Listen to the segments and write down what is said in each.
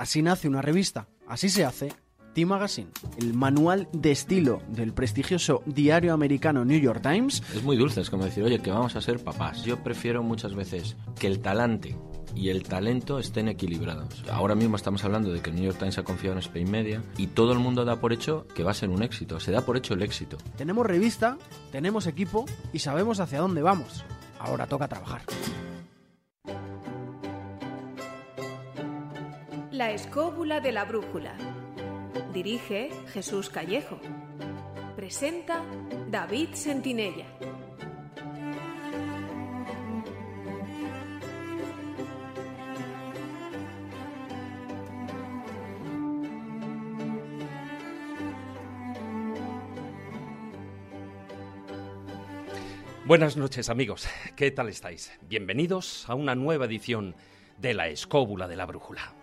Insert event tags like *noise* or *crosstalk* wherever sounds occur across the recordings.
Así nace una revista, así se hace T-Magazine, el manual de estilo del prestigioso diario americano New York Times. Es muy dulce, es como decir, oye, que vamos a ser papás. Yo prefiero muchas veces que el talante y el talento estén equilibrados. Ahora mismo estamos hablando de que el New York Times ha confiado en Spain Media y todo el mundo da por hecho que va a ser un éxito, se da por hecho el éxito. Tenemos revista, tenemos equipo y sabemos hacia dónde vamos. Ahora toca trabajar. La escóbula de la brújula. Dirige Jesús Callejo. Presenta David Sentinella. Buenas noches amigos, ¿qué tal estáis? Bienvenidos a una nueva edición de La Escóbula de la Brújula.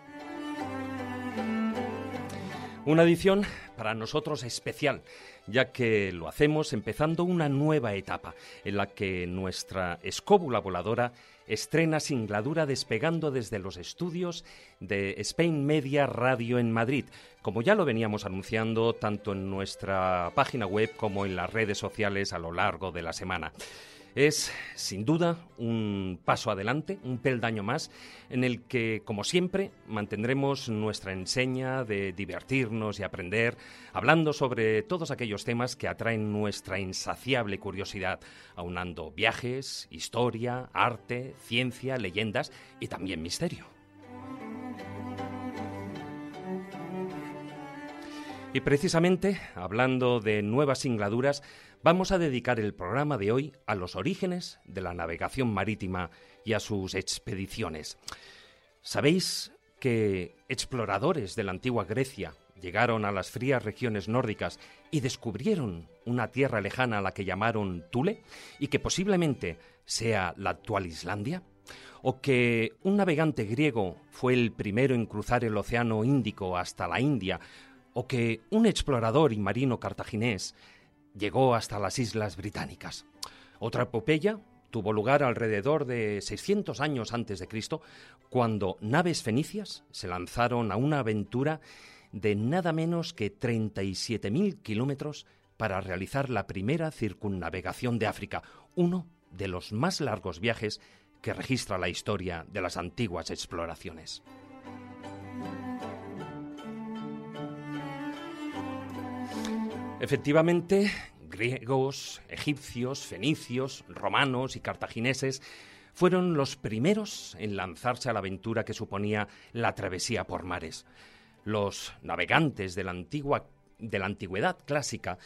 Una edición para nosotros especial, ya que lo hacemos empezando una nueva etapa en la que nuestra escóbula voladora estrena singladura despegando desde los estudios de Spain Media Radio en Madrid, como ya lo veníamos anunciando tanto en nuestra página web como en las redes sociales a lo largo de la semana. Es, sin duda, un paso adelante, un peldaño más, en el que, como siempre, mantendremos nuestra enseña de divertirnos y aprender, hablando sobre todos aquellos temas que atraen nuestra insaciable curiosidad, aunando viajes, historia, arte, ciencia, leyendas y también misterio. Y precisamente, hablando de nuevas singladuras, Vamos a dedicar el programa de hoy a los orígenes de la navegación marítima y a sus expediciones. ¿Sabéis que exploradores de la antigua Grecia llegaron a las frías regiones nórdicas y descubrieron una tierra lejana a la que llamaron Tule y que posiblemente sea la actual Islandia? ¿O que un navegante griego fue el primero en cruzar el Océano Índico hasta la India? ¿O que un explorador y marino cartaginés llegó hasta las Islas Británicas. Otra epopeya tuvo lugar alrededor de 600 años antes de Cristo, cuando naves fenicias se lanzaron a una aventura de nada menos que 37.000 kilómetros para realizar la primera circunnavegación de África, uno de los más largos viajes que registra la historia de las antiguas exploraciones. Efectivamente, griegos, egipcios, fenicios, romanos y cartagineses fueron los primeros en lanzarse a la aventura que suponía la travesía por mares. Los navegantes de la, antigua, de la antigüedad clásica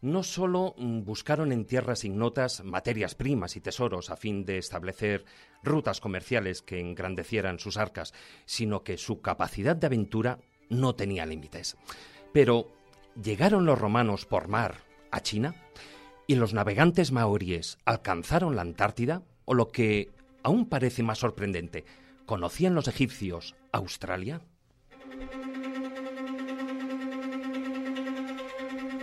no sólo mm, buscaron en tierras ignotas materias primas y tesoros a fin de establecer rutas comerciales que engrandecieran sus arcas, sino que su capacidad de aventura no tenía límites. Pero llegaron los romanos por mar a China y los navegantes maoríes alcanzaron la Antártida o lo que aún parece más sorprendente, ¿conocían los egipcios Australia?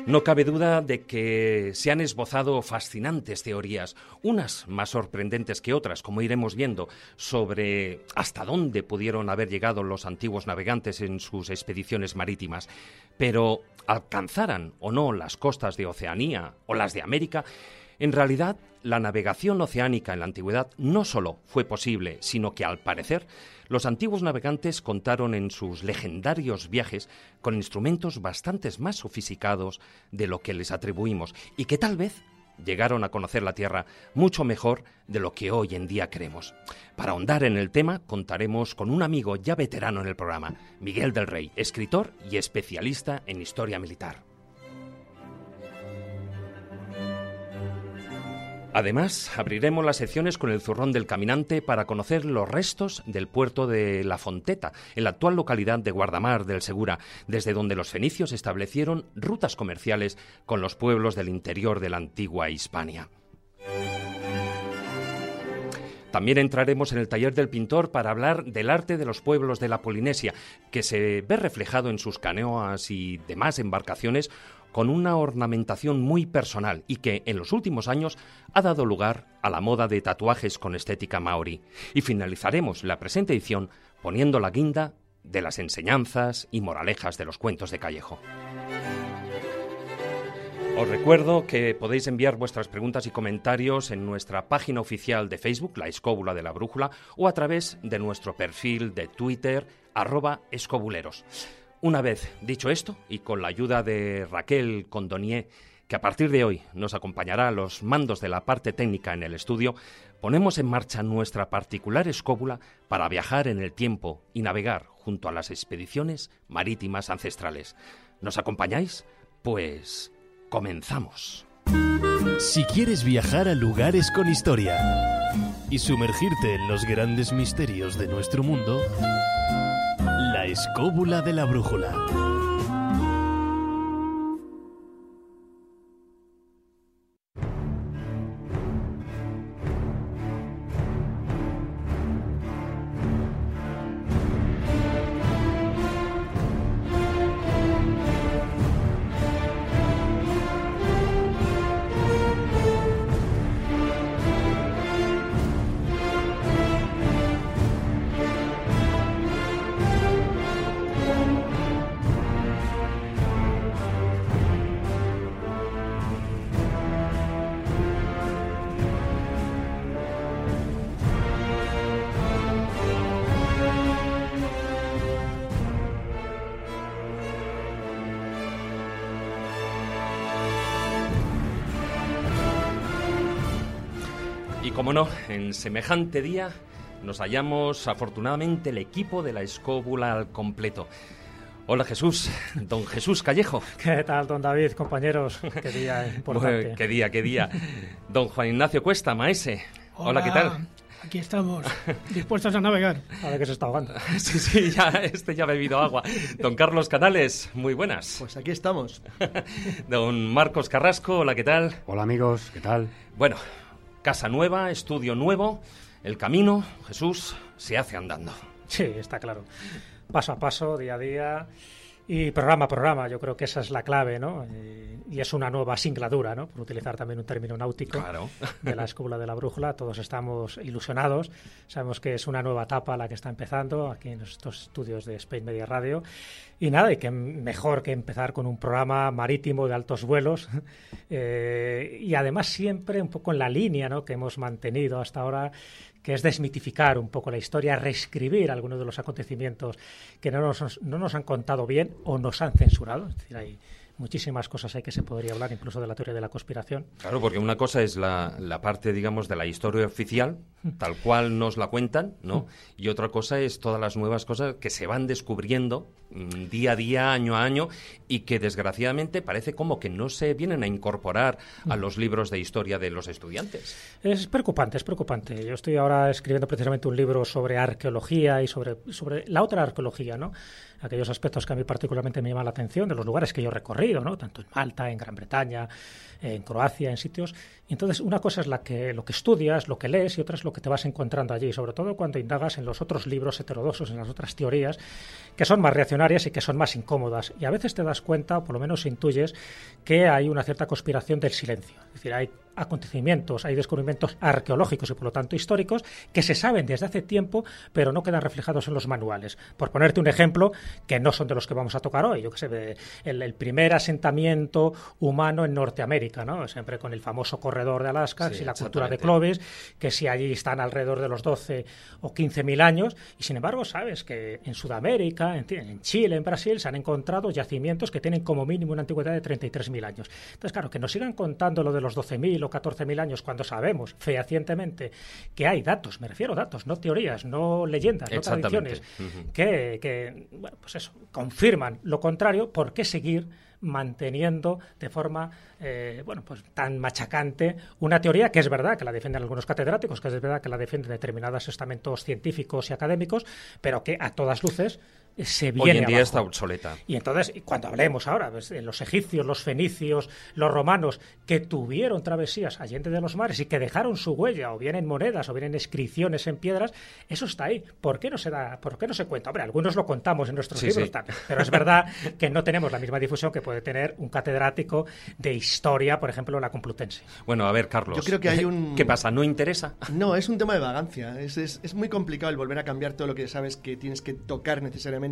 No cabe duda de que se han esbozado fascinantes teorías, unas más sorprendentes que otras, como iremos viendo, sobre hasta dónde pudieron haber llegado los antiguos navegantes en sus expediciones marítimas. Pero alcanzaran o no las costas de Oceanía o las de América, en realidad la navegación oceánica en la antigüedad no solo fue posible, sino que al parecer los antiguos navegantes contaron en sus legendarios viajes con instrumentos bastante más sofisticados de lo que les atribuimos y que tal vez llegaron a conocer la Tierra mucho mejor de lo que hoy en día creemos. Para ahondar en el tema, contaremos con un amigo ya veterano en el programa, Miguel del Rey, escritor y especialista en historia militar. Además, abriremos las secciones con el zurrón del caminante para conocer los restos del puerto de La Fonteta, en la actual localidad de Guardamar del Segura, desde donde los fenicios establecieron rutas comerciales con los pueblos del interior de la antigua Hispania. También entraremos en el taller del pintor para hablar del arte de los pueblos de la Polinesia, que se ve reflejado en sus canoas y demás embarcaciones con una ornamentación muy personal y que en los últimos años ha dado lugar a la moda de tatuajes con estética maori. Y finalizaremos la presente edición poniendo la guinda de las enseñanzas y moralejas de los cuentos de Callejo. Os recuerdo que podéis enviar vuestras preguntas y comentarios en nuestra página oficial de Facebook, La Escóbula de la Brújula, o a través de nuestro perfil de Twitter, arroba escobuleros. Una vez dicho esto, y con la ayuda de Raquel Condonier, que a partir de hoy nos acompañará a los mandos de la parte técnica en el estudio, ponemos en marcha nuestra particular escóbula para viajar en el tiempo y navegar junto a las expediciones marítimas ancestrales. ¿Nos acompañáis? Pues Comenzamos. Si quieres viajar a lugares con historia y sumergirte en los grandes misterios de nuestro mundo, escóbula de la brújula. En semejante día nos hallamos afortunadamente el equipo de la escóbula al completo. Hola Jesús, don Jesús Callejo. ¿Qué tal, don David, compañeros? *laughs* Qué día importante. qué día, qué día. Don Juan Ignacio Cuesta, maese. Hola, ¿qué tal? Aquí estamos, *laughs* dispuestos a navegar. A ver que se está ahogando. *laughs* Sí, sí, ya, este ya ha bebido agua. Don Carlos Canales, muy buenas. Pues aquí estamos. Don Marcos Carrasco, hola, ¿qué tal? Hola amigos, ¿qué tal? Bueno, Casa nueva, estudio nuevo, el camino, Jesús, se hace andando. Sí, está claro. Paso a paso, día a día y programa a programa. Yo creo que esa es la clave, ¿no? Y es una nueva singladura, ¿no? Por utilizar también un término náutico *laughs* de la escóbula de la brújula. Todos estamos ilusionados. Sabemos que es una nueva etapa la que está empezando aquí en estos estudios de Spain Media Radio. Y nada, y que mejor que empezar con un programa marítimo de altos vuelos *laughs* eh, y además siempre un poco en la línea ¿no? que hemos mantenido hasta ahora que es desmitificar un poco la historia, reescribir algunos de los acontecimientos que no nos, no nos han contado bien o nos han censurado. Es decir, hay muchísimas cosas hay que se podría hablar, incluso de la teoría de la conspiración. Claro, porque una cosa es la, la parte, digamos, de la historia oficial, tal cual nos la cuentan, ¿no? Y otra cosa es todas las nuevas cosas que se van descubriendo mm, día a día, año a año, y que desgraciadamente parece como que no se vienen a incorporar a los libros de historia de los estudiantes. Es preocupante, es preocupante. Yo estoy ahora escribiendo precisamente un libro sobre arqueología y sobre, sobre la otra arqueología, ¿no? Aquellos aspectos que a mí particularmente me llaman la atención, de los lugares que yo he recorrido, ¿no? tanto en Malta, en Gran Bretaña, en Croacia, en sitios. Y entonces, una cosa es la que, lo que estudias, lo que lees, y otra es lo que te vas encontrando allí, sobre todo cuando indagas en los otros libros heterodosos, en las otras teorías, que son más reaccionarias y que son más incómodas. Y a veces te das cuenta, o por lo menos intuyes, que hay una cierta conspiración del silencio. Es decir, hay acontecimientos, hay descubrimientos arqueológicos y por lo tanto históricos que se saben desde hace tiempo, pero no quedan reflejados en los manuales. Por ponerte un ejemplo, que no son de los que vamos a tocar hoy, yo que sé, el, el primer asentamiento humano en Norteamérica, ¿no? Siempre con el famoso corredor de Alaska, si la cultura de Clovis, que si allí están alrededor de los 12 o 15 mil años, y sin embargo, sabes que en Sudamérica, en, Chile, en Brasil, se han encontrado yacimientos que tienen como mínimo una antigüedad de 33 mil años. Entonces, claro, que nos sigan contando lo de los 12.000 14.000 años cuando sabemos fehacientemente que hay datos, me refiero a datos, no teorías, no leyendas, no tradiciones, que, bueno, pues eso, confirman lo contrario, ¿por qué seguir manteniendo de forma eh, bueno pues tan machacante una teoría que es verdad que la defienden algunos catedráticos, que es verdad que la defienden determinados estamentos científicos y académicos, pero que a todas luces se viene Hoy en día está obsoleta. Y entonces, cuando hablemos ahora, pues, de los egipcios, los fenicios, los romanos, que tuvieron travesías allende de los mares y que dejaron su huella, o bien en monedas, o bien en inscripciones en piedras, eso está ahí. ¿Por qué no se da, por qué no se cuenta? Hombre, algunos lo contamos en nuestros libros, pero es verdad *laughs* que no tenemos la misma difusión que puede tener un catedrático de historia, por ejemplo, la Complutense. Bueno, a ver, Carlos. Yo creo que hay un... ¿Qué pasa? ¿No interesa? No, es un tema de vagancia. Es, es, es muy complicado el volver a cambiar todo lo que sabes que tienes que tocar necesariamente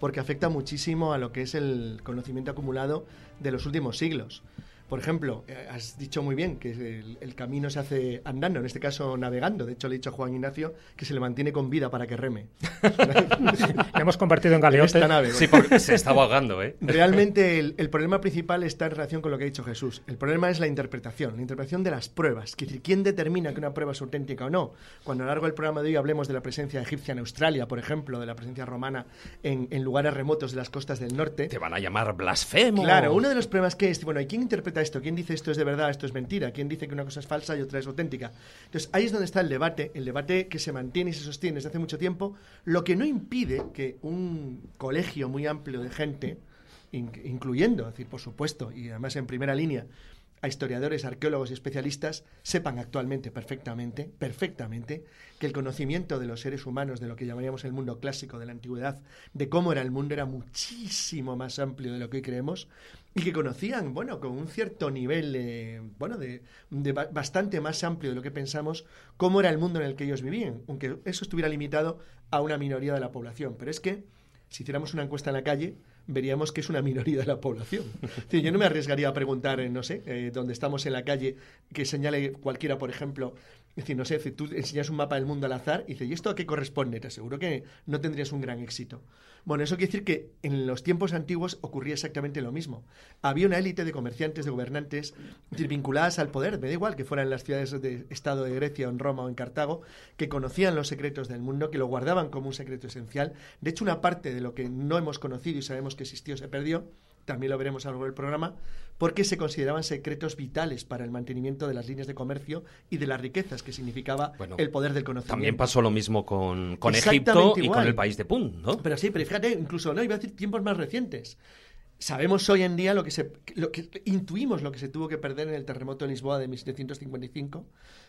porque afecta muchísimo a lo que es el conocimiento acumulado de los últimos siglos. Por ejemplo, eh, has dicho muy bien que el, el, camino se hace andando, en este caso navegando. De hecho, le he dicho a Juan Ignacio que se le mantiene con vida para que reme. *laughs* le hemos convertido en galeote. Esta nave, sí, porque se estaba ahogando, ¿eh? Realmente el, el, problema principal está en relación con lo que ha dicho Jesús. El problema es la interpretación, la interpretación de las pruebas. ¿quién determina que una prueba es auténtica o no? Cuando a lo largo del programa de hoy hablemos de la presencia egipcia en Australia, por ejemplo, de la presencia romana en, en lugares remotos de las costas del norte. Te van a llamar blasfemo. Claro, uno de los problemas que es, bueno, ¿y quién interpreta esto? ¿Quién dice esto es de verdad, esto es mentira? ¿Quién dice que una cosa es falsa y otra es auténtica? Entonces, ahí es donde está el debate, el debate que se mantiene y se sostiene desde hace mucho tiempo, lo que no impide que un colegio muy amplio de gente, in incluyendo, decir, por supuesto, y además en primera línea, a historiadores, arqueólogos y especialistas sepan actualmente perfectamente, perfectamente, que el conocimiento de los seres humanos, de lo que llamaríamos el mundo clásico de la antigüedad, de cómo era el mundo, era muchísimo más amplio de lo que hoy creemos, y que conocían, bueno, con un cierto nivel, bueno, de, de, bastante más amplio de lo que pensamos, cómo era el mundo en el que ellos vivían, aunque eso estuviera limitado a una minoría de la población. Pero es que, si hiciéramos una encuesta en la calle, veríamos que es una minoría de la población. Yo no me arriesgaría a preguntar, no sé, eh, donde estamos en la calle, que señale cualquiera, por ejemplo, es decir, no sé, tú enseñas un mapa del mundo al azar y dices, ¿y esto a qué corresponde? Te aseguro que no tendrías un gran éxito. Bueno, eso quiere decir que en los tiempos antiguos ocurría exactamente lo mismo. Había una élite de comerciantes, de gobernantes, vinculadas al poder, me da igual que fueran las ciudades de Estado de Grecia, o en Roma o en Cartago, que conocían los secretos del mundo, que lo guardaban como un secreto esencial. De hecho, una parte de lo que no hemos conocido y sabemos que existió se perdió, también lo veremos a lo largo del programa, porque se consideraban secretos vitales para el mantenimiento de las líneas de comercio y de las riquezas que significaba bueno, el poder del conocimiento. También pasó lo mismo con, con Egipto y con el país de Punt, ¿no? Pero sí, pero fíjate, incluso, no, iba a decir tiempos más recientes. Sabemos hoy en día lo que se lo que intuimos lo que se tuvo que perder en el terremoto de Lisboa de 1755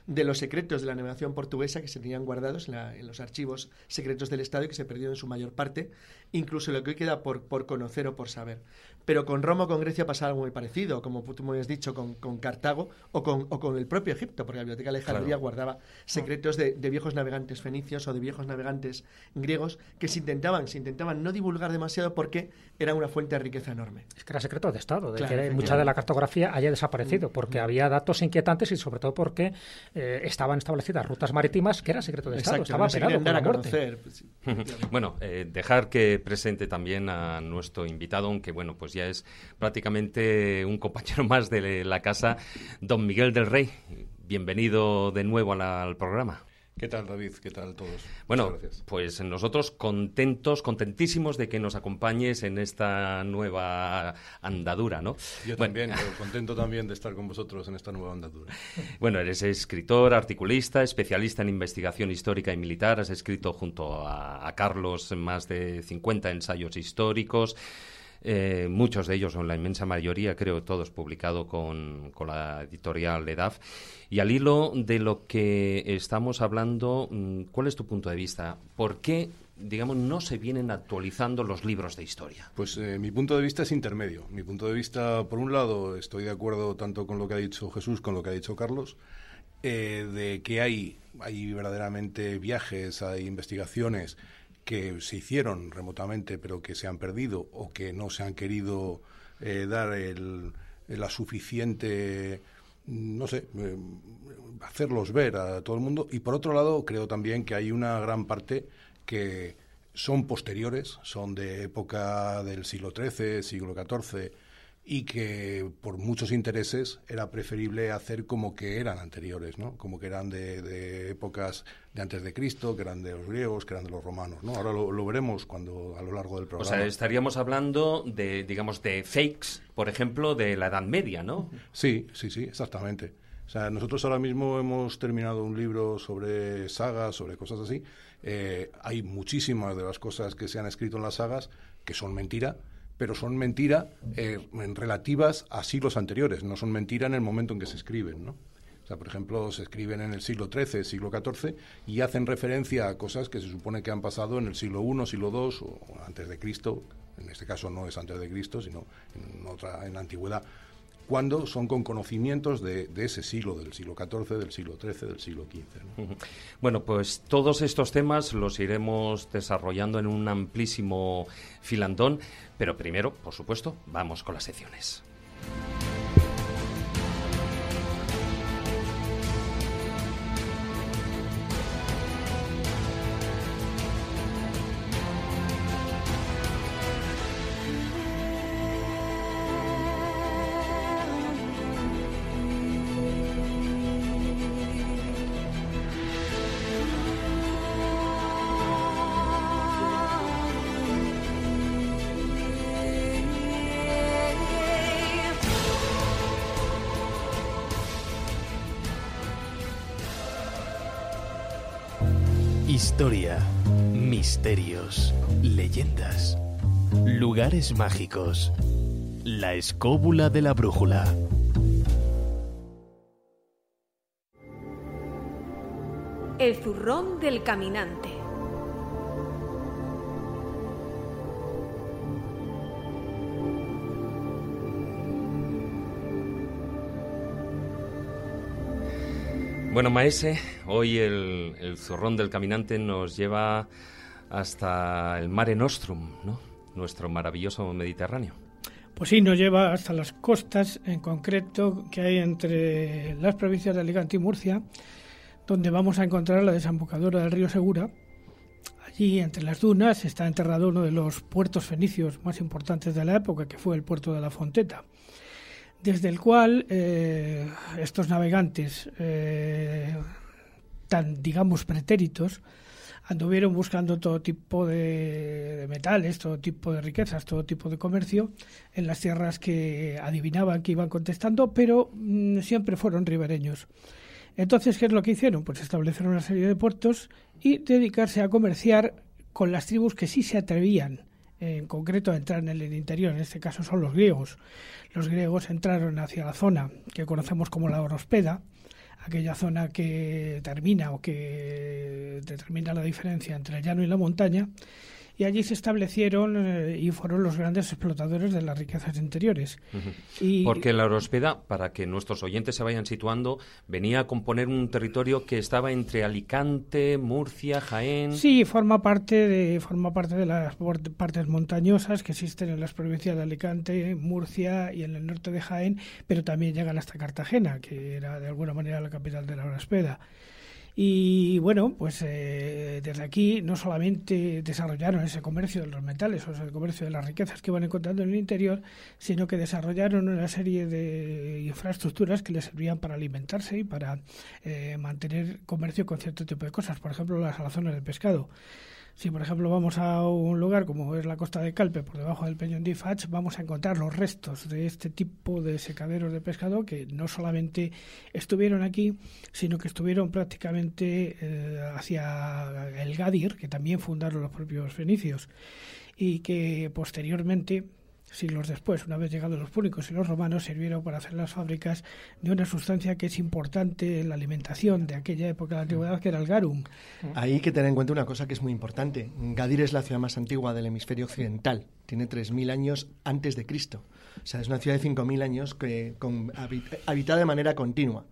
de los secretos de la navegación portuguesa que se tenían guardados en, la, en, los archivos secretos del Estado y que se perdieron en su mayor parte, incluso lo que hoy queda por, por conocer o por saber. Pero con Roma o con Grecia pasa algo muy parecido, como tú me has dicho, con, con Cartago o con, o con, el propio Egipto, porque la Biblioteca de Alejandría claro. guardaba secretos de, de, viejos navegantes fenicios o de viejos navegantes griegos que se intentaban, se intentaban no divulgar demasiado porque era una fuente de riqueza enorme. Es que era secreto de Estado, de claro, que mucha de la cartografía haya desaparecido, porque había datos inquietantes y sobre todo porque eh, estaban establecidas rutas marítimas que era secreto de Estado, Exacto, estaba no operado por la muerte. Conocer, pues, sí. *laughs* bueno, eh, dejar que presente también a nuestro invitado, aunque bueno, pues ya es prácticamente un compañero *laughs* más de la casa, don Miguel del Rey. Bienvenido de nuevo al programa. ¿Qué tal, David? ¿Qué tal todos? Bueno, pues nosotros contentos, contentísimos de que nos acompañes en esta nueva andadura, ¿no? Yo también, *laughs* contento también de estar con vosotros en esta nueva andadura. Bueno, eres escritor, articulista, especialista en investigación histórica y militar, has escrito junto a, a Carlos más de 50 ensayos históricos. Eh, muchos de ellos, o la inmensa mayoría, creo, todos publicados con, con, la editorial EDAF. Y al hilo de lo que estamos hablando, ¿cuál es tu punto de vista? ¿Por qué, digamos, no se vienen actualizando los libros de historia? Pues eh, mi punto de vista es intermedio. Mi punto de vista, por un lado, estoy de acuerdo tanto con lo que ha dicho Jesús, con lo que ha dicho Carlos, eh, de que hay, hay verdaderamente viajes, hay investigaciones que se hicieron remotamente pero que se han perdido o que no se han querido eh, dar el, la suficiente no sé eh, hacerlos ver a todo el mundo. Y por otro lado creo también que hay una gran parte que son posteriores son de época del siglo XIII siglo XIV y que por muchos intereses era preferible hacer como que eran anteriores, ¿no? Como que eran de, de épocas de antes de Cristo, que eran de los griegos, que eran de los romanos, ¿no? Ahora lo, lo, veremos cuando a lo largo del programa. O sea, estaríamos hablando de, digamos, de fakes, por ejemplo, de la Edad Media, ¿no? Sí, sí, sí, exactamente. O sea, nosotros ahora mismo hemos terminado un libro sobre sagas, sobre cosas así. Eh, hay muchísimas de las cosas que se han escrito en las sagas que son mentira, pero son mentira eh, relativas a siglos anteriores, no son mentira en el momento en que se escriben, ¿no? O sea, por ejemplo, se escriben en el siglo XIII, siglo XIV y hacen referencia a cosas que se supone que han pasado en el siglo I, siglo II o antes de Cristo. En este caso no es antes de Cristo, sino en otra en la antigüedad. Cuando son con conocimientos de, ese siglo, del siglo XIV, del siglo XIII, del siglo XV. Bueno, pues todos estos temas los iremos desarrollando en un amplísimo filandón, pero primero, por supuesto, vamos con las secciones. Historia, misterios, leyendas, lugares mágicos. La escóbula de la brújula. El zurrón del caminante. Bueno, Maese, hoy el, zurrón del caminante nos lleva hasta el Mare Nostrum, ¿no? Nuestro maravilloso Mediterráneo. Pues sí, nos lleva hasta las costas, en concreto, que hay entre las provincias de Alicante y Murcia, donde vamos a encontrar la desembocadura del río Segura. Allí, entre las dunas, está enterrado uno de los puertos fenicios más importantes de la época, que fue el puerto de la Fonteta desde el cual eh, estos navegantes eh, tan, digamos, pretéritos, anduvieron buscando todo tipo de, metales, todo tipo de riquezas, todo tipo de comercio en las tierras que adivinaban que iban contestando, pero mm, siempre fueron ribereños. Entonces, ¿qué es lo que hicieron? Pues establecer una serie de puertos y dedicarse a comerciar con las tribus que sí se atrevían en concreto entrar en el interior, en este caso son los griegos. Los griegos entraron hacia la zona que conocemos como la Orospeda, aquella zona que termina o que determina la diferencia entre el llano y la montaña, y allí se establecieron eh, y fueron los grandes explotadores de las riquezas interiores. y, Porque la Orospeda, para que nuestros oyentes se vayan situando, venía a componer un territorio que estaba entre Alicante, Murcia, Jaén. Sí, forma parte de forma parte de las partes montañosas que existen en las provincias de Alicante, Murcia y en el norte de Jaén, pero también llegan hasta Cartagena, que era de alguna manera la capital de la Orospeda. Y bueno, pues eh, desde aquí no solamente desarrollaron ese comercio de los metales o ese comercio de las riquezas que iban encontrando en el interior, sino que desarrollaron una serie de infraestructuras que les servían para alimentarse y para eh, mantener comercio con cierto tipo de cosas, por ejemplo las alazonas de pescado. Si, por ejemplo, vamos a un lugar como es la costa de Calpe, por debajo del Peñón de Fach, vamos a encontrar los restos de este tipo de secaderos de pescado que no solamente estuvieron aquí, sino que estuvieron prácticamente eh, hacia el Gadir, que también fundaron los propios fenicios, y que posteriormente siglos después, una vez llegados los públicos y los romanos, sirvieron para hacer las fábricas de una sustancia que es importante en la alimentación de aquella época de la antigüedad, que era el garum. Hay que tener en cuenta una cosa que es muy importante. Gadir es la ciudad más antigua del hemisferio occidental. Tiene 3.000 años antes de Cristo. O sea, es una ciudad de 5.000 años que, con, habitada de manera continua.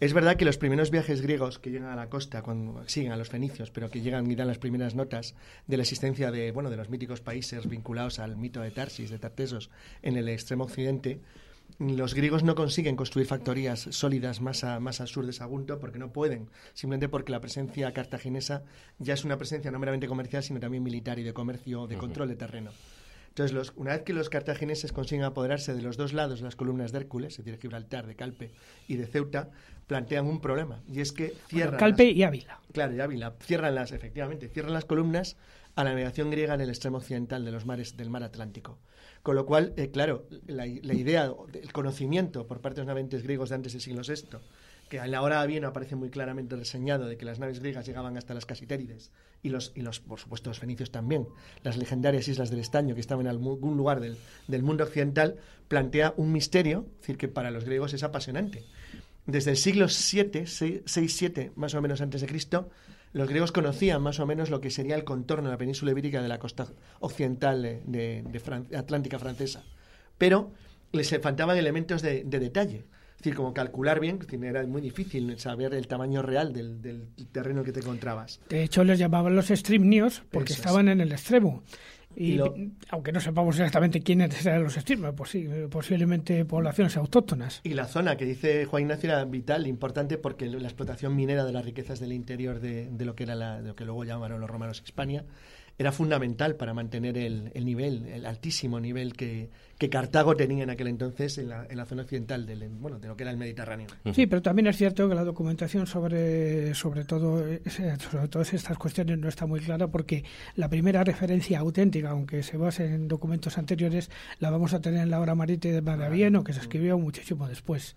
Es verdad que los primeros viajes griegos que llegan a la costa, cuando siguen a los fenicios, pero que llegan y dan las primeras notas de la existencia de, bueno, de los míticos países vinculados al mito de Tarsis, de Tartesos, en el extremo occidente, los griegos no consiguen construir factorías sólidas más, más al sur de Sagunto porque no pueden, simplemente porque la presencia cartaginesa ya es una presencia no meramente comercial, sino también militar y de comercio, de control de terreno. Entonces, una vez que los cartagineses consiguen apoderarse de los dos lados de las columnas de Hércules, es decir, Gibraltar, de Calpe y de Ceuta, plantean un problema y es que cierran Calpe y Ávila. Claro, y Ávila cierran las efectivamente, cierran las columnas a la navegación griega en el extremo occidental de los mares del mar Atlántico. Con lo cual, eh, claro, la, idea, el conocimiento por parte de los navegantes griegos de antes del siglo VI, que en la hora bien aparece muy claramente reseñado de que las naves griegas llegaban hasta las Casitérides y los, y los por supuesto, los fenicios también, las legendarias islas del estaño que estaban en algún lugar del, del mundo occidental, plantea un misterio, decir, que para los griegos es apasionante desde el siglo VII, 6-7 más o menos antes de Cristo, los griegos conocían más o menos lo que sería el contorno de la península ibérica de la costa occidental de, Atlántica francesa. Pero les faltaban elementos de, de detalle. Es decir, como calcular bien, era muy difícil saber el tamaño real del, del terreno que te encontrabas. De hecho, les llamaban los extremnios porque estaban en el extremo. Y, Y lo- aunque no sepamos exactamente quiénes eran los extremos, pues sí, posiblemente poblaciones autóctonas. Y la zona que dice Juan Ignacio era vital, importante, porque la explotación minera de las riquezas del interior de, de lo que era la- de lo que luego llamaron los romanos Hispania era fundamental para mantener el, el nivel, el altísimo nivel que, que Cartago tenía en aquel entonces en la, en la zona occidental del, bueno, de lo que era el Mediterráneo. Sí, pero también es cierto que la documentación sobre, sobre, todo, ese- sobre todas estas cuestiones no está muy clara porque la primera referencia auténtica, aunque se base en documentos anteriores, la vamos a tener en la obra marítima de Avieno, que se escribió muchísimo después.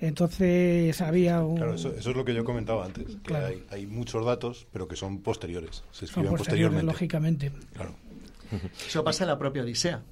Entonces había un... Claro, eso, eso es lo que yo comentaba antes. Que Claro. hay, hay muchos datos, pero que son posteriores. Se escriben posteriores, posteriormente. lógicamente. Claro. Eso pasa en la propia Odisea.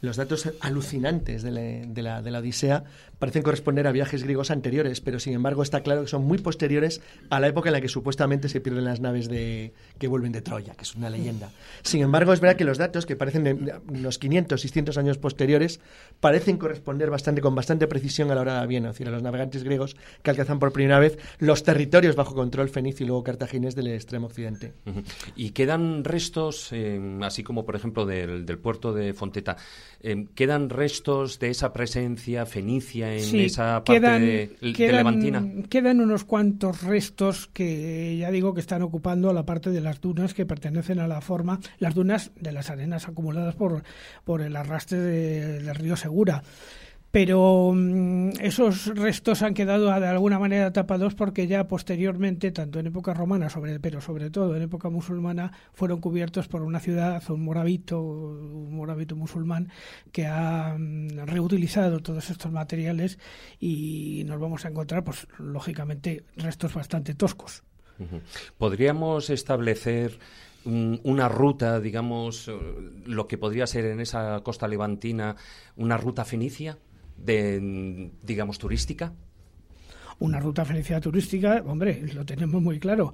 Los datos alucinantes de la, de, la, de la Odisea parecen corresponder a viajes griegos anteriores, pero sin embargo está claro que son muy posteriores a la época en la que supuestamente se pierden las naves de, que vuelven de Troya, que es una leyenda. Sin embargo, es verdad que los datos, que parecen de unos 500, 600 años posteriores, parecen corresponder bastante con bastante precisión a la hora de Avieno, es decir, a los navegantes griegos que alcanzan por primera vez los territorios bajo control fenicio y luego cartaginés del extremo occidente. Y quedan restos, eh, así como por ejemplo del, puerto de Fonteta, eh, quedan restos de esa presencia fenicia en Sí, esa parte de, de Levantina. quedan unos cuantos restos que ya digo que están ocupando la parte de las dunas que pertenecen a la forma, las dunas de las arenas acumuladas por, por el arrastre de- del río Segura. Pero mm, esos restos han quedado de alguna manera tapados porque ya posteriormente, tanto en época romana, sobre, pero sobre todo en época musulmana, fueron cubiertos por una ciudad, un morabito, un morabito musulmán, que ha mm, reutilizado todos estos materiales y nos vamos a encontrar, pues lógicamente, restos bastante toscos. ¿Podríamos establecer mm, una ruta, digamos, eh, lo que podría ser en esa costa levantina, una ruta fenicia, de, digamos, turística? Una ruta felicidad turística, hombre, lo tenemos muy claro.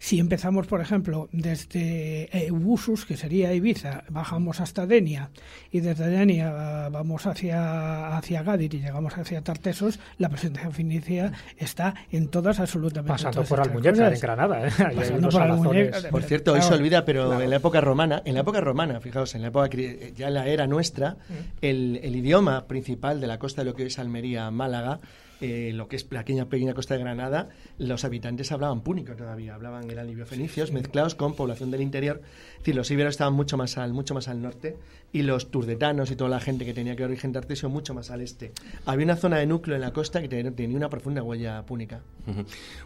Si empezamos, por ejemplo, desde Eubusus, que sería Ibiza, bajamos hasta Denia y desde Denia ah, vamos hacia, hacia Gadir y llegamos hacia Tartesos, la presencia fenicia está en todas absolutamente Pasando todas por Almuñécar, en Granada. ¿eh? *laughs* Pasando por. Por cierto, hoy Claro. se olvida, pero Claro. en la época romana, en la época romana, fijaos, en la época cri- ya en la era nuestra, el, el idioma principal de la costa de lo que es Almería, Málaga, eh, lo que es la pequeña, pequeña costa de Granada, los habitantes hablaban púnico todavía, hablaban eran libio-fenicios mezclados con población del interior. Es decir, los íberos estaban mucho más al, mucho más al norte y los turdetanos y toda la gente que tenía que origen tartesio mucho más al este. Había una zona de núcleo en la costa que tenía, una profunda huella púnica.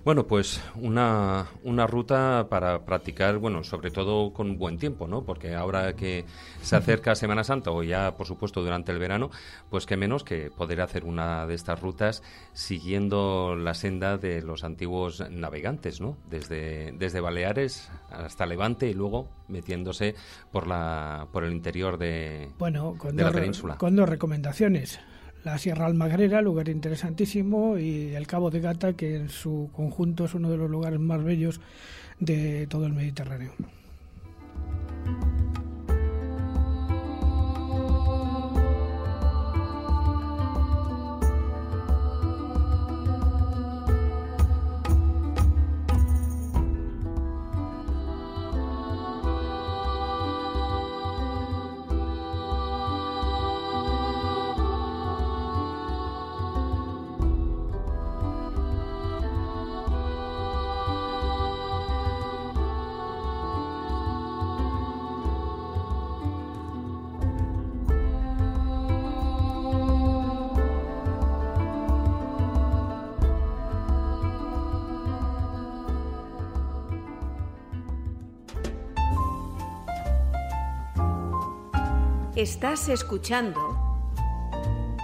Bueno, pues una, una ruta para practicar, bueno, sobre todo con buen tiempo, ¿no? Porque ahora que se acerca Semana Santa o ya, por supuesto, durante el verano, pues qué menos que poder hacer una de estas rutas siguiendo la senda de los antiguos navegantes, ¿no? Desde, desde Baleares hasta Levante y luego metiéndose por, la, por el interior de, Bueno, con, de la península. con dos recomendaciones. La Sierra Almagrera, lugar interesantísimo, y el Cabo de Gata, que en su conjunto es uno de los lugares más bellos de todo el Mediterráneo. Estás escuchando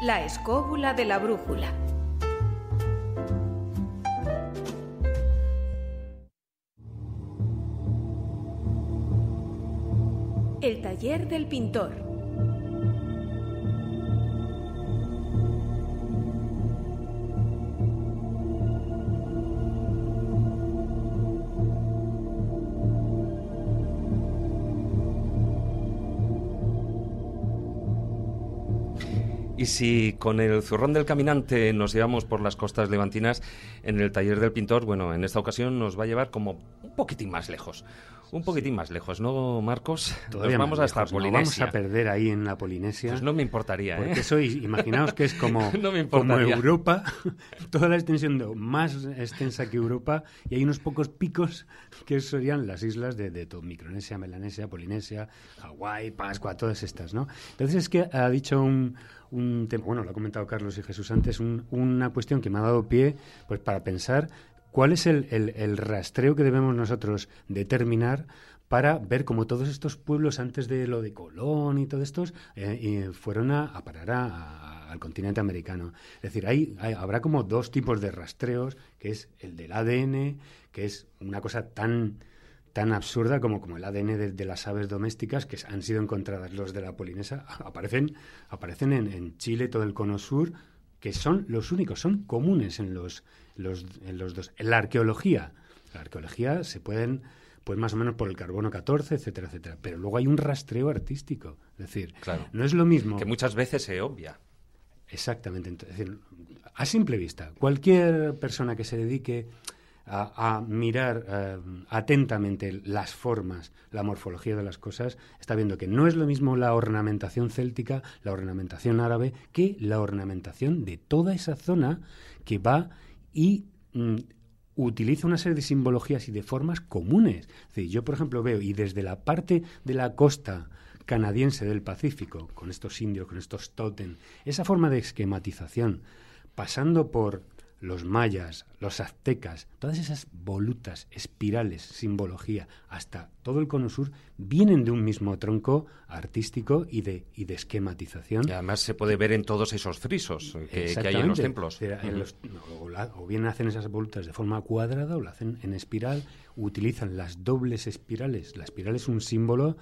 La escóbula de la brújula. El taller del pintor. Si con el zurrón del caminante nos llevamos por las costas levantinas, en el taller del pintor, bueno, en esta ocasión nos va a llevar como un poquitín más lejos un poquitín más lejos, ¿no, Marcos? Todavía vamos hasta Polinesia. vamos a perder ahí en la Polinesia. Pues no me importaría, ¿eh? Porque sois, imaginaos que es como, *laughs* como Europa, *laughs* toda la extensión de, más extensa que Europa, y hay unos pocos picos que serían las islas de, de Micronesia, Melanesia, Polinesia, Hawái, Pascua, todas estas, ¿no? Entonces es que ha dicho un, un tema, bueno, lo ha comentado Carlos y Jesús antes, una cuestión que me ha dado pie pues para pensar ¿Cuál es el, el, rastreo que debemos nosotros determinar para ver cómo todos estos pueblos antes de lo de Colón y todos estos eh, fueron a, parar al continente americano. Es decir, hay, habrá como dos tipos de rastreos, que es el del ADN, que es una cosa tan tan absurda como, como el ADN de, las aves domésticas que han sido encontradas los de la Polinesa aparecen aparecen en, en Chile todo el cono sur que son los únicos son comunes en los los, en los dos. En la arqueología, la arqueología se pueden, pues más o menos por el carbono 14, etcétera, etcétera. Pero luego hay un rastreo artístico. Es decir, claro. no es lo mismo. Que muchas veces se obvia. Exactamente. Es decir, a simple vista, cualquier persona que se dedique a, mirar eh, atentamente las formas, la morfología de las cosas, está viendo que no es lo mismo la ornamentación céltica, la ornamentación árabe, que la ornamentación de toda esa zona que va y mm, utiliza una serie de simbologías y de formas comunes. yo, por ejemplo, veo, y desde la parte de la costa canadiense del Pacífico, con estos indios, con estos totem, esa forma de esquematización, pasando por los mayas, los aztecas, todas esas volutas, espirales, simbología, hasta todo el cono sur, vienen de un mismo tronco artístico y de, y de esquematización. Y además se puede ver en todos esos frisos que, hay en los templos. o, bien hacen esas volutas de forma cuadrada o lo hacen en espiral, utilizan las dobles espirales. La espiral es un símbolo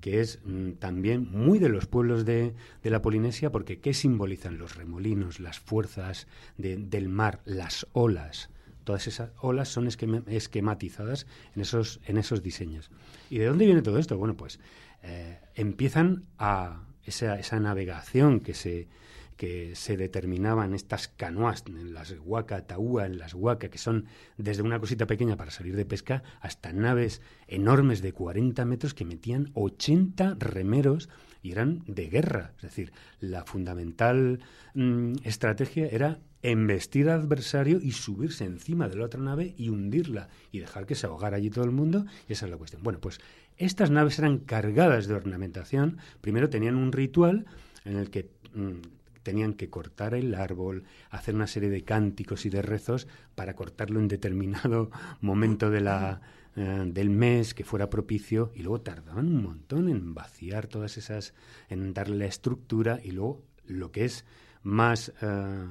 que es mm, también muy de los pueblos de, de, la Polinesia, porque ¿qué simbolizan los remolinos, las fuerzas del mar, las olas? Todas esas olas son esquematizadas en esos, en esos diseños. ¿Y de dónde viene todo esto? Bueno, pues eh, empiezan a esa, esa navegación que se, que se determinaban estas canoas, en las huaca, taúa, en las huaca, que son desde una cosita pequeña para salir de pesca hasta naves enormes de 40 metros que metían 80 remeros y eran de guerra. Es decir, la fundamental mm, estrategia era embestir al adversario y subirse encima de la otra nave y hundirla y dejar que se ahogara allí todo el mundo. Y esa es la cuestión. Bueno, pues estas naves eran cargadas de ornamentación. Primero tenían un ritual en el que mm, tenían que cortar el árbol, hacer una serie de cánticos y de rezos para cortarlo en determinado *laughs* momento de la, eh, del mes que fuera propicio y luego tardaban un montón en vaciar todas esas, en darle la estructura y luego lo que es más eh,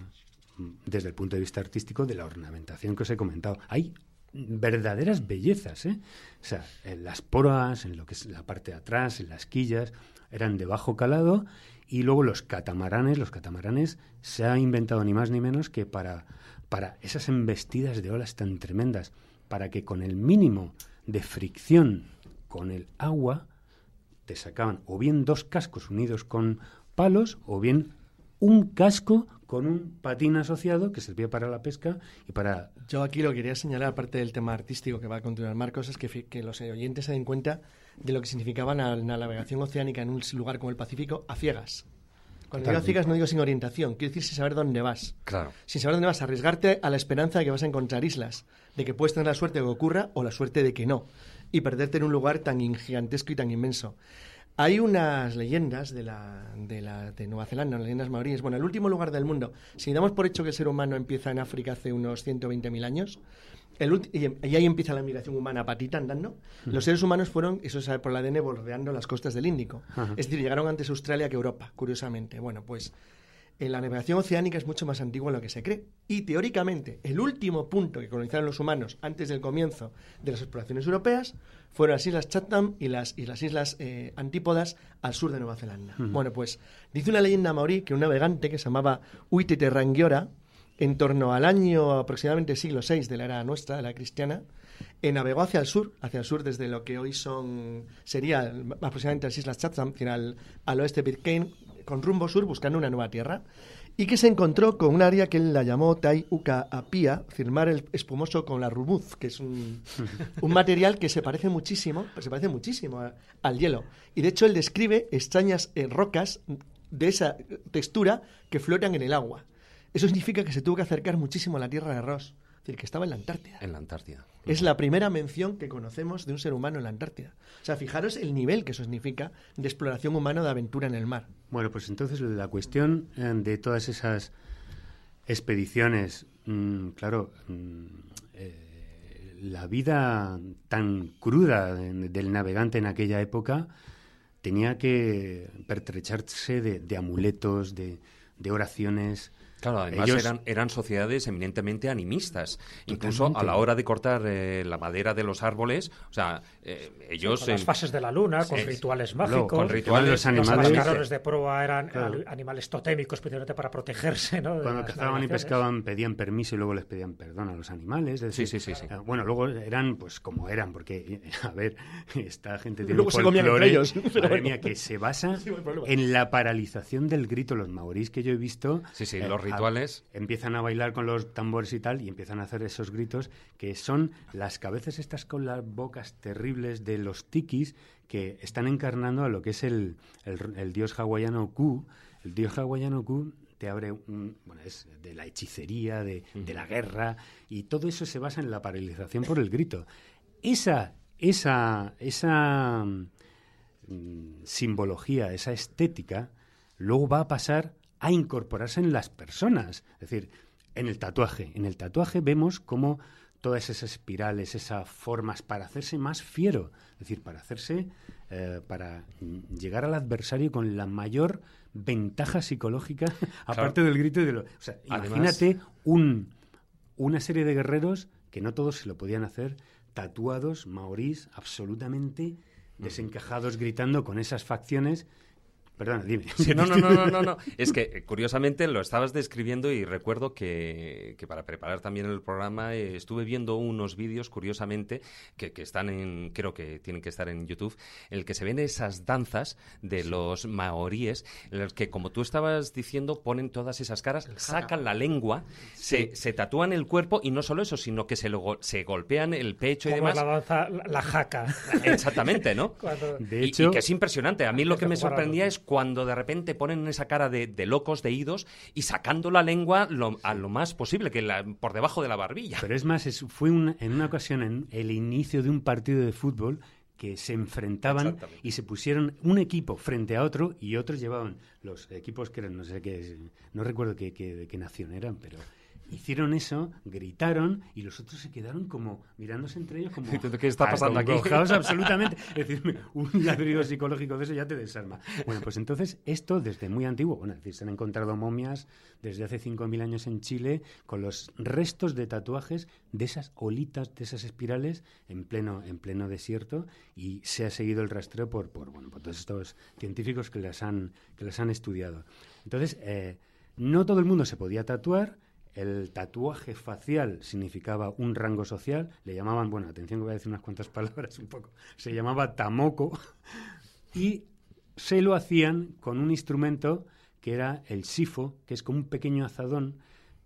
desde el punto de vista artístico de la ornamentación que os he comentado. Hay verdaderas bellezas, ¿eh? O sea, en las poras, en lo que es la parte de atrás, en las quillas, eran de bajo calado y luego los catamaranes, los catamaranes se ha inventado ni más ni menos que para, para esas embestidas de olas tan tremendas, para que con el mínimo de fricción con el agua te sacaban o bien dos cascos unidos con palos o bien un casco con un patín asociado que servía para la pesca y para... Yo aquí lo quería señalar, aparte del tema artístico que va a continuar Marcos, es que, que los oyentes se den cuenta de lo que significaba la, navegación oceánica en un lugar como el Pacífico a ciegas. Cuando digo a ciegas no digo sin orientación, quiero decir sin saber dónde vas. Claro. Sin saber dónde vas, arriesgarte a la esperanza de que vas a encontrar islas, de que puedes tener la suerte de que ocurra o la suerte de que no, y perderte en un lugar tan gigantesco y tan inmenso. Hay unas leyendas de, la, de, la, de Nueva Zelanda, leyendas maoríes. Bueno, el último lugar del mundo, si damos por hecho que el ser humano empieza en África hace unos 120.000 años, y, ahí empieza la migración humana patita andando. Los seres humanos fueron, eso se sabe por la ADN, bordeando las costas del Índico. Es decir, llegaron antes a Australia que Europa, curiosamente. Bueno, pues en la navegación oceánica es mucho más antigua de lo que se cree. Y teóricamente, el último punto que colonizaron los humanos antes del comienzo de las exploraciones europeas fueron las islas Chatham y las, y las islas eh, Antípodas al sur de Nueva Zelanda. Bueno, pues dice una leyenda maorí que un navegante que se llamaba Uitete Rangiora, en torno al año aproximadamente siglo VI de la era nuestra, de la cristiana, eh, navegó hacia el sur, hacia el sur desde lo que hoy son, sería aproximadamente las Islas Chatham, al, al oeste de Pitcairn, con rumbo sur, buscando una nueva tierra y que se encontró con un área que él la llamó Tai Uka Apia, firmar el espumoso con la rumuz, que es un, *laughs* un material que se parece muchísimo, se parece muchísimo a- al hielo. Y de hecho él describe extrañas eh, rocas de esa textura que flotan en el agua. Eso significa que se tuvo que acercar muchísimo a la tierra de Ross, es decir, que estaba en la Antártida. En la Antártida. Es la primera mención que conocemos de un ser humano en la Antártida. O sea, fijaros el nivel que eso significa de exploración humana de aventura en el mar. Bueno, pues entonces la cuestión eh, de todas esas expediciones, mm, claro, mm, eh, la vida tan cruda de- del navegante en aquella época tenía que pertrecharse de, de amuletos, de, de oraciones. Claro, además Ellos- eran, eran sociedades eminentemente animistas. Incluso a Totalmente. la hora de cortar eh, la madera de los árboles, o sea, eh, ellos... con las fases de la luna, con Sí. rituales Luego, mágicos. con rituales- los Los animales- mascarones de proa eran Claro. al- animales totémicos, especialmente para protegerse. ¿no? Cuando cazaban y pescaban pedían permiso y luego les pedían perdón a los animales. es Sí, decir, sí, sí, sí. eh, Bueno, luego eran pues como eran, porque, a ver, *laughs* esta gente tiene Luego un se comían entre ellos, *laughs* madre bueno. mía, que se basa Sí, en la paralización del grito. Los maorís que yo he visto... Sí, sí, eh, los a- rituales. empiezan a bailar con los tambores y tal y empiezan a hacer esos gritos que son las cabezas estas con las bocas terribles de los tikis que están encarnando a lo que es el, el- el dios hawaiano Ku. El dios hawaiano Ku te abre un... Bueno, es de la hechicería, de, de la guerra y todo eso se basa en la paralización por el grito. Esa, esa, esa mm, simbología, esa estética, luego va a pasar a incorporarse en las personas. Es decir, en el tatuaje. En el tatuaje vemos cómo todas esas espirales, esas formas para hacerse más fiero, es decir, para hacerse, eh, para mm, llegar al adversario con la mayor ventaja psicológica, *laughs* aparte del grito y de lo... O sea, Además- imagínate un, una serie de guerreros que no todos se lo podían hacer, tatuados, maorís, absolutamente desencajados, gritando con esas facciones. Perdona, dime. *laughs* Sí, no, no, no, no, no, no. *laughs* Es que eh, curiosamente lo estabas describiendo y recuerdo que, que para preparar también el programa eh, estuve viendo unos vídeos, curiosamente, que, que están en, creo que tienen que estar en YouTube, en el que se ven esas danzas de los maoríes, en los que, como tú estabas diciendo, ponen todas esas caras, sacan la lengua, se, se tatúan el cuerpo y no solo eso, sino que se, lo, se golpean el pecho y Como demás. la danza, la, la jaca. Exactamente, ¿no? *laughs* Cuando- De Y- hecho- y, que es impresionante. A mí lo que me sorprendía es cuando de repente ponen esa cara de, de locos, de idos, y sacando la lengua lo- a lo más posible, que la- por debajo de la barbilla. Pero es más, es- fue un- en una ocasión en el inicio de un partido de fútbol que se enfrentaban y se pusieron un equipo frente a otro y otros llevaban los equipos que eran, no sé qué, no recuerdo qué, qué- de qué nación eran, pero hicieron eso, gritaron y los otros se quedaron como mirándose entre ellos como ¿qué está pasando aquí? *laughs* absolutamente. Es decir, un ladrido psicológico de eso ya te desarma. Bueno, pues entonces esto desde muy antiguo, bueno, es decir, se han encontrado momias desde hace 5.000 años en Chile con los restos de tatuajes de esas olitas, de esas espirales en pleno, en pleno desierto y se ha seguido el rastreo por, por, bueno, por todos estos científicos que las han, que las han estudiado. Entonces, eh, no todo el mundo se podía tatuar, el tatuaje facial significaba un rango social, le llamaban, bueno, atención que voy a decir unas cuantas *laughs* palabras un poco, se llamaba tamoco. *laughs* Y se lo hacían con un instrumento que era el sifo, que es como un pequeño azadón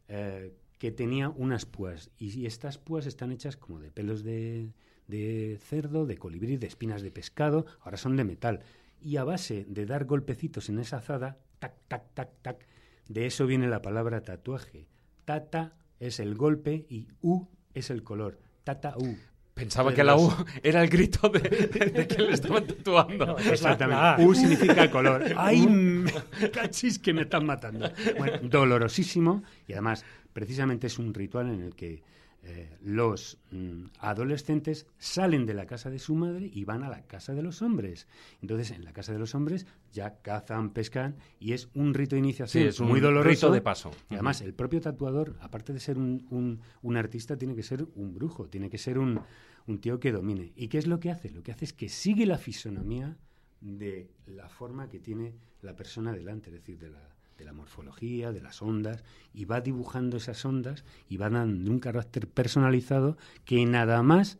eh, que tenía unas púas. Y, y estas púas están hechas como de pelos de, de cerdo, de colibrí, de espinas de pescado, ahora son de metal. Y a base de dar golpecitos en esa azada, tac, tac, tac, tac, de eso viene la palabra tatuaje. Tata es el golpe y U es el color. Tata U. Pensaba que la U era el grito de, de que le estaban tatuando. No, es la- Exactamente. la. U significa color. *laughs* ¡Ay, cachis que me están matando! Bueno, dolorosísimo y además precisamente es un ritual en el que eh, los mm, adolescentes salen de la casa de su madre y van a la casa de los hombres. Entonces, en la casa de los hombres ya cazan, pescan y es un rito de iniciación Sí, es un muy doloroso. rito de paso. Y además, el propio tatuador, aparte de ser un, un- un artista, tiene que ser un brujo, tiene que ser un, un tío que domine. ¿Y qué es lo que hace? Lo que hace es que sigue la fisonomía de la forma que tiene la persona delante, es decir, de la, de la morfología, de las ondas, y va dibujando esas ondas y va dando un carácter personalizado que nada más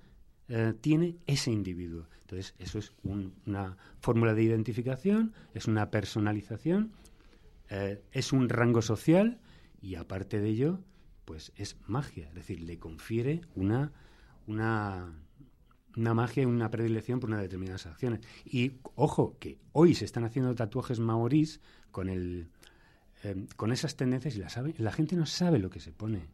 eh, tiene ese individuo. Entonces, eso es una fórmula de identificación, es una personalización, eh, es un rango social y aparte de ello, pues es magia. Es decir, le confiere una, una, una magia y una predilección por unas determinadas acciones. Y ojo, que hoy se están haciendo tatuajes maorís con el eh, con esas tendencias y la, sabe, la gente no sabe lo que se pone.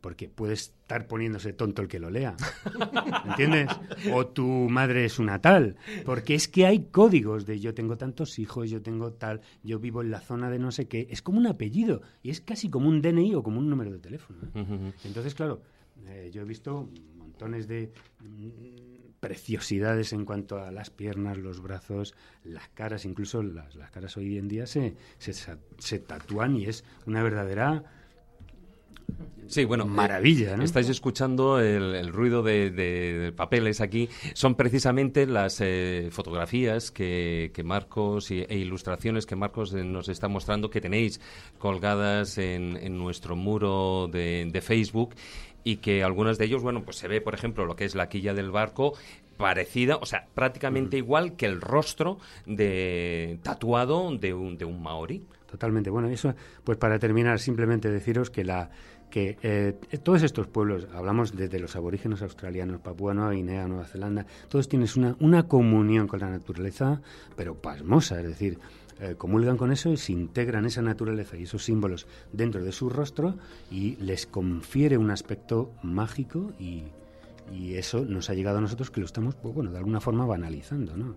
Porque puede estar poniéndose tonto el que lo lea. *laughs* ¿Entiendes? O tu madre es una tal. Porque es que hay códigos de yo tengo tantos hijos, yo tengo tal, yo vivo en la zona de no sé qué. Es como un apellido. Y es casi como un DNI o como un número de teléfono. ¿eh? Entonces, claro, eh, yo he visto montones de preciosidades en cuanto a las piernas, los brazos, las caras, incluso las, las caras hoy en día se, se, se tatúan y es una verdadera Sí, bueno, maravilla. ¿no? Estáis escuchando el, ruido de, papeles aquí. Son precisamente las eh, fotografías que, Marcos e ilustraciones que Marcos eh, nos está mostrando que tenéis colgadas en, en nuestro muro de, de Facebook y que algunos de ellos, bueno, pues se ve, por ejemplo, lo que es la quilla del barco parecida, o sea, prácticamente igual que el rostro de tatuado de un, de un maori. Totalmente. Bueno, eso, pues para terminar, simplemente deciros que la que eh, todos estos pueblos, hablamos desde los aborígenes australianos, Papúa Nueva Guinea, Nueva Zelanda, todos tienen una, una comunión con la naturaleza, pero pasmosa, es decir, eh, comulgan con eso y se integran esa naturaleza y esos símbolos dentro de su rostro y les confiere un aspecto mágico y, y eso nos ha llegado a nosotros que lo estamos, pues, bueno, de alguna forma banalizando, ¿no?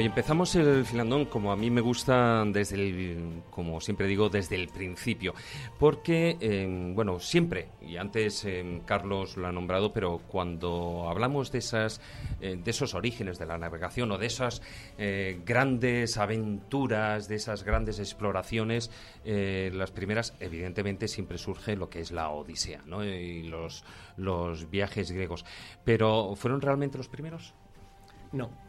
Y empezamos el filandón como a mí me gusta desde el, como siempre digo, desde el principio, porque, eh, bueno, siempre, y antes eh, Carlos lo ha nombrado, pero cuando hablamos de esas, eh, de esos orígenes de la navegación o de esas grandes aventuras, de esas grandes exploraciones, las primeras, evidentemente, siempre surge lo que es la Odisea, ¿no? Y los, los viajes griegos. Pero, ¿fueron realmente los primeros? No.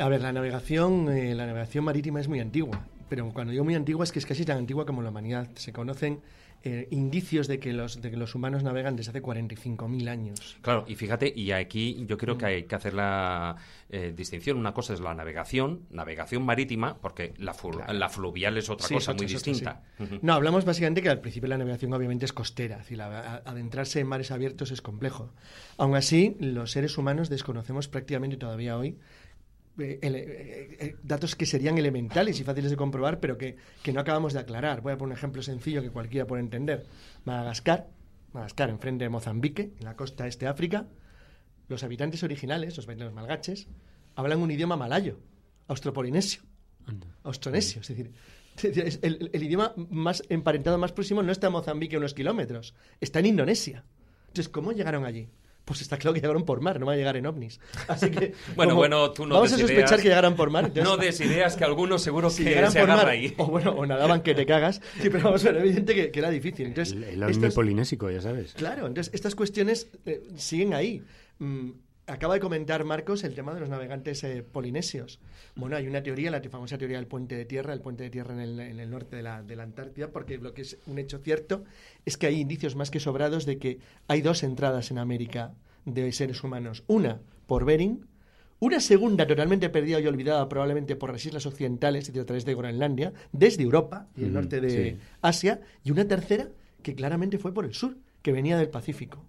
A ver, la navegación, eh, la navegación marítima es muy antigua, pero cuando digo muy antigua es que es casi tan antigua como la humanidad. Se conocen eh, indicios de que, los, de que los humanos navegan desde hace 45.000 años. Claro, y fíjate, y aquí yo creo que hay que hacer la eh, distinción. Una cosa es la navegación, navegación marítima, porque la, la fluvial es otra Sí, cosa muy distinta. No, hablamos básicamente que al principio la navegación obviamente es costera, es decir, la- adentrarse en mares abiertos es complejo. Aún así, los seres humanos desconocemos prácticamente todavía hoy eh, eh, eh, datos que serían elementales y fáciles de comprobar, pero que, que no acabamos de aclarar. Voy a poner un ejemplo sencillo que cualquiera puede entender. Madagascar, Madagascar, enfrente de Mozambique, en la costa este de África, los habitantes originales, los, los malgaches, hablan un idioma malayo, austropolinesio austronesio. Es decir, *laughs* el, el idioma más emparentado más próximo no está en Mozambique a unos kilómetros, está en Indonesia. Entonces, ¿cómo llegaron allí? Pues está claro que llegaron por mar, no van a llegar en ovnis. Así que, *laughs* Bueno, como bueno, tú no Vamos a sospechar ideas. que llegaran por mar. entonces- No des ideas que algunos seguro si que llegaran se por mar, ahí. o bueno, o nadaban que te cagas, *laughs* sí, pero vamos a ver, evidente que, que era difícil. Entonces, El, el ovni estas- polinésico, ya sabes. Claro, entonces estas cuestiones eh, siguen ahí. Mm, acaba de comentar Marcos el tema de los navegantes eh, polinesios. Bueno, hay una teoría, la famosa teoría del puente de tierra, el puente de tierra en el, en el norte de la, de la Antártida, porque lo que es un hecho cierto es que hay indicios más que sobrados de que hay dos entradas en América de seres humanos. Una por Bering, una segunda totalmente perdida y olvidada probablemente por las islas occidentales, es decir, a través de Groenlandia, desde Europa y el norte de sí. Asia, y una tercera que claramente fue por el sur, que venía del Pacífico.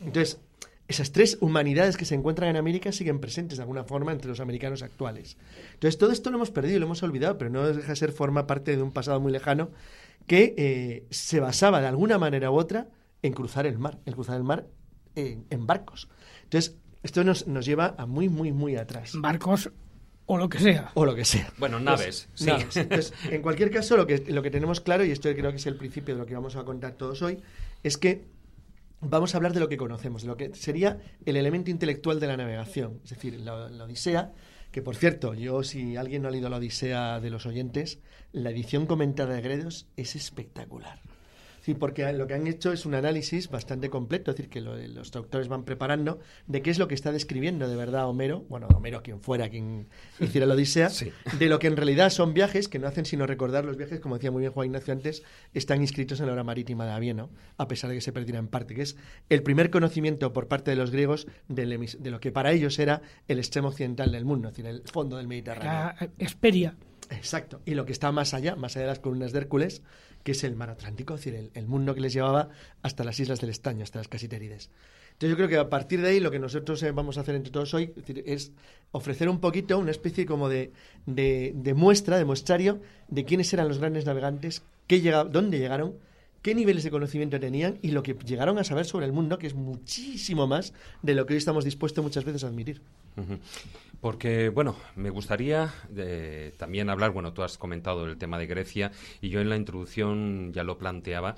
Entonces, esas tres humanidades que se encuentran en América siguen presentes de alguna forma entre los americanos actuales. Entonces, todo esto lo hemos perdido, lo hemos olvidado, pero no deja de ser forma parte de un pasado muy lejano que eh, se basaba de alguna manera u otra en cruzar el mar, el cruzar el mar en, en barcos. Entonces, esto nos, nos lleva a muy, muy, muy atrás. Barcos o lo que sea. O lo que sea. Bueno, Pues, naves, sí. naves. Entonces, en cualquier caso, lo que, lo que tenemos claro, y esto creo que es el principio de lo que vamos a contar todos hoy, es que vamos a hablar de lo que conocemos, de lo que sería el elemento intelectual de la navegación. Es decir, la, la Odisea, que por cierto, yo, si alguien no ha leído la Odisea de los oyentes, la edición comentada de Gredos es espectacular. Sí, porque lo que han hecho es un análisis bastante completo, es decir, que lo- los traductores van preparando de qué es lo que está describiendo de verdad Homero, bueno, Homero quien fuera quien hiciera la Odisea, Sí. de lo que en realidad son viajes que no hacen sino recordar los viajes, como decía muy bien Juan Ignacio antes, están inscritos en la obra marítima de Avieno, a pesar de que se perdiera en parte, que es el primer conocimiento por parte de los griegos de lo que para ellos era el extremo occidental del mundo, es decir, el fondo del Mediterráneo. Era eh, Esperia. Exacto. Y lo que está más allá, más allá de las columnas de Hércules, que es el mar Atlántico, es decir, el, mundo que les llevaba hasta las islas del estaño, hasta las Casitérides. Entonces yo creo que a partir de ahí lo que nosotros eh, vamos a hacer entre todos hoy es, ofrecer un poquito, una especie como de, de, muestra, de muestrario de quiénes eran los grandes navegantes, qué llega, dónde llegaron, qué niveles de conocimiento tenían y lo que llegaron a saber sobre el mundo, que es muchísimo más de lo que hoy estamos dispuestos muchas veces a admitir. Porque, bueno, me gustaría eh, también hablar, bueno, tú has comentado el tema de Grecia y yo en la introducción ya lo planteaba,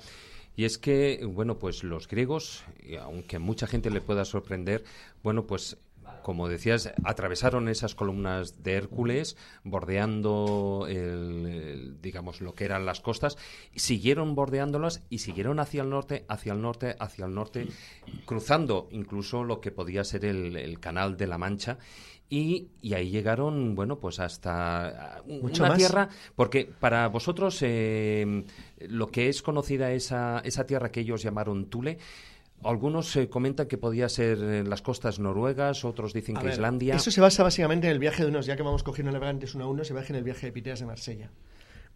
y es que, bueno, pues los griegos, aunque mucha gente le pueda sorprender, bueno, pues como decías, atravesaron esas columnas de Hércules, bordeando, el, el, digamos, lo que eran las costas, siguieron bordeándolas y siguieron hacia el norte, hacia el norte, hacia el norte, cruzando incluso lo que podía ser el, el canal de la Mancha. Y, y ahí llegaron, bueno, pues hasta un- Mucho una más. tierra, porque para vosotros eh, lo que es conocida esa, esa tierra que ellos llamaron Tule, algunos eh, comentan que podía ser eh, las costas noruegas, otros dicen A que ver, Islandia. Eso se basa básicamente en el viaje de unos, ya que vamos cogiendo navegantes uno a uno, se baja en el viaje de Piteas de Marsella.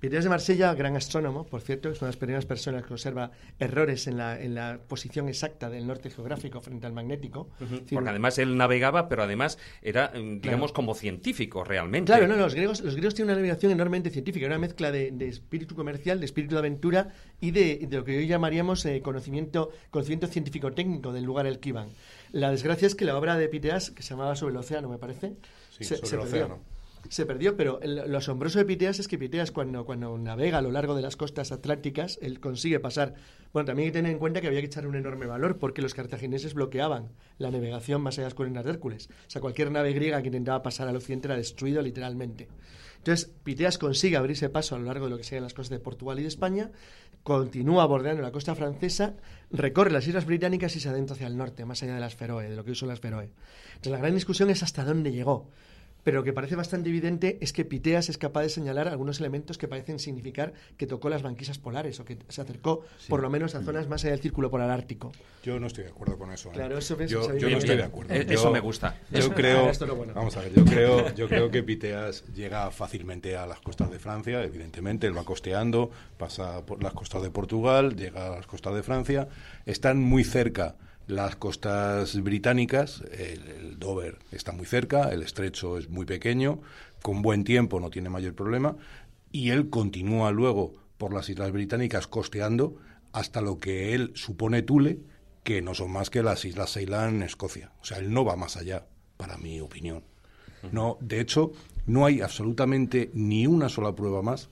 Piteas de Marsella, gran astrónomo, por cierto, es una de las primeras personas que observa errores en la, en la posición exacta del norte geográfico frente al magnético. Porque además él navegaba, pero además era, mm, digamos, como científico realmente. Claro, no, no, los griegos, los griegos tienen una navegación enormemente científica, una mezcla de, de espíritu comercial, de espíritu de aventura y de, de lo que hoy llamaríamos eh, conocimiento, conocimiento científico-técnico del lugar al que iban. La desgracia es que la obra de Piteas, que se llamaba Sobre el Océano, me parece, Sí, sobre el perdió. océano. Se perdió, pero el- lo asombroso de Piteas es que Piteas cuando, cuando navega a lo largo de las costas atlánticas, él consigue pasar. Bueno, también hay que tener en cuenta que había que echar un enorme valor porque los cartagineses bloqueaban la navegación más allá de las columnas de Hércules. O sea, cualquier nave griega que intentaba pasar al occidente era destruido literalmente. Entonces, Piteas consigue abrirse paso a lo largo de lo que serían las costas de Portugal y de España, continúa bordeando la costa francesa, recorre las islas británicas y se adentra hacia el norte, más allá de las Feroe, de lo que hoy son las Feroe. Entonces, la gran discusión es hasta dónde llegó. Pero lo que parece bastante evidente es que Piteas es capaz de señalar algunos elementos que parecen significar que tocó las banquisas polares o que se acercó por lo menos a zonas más allá del círculo polar ártico. Yo no estoy de acuerdo con eso. ¿eh? Claro, eso yo, no bien. estoy de acuerdo. Eh, Yo- eso me gusta. Yo creo, bueno. vamos a ver, yo *laughs* creo, yo creo que Piteas llega fácilmente a las costas de Francia, evidentemente, él va costeando, pasa por las costas de Portugal, llega a las costas de Francia, están muy cerca las costas británicas, el, el Dover está muy cerca, el estrecho es muy pequeño, con buen tiempo no tiene mayor problema, y él continúa luego por las islas británicas costeando hasta lo que él supone Tule, que no son más que las islas Ceilán en Escocia. O sea, él no va más allá, para mi opinión. No, de hecho, no hay absolutamente ni una sola prueba más,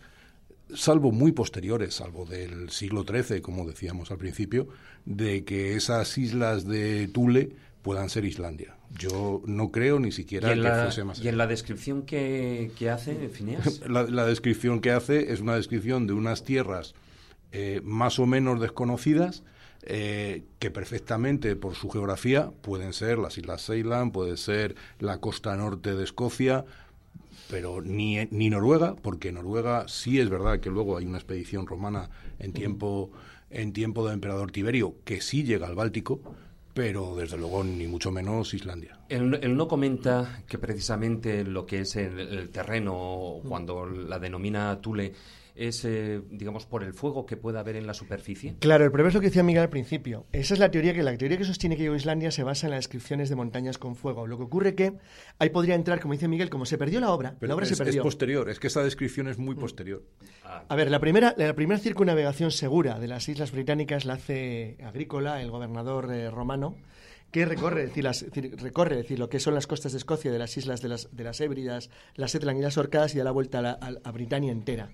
salvo muy posteriores, salvo del siglo XIII, como decíamos al principio, de que esas islas de Tule puedan ser Islandia. Yo no creo ni siquiera que la, fuese más y en la descripción que, que hace Phineas, *laughs* la, la descripción que hace es una descripción de unas tierras eh, más o menos desconocidas eh, que perfectamente por su geografía pueden ser las Islas Ceylan, puede ser la costa norte de Escocia, pero ni, ni Noruega, porque Noruega sí es verdad que luego hay una expedición romana en tiempo, en tiempo del emperador Tiberio que sí llega al Báltico, pero desde luego ni mucho menos Islandia. él, él no comenta que precisamente lo que es el, el terreno, cuando la denomina Tule, es, eh, digamos, por el fuego que pueda haber en la superficie. Claro, el problema es lo que decía Miguel al principio. Esa es la teoría que la teoría que sostiene que Islandia se basa en las descripciones de montañas con fuego. Lo que ocurre que ahí podría entrar, como dice Miguel, como se perdió la obra, Pero la obra es, se es perdió. posterior, es que esa descripción es muy posterior. A ver, la primera, la primera circunnavegación segura de las islas británicas la hace Agrícola, el gobernador eh, romano, que recorre, es decir, las- decir, recorre es decir, lo que son las costas de Escocia, de las islas de las, de las Hébridas, las Shetland y las Orcadas y da la vuelta a, la- a- a Britania entera.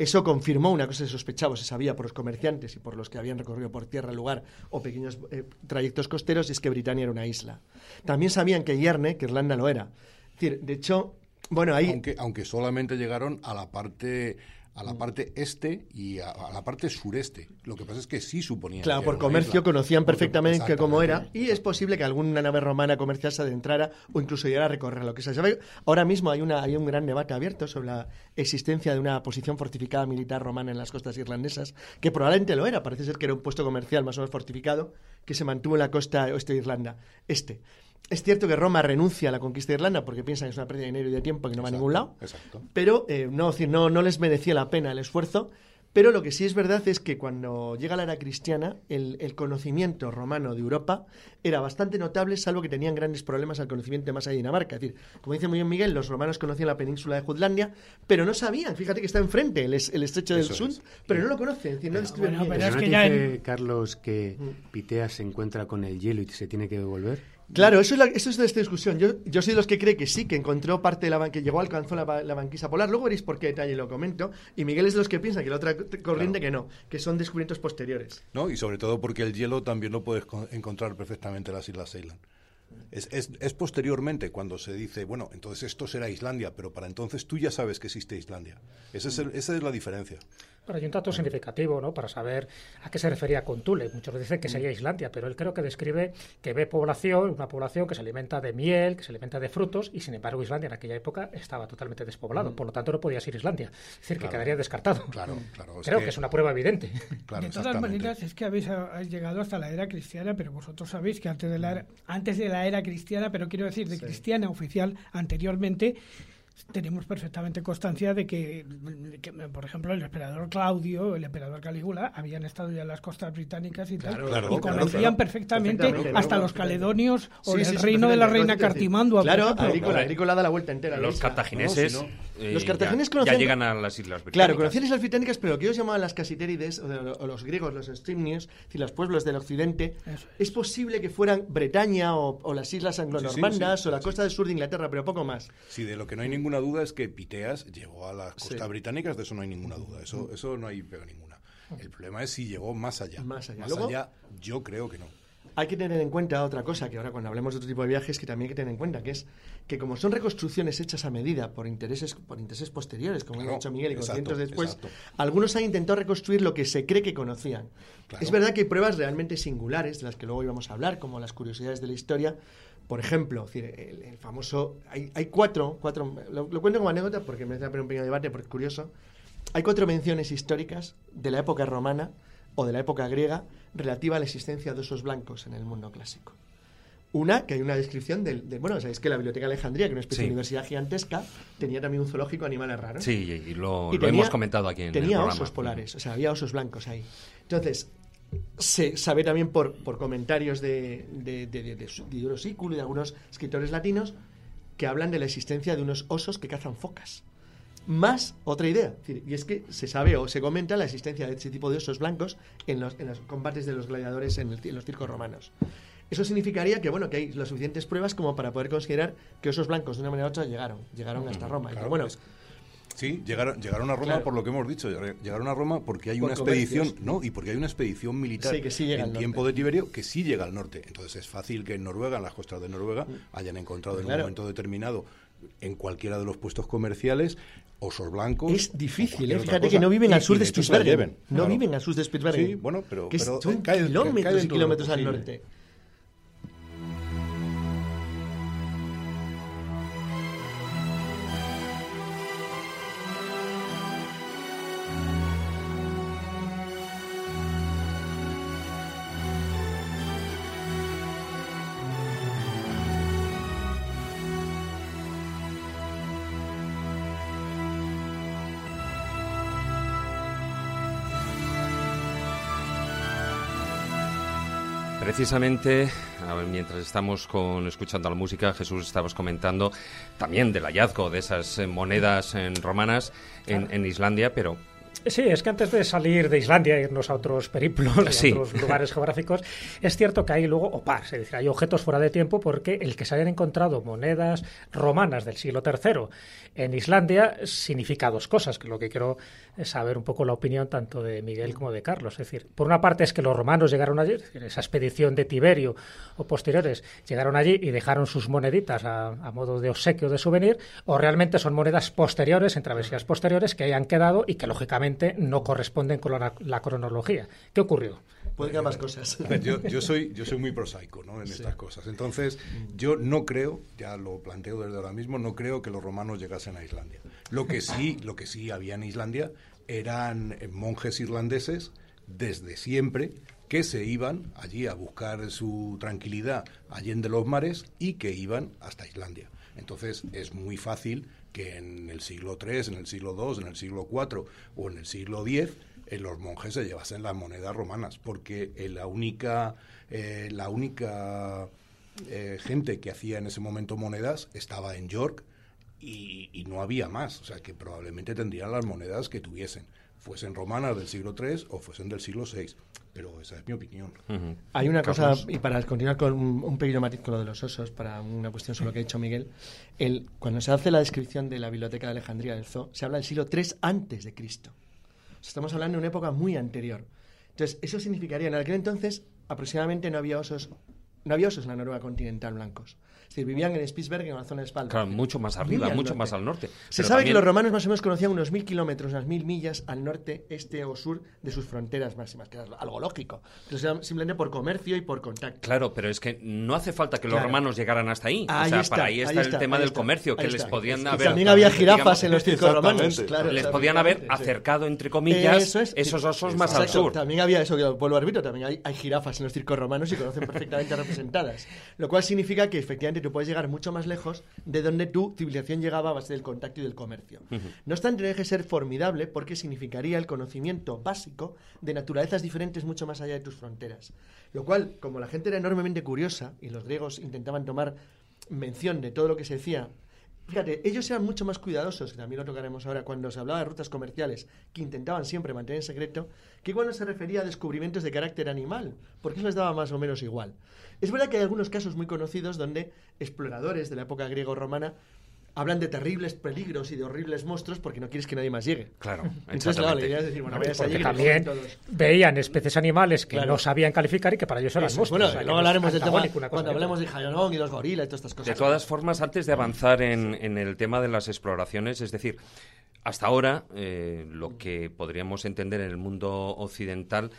Eso confirmó una cosa que sospechaba, se sabía por los comerciantes y por los que habían recorrido por tierra el lugar o pequeños eh, trayectos costeros, y es que Britania era una isla. También sabían que Yerne, que Irlanda lo era. Es decir, de hecho, bueno, ahí... aunque solamente llegaron a la parte a la parte este y a, a la parte sureste. Lo que pasa es que sí suponían. Claro, que por comercio isla. conocían perfectamente cómo era y es posible que alguna nave romana comercial se adentrara o incluso llegara a recorrer lo que se sabe. Ahora mismo hay, una, hay un gran debate abierto sobre la existencia de una posición fortificada militar romana en las costas irlandesas, que probablemente lo era, parece ser que era un puesto comercial más o menos fortificado que se mantuvo en la costa oeste de Irlanda. Este. Es cierto que Roma renuncia a la conquista de Irlanda porque piensan que es una pérdida de dinero y de tiempo que no va a ningún lado Exacto. pero eh, no, no, no les merecía la pena el esfuerzo. Pero lo que sí es verdad es que cuando llega la era cristiana, el, el conocimiento romano de Europa era bastante notable, salvo que tenían grandes problemas al conocimiento de más allá de Dinamarca. Es decir, como dice muy bien Miguel, los romanos conocían la península de Jutlandia, pero no sabían, fíjate que está enfrente el, es- el estrecho del Sund, es. pero no lo conocen, es decir, no bueno, pero ¿Pero es no que ya dice, en- Carlos, que Piteas se encuentra con el hielo y se tiene que devolver? Claro, eso es, la- eso es de esta discusión. Yo, yo soy de los que cree que sí, que encontró parte de la que llegó, alcanzó la, la banquisa polar. Luego veréis por qué detalle lo comento. Y Miguel es de los que piensan que la otra corriente que no, que son descubrimientos posteriores. ¿no? Y sobre todo porque el hielo también lo puedes con- encontrar perfectamente en las Islas Ceylan. Es, es, es posteriormente cuando se dice, bueno, entonces esto será Islandia, pero para entonces tú ya sabes que existe Islandia. Ese es el- esa es la diferencia. Pero hay un dato significativo, ¿no? Para saber a qué se refería con Tule. Muchos dicen que sería Islandia, pero él creo que describe que ve población, una población que se alimenta de miel, que se alimenta de frutos, y sin embargo Islandia en aquella época estaba totalmente despoblado. Por lo tanto, no podía ser Islandia. Es decir, que quedaría descartado. Claro, claro. Creo que... es una prueba evidente. *laughs* claro, de todas maneras, es que habéis, habéis llegado hasta la era cristiana, pero vosotros sabéis que antes de la era, antes de la era cristiana, pero quiero decir de cristiana oficial anteriormente, tenemos perfectamente constancia de que, que, por ejemplo, el emperador Claudio, el emperador Calígula, habían estado ya en las costas británicas y tal, Claro, y claro, conocían claro. perfectamente, Perfectamente, hasta los caledonios o Sí, el sí, reino de la reina es Cartimandua. Claro. Agrícola, Claro. Agrícola da la vuelta entera. Los cartagineses No, si eh, Los cartagineses ya, ya conocían- llegan a las Islas Británicas. Claro, conocían las británicas, pero lo que ellos llamaban las casitérides, o, de- o los griegos, los es decir, los pueblos del occidente, Eso es. posible que fueran Bretaña o, o las islas anglo-normandas Sí, sí, sí, o la sí. costa del sur de Inglaterra, pero poco más. Sí, de lo que no hay ninguna duda es que Piteas llegó a las costas Sí. británicas, de eso no hay ninguna duda. Eso, eso no hay pega ninguna. El problema es si llegó más allá. Más allá. Luego- yo creo que no. Hay que tener en cuenta otra cosa, que ahora cuando hablemos de otro tipo de viajes, que también hay que tener en cuenta, que es que como son reconstrucciones hechas a medida por intereses, por intereses posteriores, como Claro, ha dicho Miguel, y conscientes después, exacto. algunos han intentado reconstruir lo que se cree que conocían. Claro. Es verdad que hay pruebas realmente singulares, de las que luego íbamos a hablar, como las curiosidades de la historia, Por ejemplo, decir, el, el famoso. Hay, hay cuatro. cuatro lo, lo cuento como anécdota porque me hace un pequeño debate, porque es curioso. Hay cuatro menciones históricas de la época romana o de la época griega relativa a la existencia de osos blancos en el mundo clásico. Una, que hay una descripción del. De, bueno, sabéis que la Biblioteca de Alejandría, que es una especie Sí. de universidad gigantesca, tenía también un zoológico de animales raros. Sí, y lo, Y lo tenía- hemos comentado aquí en el Tenía programa. osos polares, o sea, había osos blancos ahí. Entonces, se sabe también por, por comentarios de, de, de, de, y de algunos escritores latinos que hablan de la existencia de unos osos que cazan focas. Más otra idea, y es que se sabe o se comenta la existencia de ese tipo de osos blancos en los, en los combates de los gladiadores en, el- en los circos romanos. Eso significaría que bueno que hay las suficientes pruebas como para poder considerar que osos blancos de una manera u otra llegaron, llegaron hasta Roma. Y que, Claro, bueno, Sí, llegaron, llegaron a Roma Claro. por lo que hemos dicho. Llegaron a Roma porque hay Por una comercios. expedición, no, y porque hay una expedición militar Sí, que sí en tiempo de Tiberio que sí llega al norte. Entonces es fácil que en Noruega, en las costas de Noruega, hayan encontrado en Mm. Un momento determinado en cualquiera de los puestos comerciales osos blancos. Es difícil, ¿eh? fíjate que no viven al sur de lleven, No viven al sur de Spitsbergen. Sí, bueno, pero- pero son cae kilómetros y kilómetros al norte. Precisamente, mientras estamos con, escuchando la música, Jesús, estabas comentando también del hallazgo de esas monedas en romanas en, en Islandia, pero Sí, es que antes de salir de Islandia e irnos a otros periplos, a otros lugares geográficos, es cierto que hay luego opares, es decir, hay objetos fuera de tiempo porque el que se hayan encontrado monedas romanas del siglo III en Islandia significa dos cosas, que lo que quiero es saber un poco la opinión tanto de Miguel como de Carlos. Es decir, por una parte es que los romanos llegaron allí, es decir, esa expedición de Tiberio o posteriores llegaron allí y dejaron sus moneditas a, a modo de obsequio de souvenir, o realmente son monedas posteriores, en travesías posteriores, que hayan quedado y que lógicamente no corresponden con la, la cronología. ¿Qué ocurrió? Pueden que ambas cosas. Yo, yo soy, yo soy muy prosaico ¿no? en estas cosas. Entonces, yo no creo, ya lo planteo desde ahora mismo, no creo que los romanos llegasen a Islandia. Lo que sí, lo que sí había en Islandia eran eh, monjes irlandeses desde siempre que se iban allí a buscar su tranquilidad allende los mares y que iban hasta Islandia. Entonces es muy fácil que en el siglo III, en el siglo II, en el siglo IV o en el siglo X los monjes se llevasen las monedas romanas, porque eh, la única, eh, la única eh, gente que hacía en ese momento monedas estaba en York y, y no había más, o sea que probablemente tendrían las monedas que tuviesen, fuesen romanas del siglo III o fuesen del siglo VI, pero esa es mi opinión. Hay una cosa, y para continuar con un, un pequeño matiz con lo de los osos, para una cuestión sobre lo que ha dicho Miguel, el, cuando se hace la descripción de la Biblioteca de Alejandría del Zoo, se habla del siglo III antes de Cristo. O sea, estamos hablando de una época muy anterior. Entonces, eso significaría, en aquel entonces, aproximadamente no había osos, no había osos en la Noruega continental blancos. Decir, vivían en Spitsbergen, en la zona de espalda. claro, mucho más arriba, mucho más al norte. Se Pero sabe también- que los romanos más o menos conocían unos mil kilómetros, unas mil millas al norte, este o sur de sus fronteras máximas, que era algo lógico. Entonces, era simplemente por comercio y por contacto. Claro, pero es que no hace falta que los Claro. romanos llegaran hasta ahí. o Ahí sea, está, para ahí está, ahí el está, tema del está, comercio, que les podían haber... también había jirafas digamos, en los circos romanos. Claro, les o sea, podían haber acercado, entre comillas, Eso es. esos osos más al sur. También había eso que vuelvo a arbitro, también hay, hay jirafas en los circos romanos y conocen perfectamente representadas. Lo cual significa que efectivamente tú puedes llegar mucho más lejos de donde tu civilización llegaba a base del contacto y del comercio. No obstante, que ser formidable porque significaría el conocimiento básico de naturalezas diferentes mucho más allá de tus fronteras. Lo cual, como la gente era enormemente curiosa y los griegos intentaban tomar mención de todo lo que se decía Fíjate, ellos eran mucho más cuidadosos, que también lo tocaremos ahora, cuando se hablaba de rutas comerciales, que intentaban siempre mantener en secreto, que cuando se refería a descubrimientos de carácter animal, porque eso les daba más o menos igual. Es verdad que hay algunos casos muy conocidos donde exploradores de la época griego-romana hablan de terribles peligros y de horribles monstruos porque no quieres que nadie más llegue. Claro, *laughs* Entonces, claro, la idea es decir, bueno, vayas allí también veían especies animales que Claro. no sabían calificar y que para ellos eran monstruos. Bueno, o sea, luego no hablaremos del tema cuando hablemos de Jayonong y los gorilas y todas estas cosas. De todas formas, antes de avanzar en, en el tema de las exploraciones, es decir, hasta ahora eh, lo que podríamos entender en el mundo occidental,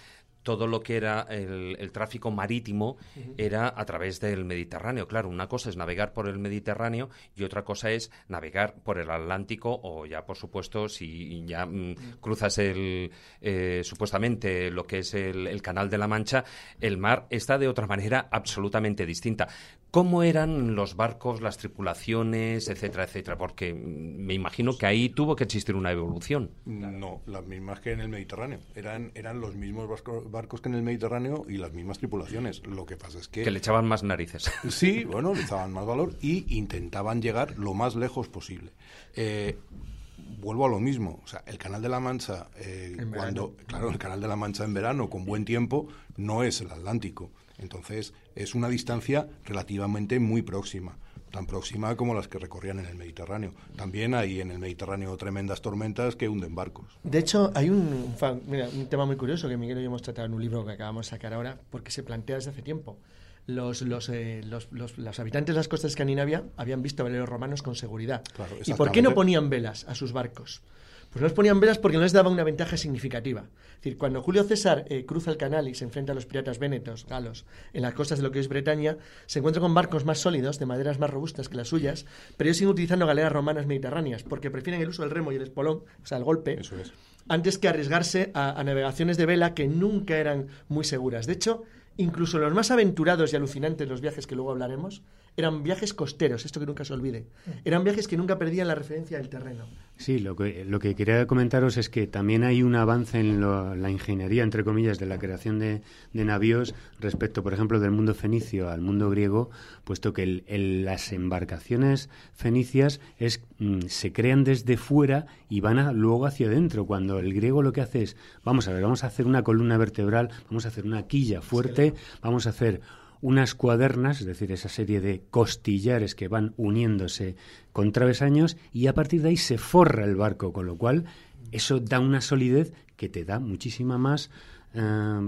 todo lo que era el, el tráfico marítimo era a través del Mediterráneo. Claro, una cosa es navegar por el Mediterráneo y otra cosa es navegar por el Atlántico o ya, por supuesto, si ya mm, cruzas el eh, supuestamente lo que es el, el Canal de la Mancha, el mar está de otra manera absolutamente distinta. ¿Cómo eran los barcos, las tripulaciones, etcétera, etcétera? Porque me imagino que ahí tuvo que existir una evolución. No, las mismas que en el Mediterráneo. Eran, eran los mismos barco- barcos que en el Mediterráneo y las mismas tripulaciones. Lo que pasa es que... Que le echaban más narices. *laughs* Sí, bueno, le daban más valor y intentaban llegar lo más lejos posible. Eh, vuelvo a lo mismo, o sea, el Canal de la Mancha, eh, cuando, claro, el Canal de la Mancha en verano con buen tiempo no es el Atlántico, entonces es una distancia relativamente muy próxima, tan próxima como las que recorrían en el Mediterráneo. También hay en el Mediterráneo tremendas tormentas que hunden barcos. De hecho, hay un, mira, un tema muy curioso que Miguel y yo hemos tratado en un libro que acabamos de sacar ahora, porque se plantea desde hace tiempo. Los, los, eh, los, los- los habitantes de las costas de Escandinavia habían visto veleros romanos con seguridad. Claro, ¿Y por qué no ponían velas a sus barcos? Pues no les ponían velas porque no les daba una ventaja significativa. Es decir, cuando Julio César eh, cruza el canal y se enfrenta a los piratas vénetos, galos, en las costas de lo que es Bretaña, se encuentra con barcos más sólidos, de maderas más robustas que las suyas, pero ellos siguen utilizando galeras romanas mediterráneas porque prefieren el uso del remo y el espolón, o sea, el golpe, Eso es. antes que arriesgarse a, a navegaciones de vela que nunca eran muy seguras. De hecho, incluso los más aventurados y alucinantes, los viajes que luego hablaremos, eran viajes costeros, esto que nunca se olvide. Eran viajes que nunca perdían la referencia del terreno. Sí, lo que, lo que quería comentaros es que también hay un avance en lo- la ingeniería, entre comillas, de la creación de, de navíos respecto, por ejemplo, del mundo fenicio al mundo griego, puesto que el- el- las embarcaciones fenicias es, mm, se crean desde fuera y van a- luego hacia adentro. Cuando el griego lo que hace es, vamos a ver, vamos a hacer una columna vertebral, vamos a hacer una quilla fuerte, vamos a hacer unas cuadernas, es decir, esa serie de costillares que van uniéndose con travesaños y a partir de ahí se forra el barco, con lo cual eso da una solidez que te da muchísima más eh,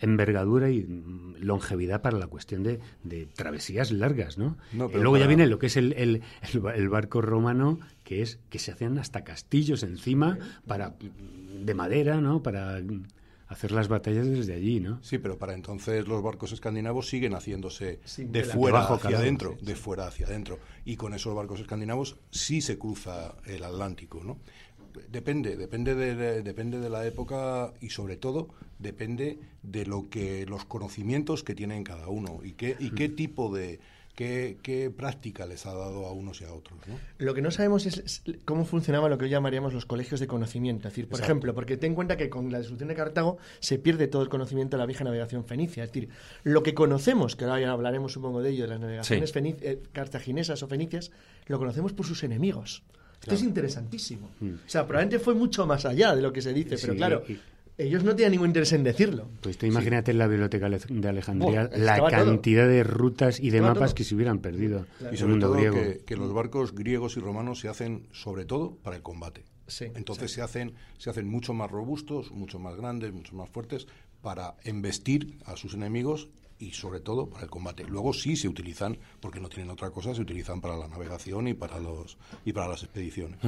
envergadura y mm, longevidad para la cuestión de, de travesías largas, ¿no? No, Eh, pero luego ya viene lo que es el, el- el ba- el barco romano, que es que se hacían hasta castillos encima para de madera, ¿no? Para hacer las batallas desde allí, ¿no? Sí, pero para entonces los barcos escandinavos siguen haciéndose Sí, de fuera hacia calado, adentro, sí, de fuera hacia adentro. Y con esos barcos escandinavos sí se cruza el Atlántico, ¿no? Depende, depende de, depende de la época y sobre todo depende de lo que los conocimientos que tienen cada uno y qué y qué tipo de qué, qué práctica les ha dado a unos y a otros, ¿no? Lo que no sabemos es, es cómo funcionaba lo que hoy llamaríamos los colegios de conocimiento. Es decir, por Exacto. ejemplo, porque ten en cuenta que con la destrucción de Cartago se pierde todo el conocimiento de la vieja navegación fenicia. Es decir, lo que conocemos, que ahora ya hablaremos supongo de ello, de las navegaciones Sí. eh, cartaginesas o fenicias, lo conocemos por sus enemigos. Esto es interesantísimo. O sea, probablemente fue mucho más allá de lo que se dice, pero Sí, claro, y- ellos no tenían ningún interés en decirlo. Pues tú imagínate en la biblioteca de Alejandría Buah, la todo. cantidad de rutas y de Estaba mapas todo. que se hubieran perdido Y en el sobre mundo todo griego. que, que los barcos griegos y romanos se hacen sobre todo para el combate. Sí, Entonces se hacen se hacen mucho más robustos, mucho más grandes, mucho más fuertes para embestir a sus enemigos y sobre todo para el combate. Luego sí se utilizan porque no tienen otra cosa, se utilizan para la navegación y para los y para las expediciones.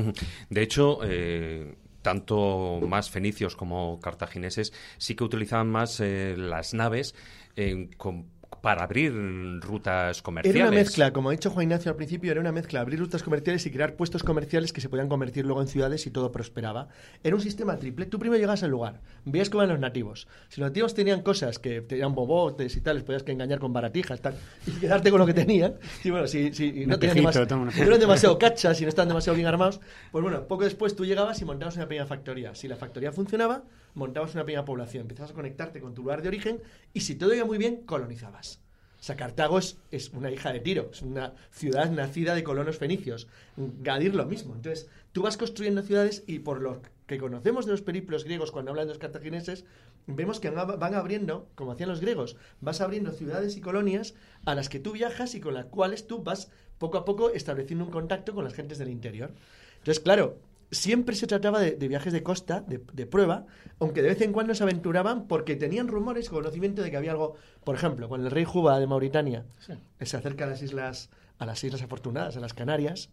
De hecho, eh, tanto más fenicios como cartagineses sí que utilizaban más eh, las naves eh, con- para abrir rutas comerciales. Era una mezcla, como ha dicho Juan Ignacio al principio, era una mezcla, abrir rutas comerciales y crear puestos comerciales que se podían convertir luego en ciudades y todo prosperaba. Era un sistema triple. Tú primero llegas al lugar, veías cómo eran los nativos. Si los nativos tenían cosas que tenían bobotes y tal, les podías que engañar con baratijas tal, y *laughs* quedarte con lo que tenían. Y bueno, si, si no Un tenían demasiado, no eran demasiado *laughs* cachas y no estaban demasiado bien armados, pues bueno, poco después tú llegabas y montabas una pequeña factoría. Si la factoría funcionaba, montabas una pequeña población, empezabas a conectarte con tu lugar de origen y si todo iba muy bien, colonizabas. O sea, Cartago es, una hija de Tiro, es una ciudad nacida de colonos fenicios. Gadir lo mismo. Entonces, tú vas construyendo ciudades y por lo que conocemos de los periplos griegos cuando hablan de los cartagineses, vemos que van van abriendo, como hacían los griegos, vas abriendo ciudades y colonias a las que tú viajas y con las cuales tú vas poco a poco estableciendo un contacto con las gentes del interior. Entonces, claro, siempre se trataba de, de viajes de costa, de, de prueba, aunque de vez en cuando se aventuraban porque tenían rumores, conocimiento de que había algo, por ejemplo, cuando el rey Juba de Mauritania se acerca a las islas, a las islas afortunadas, a las Canarias,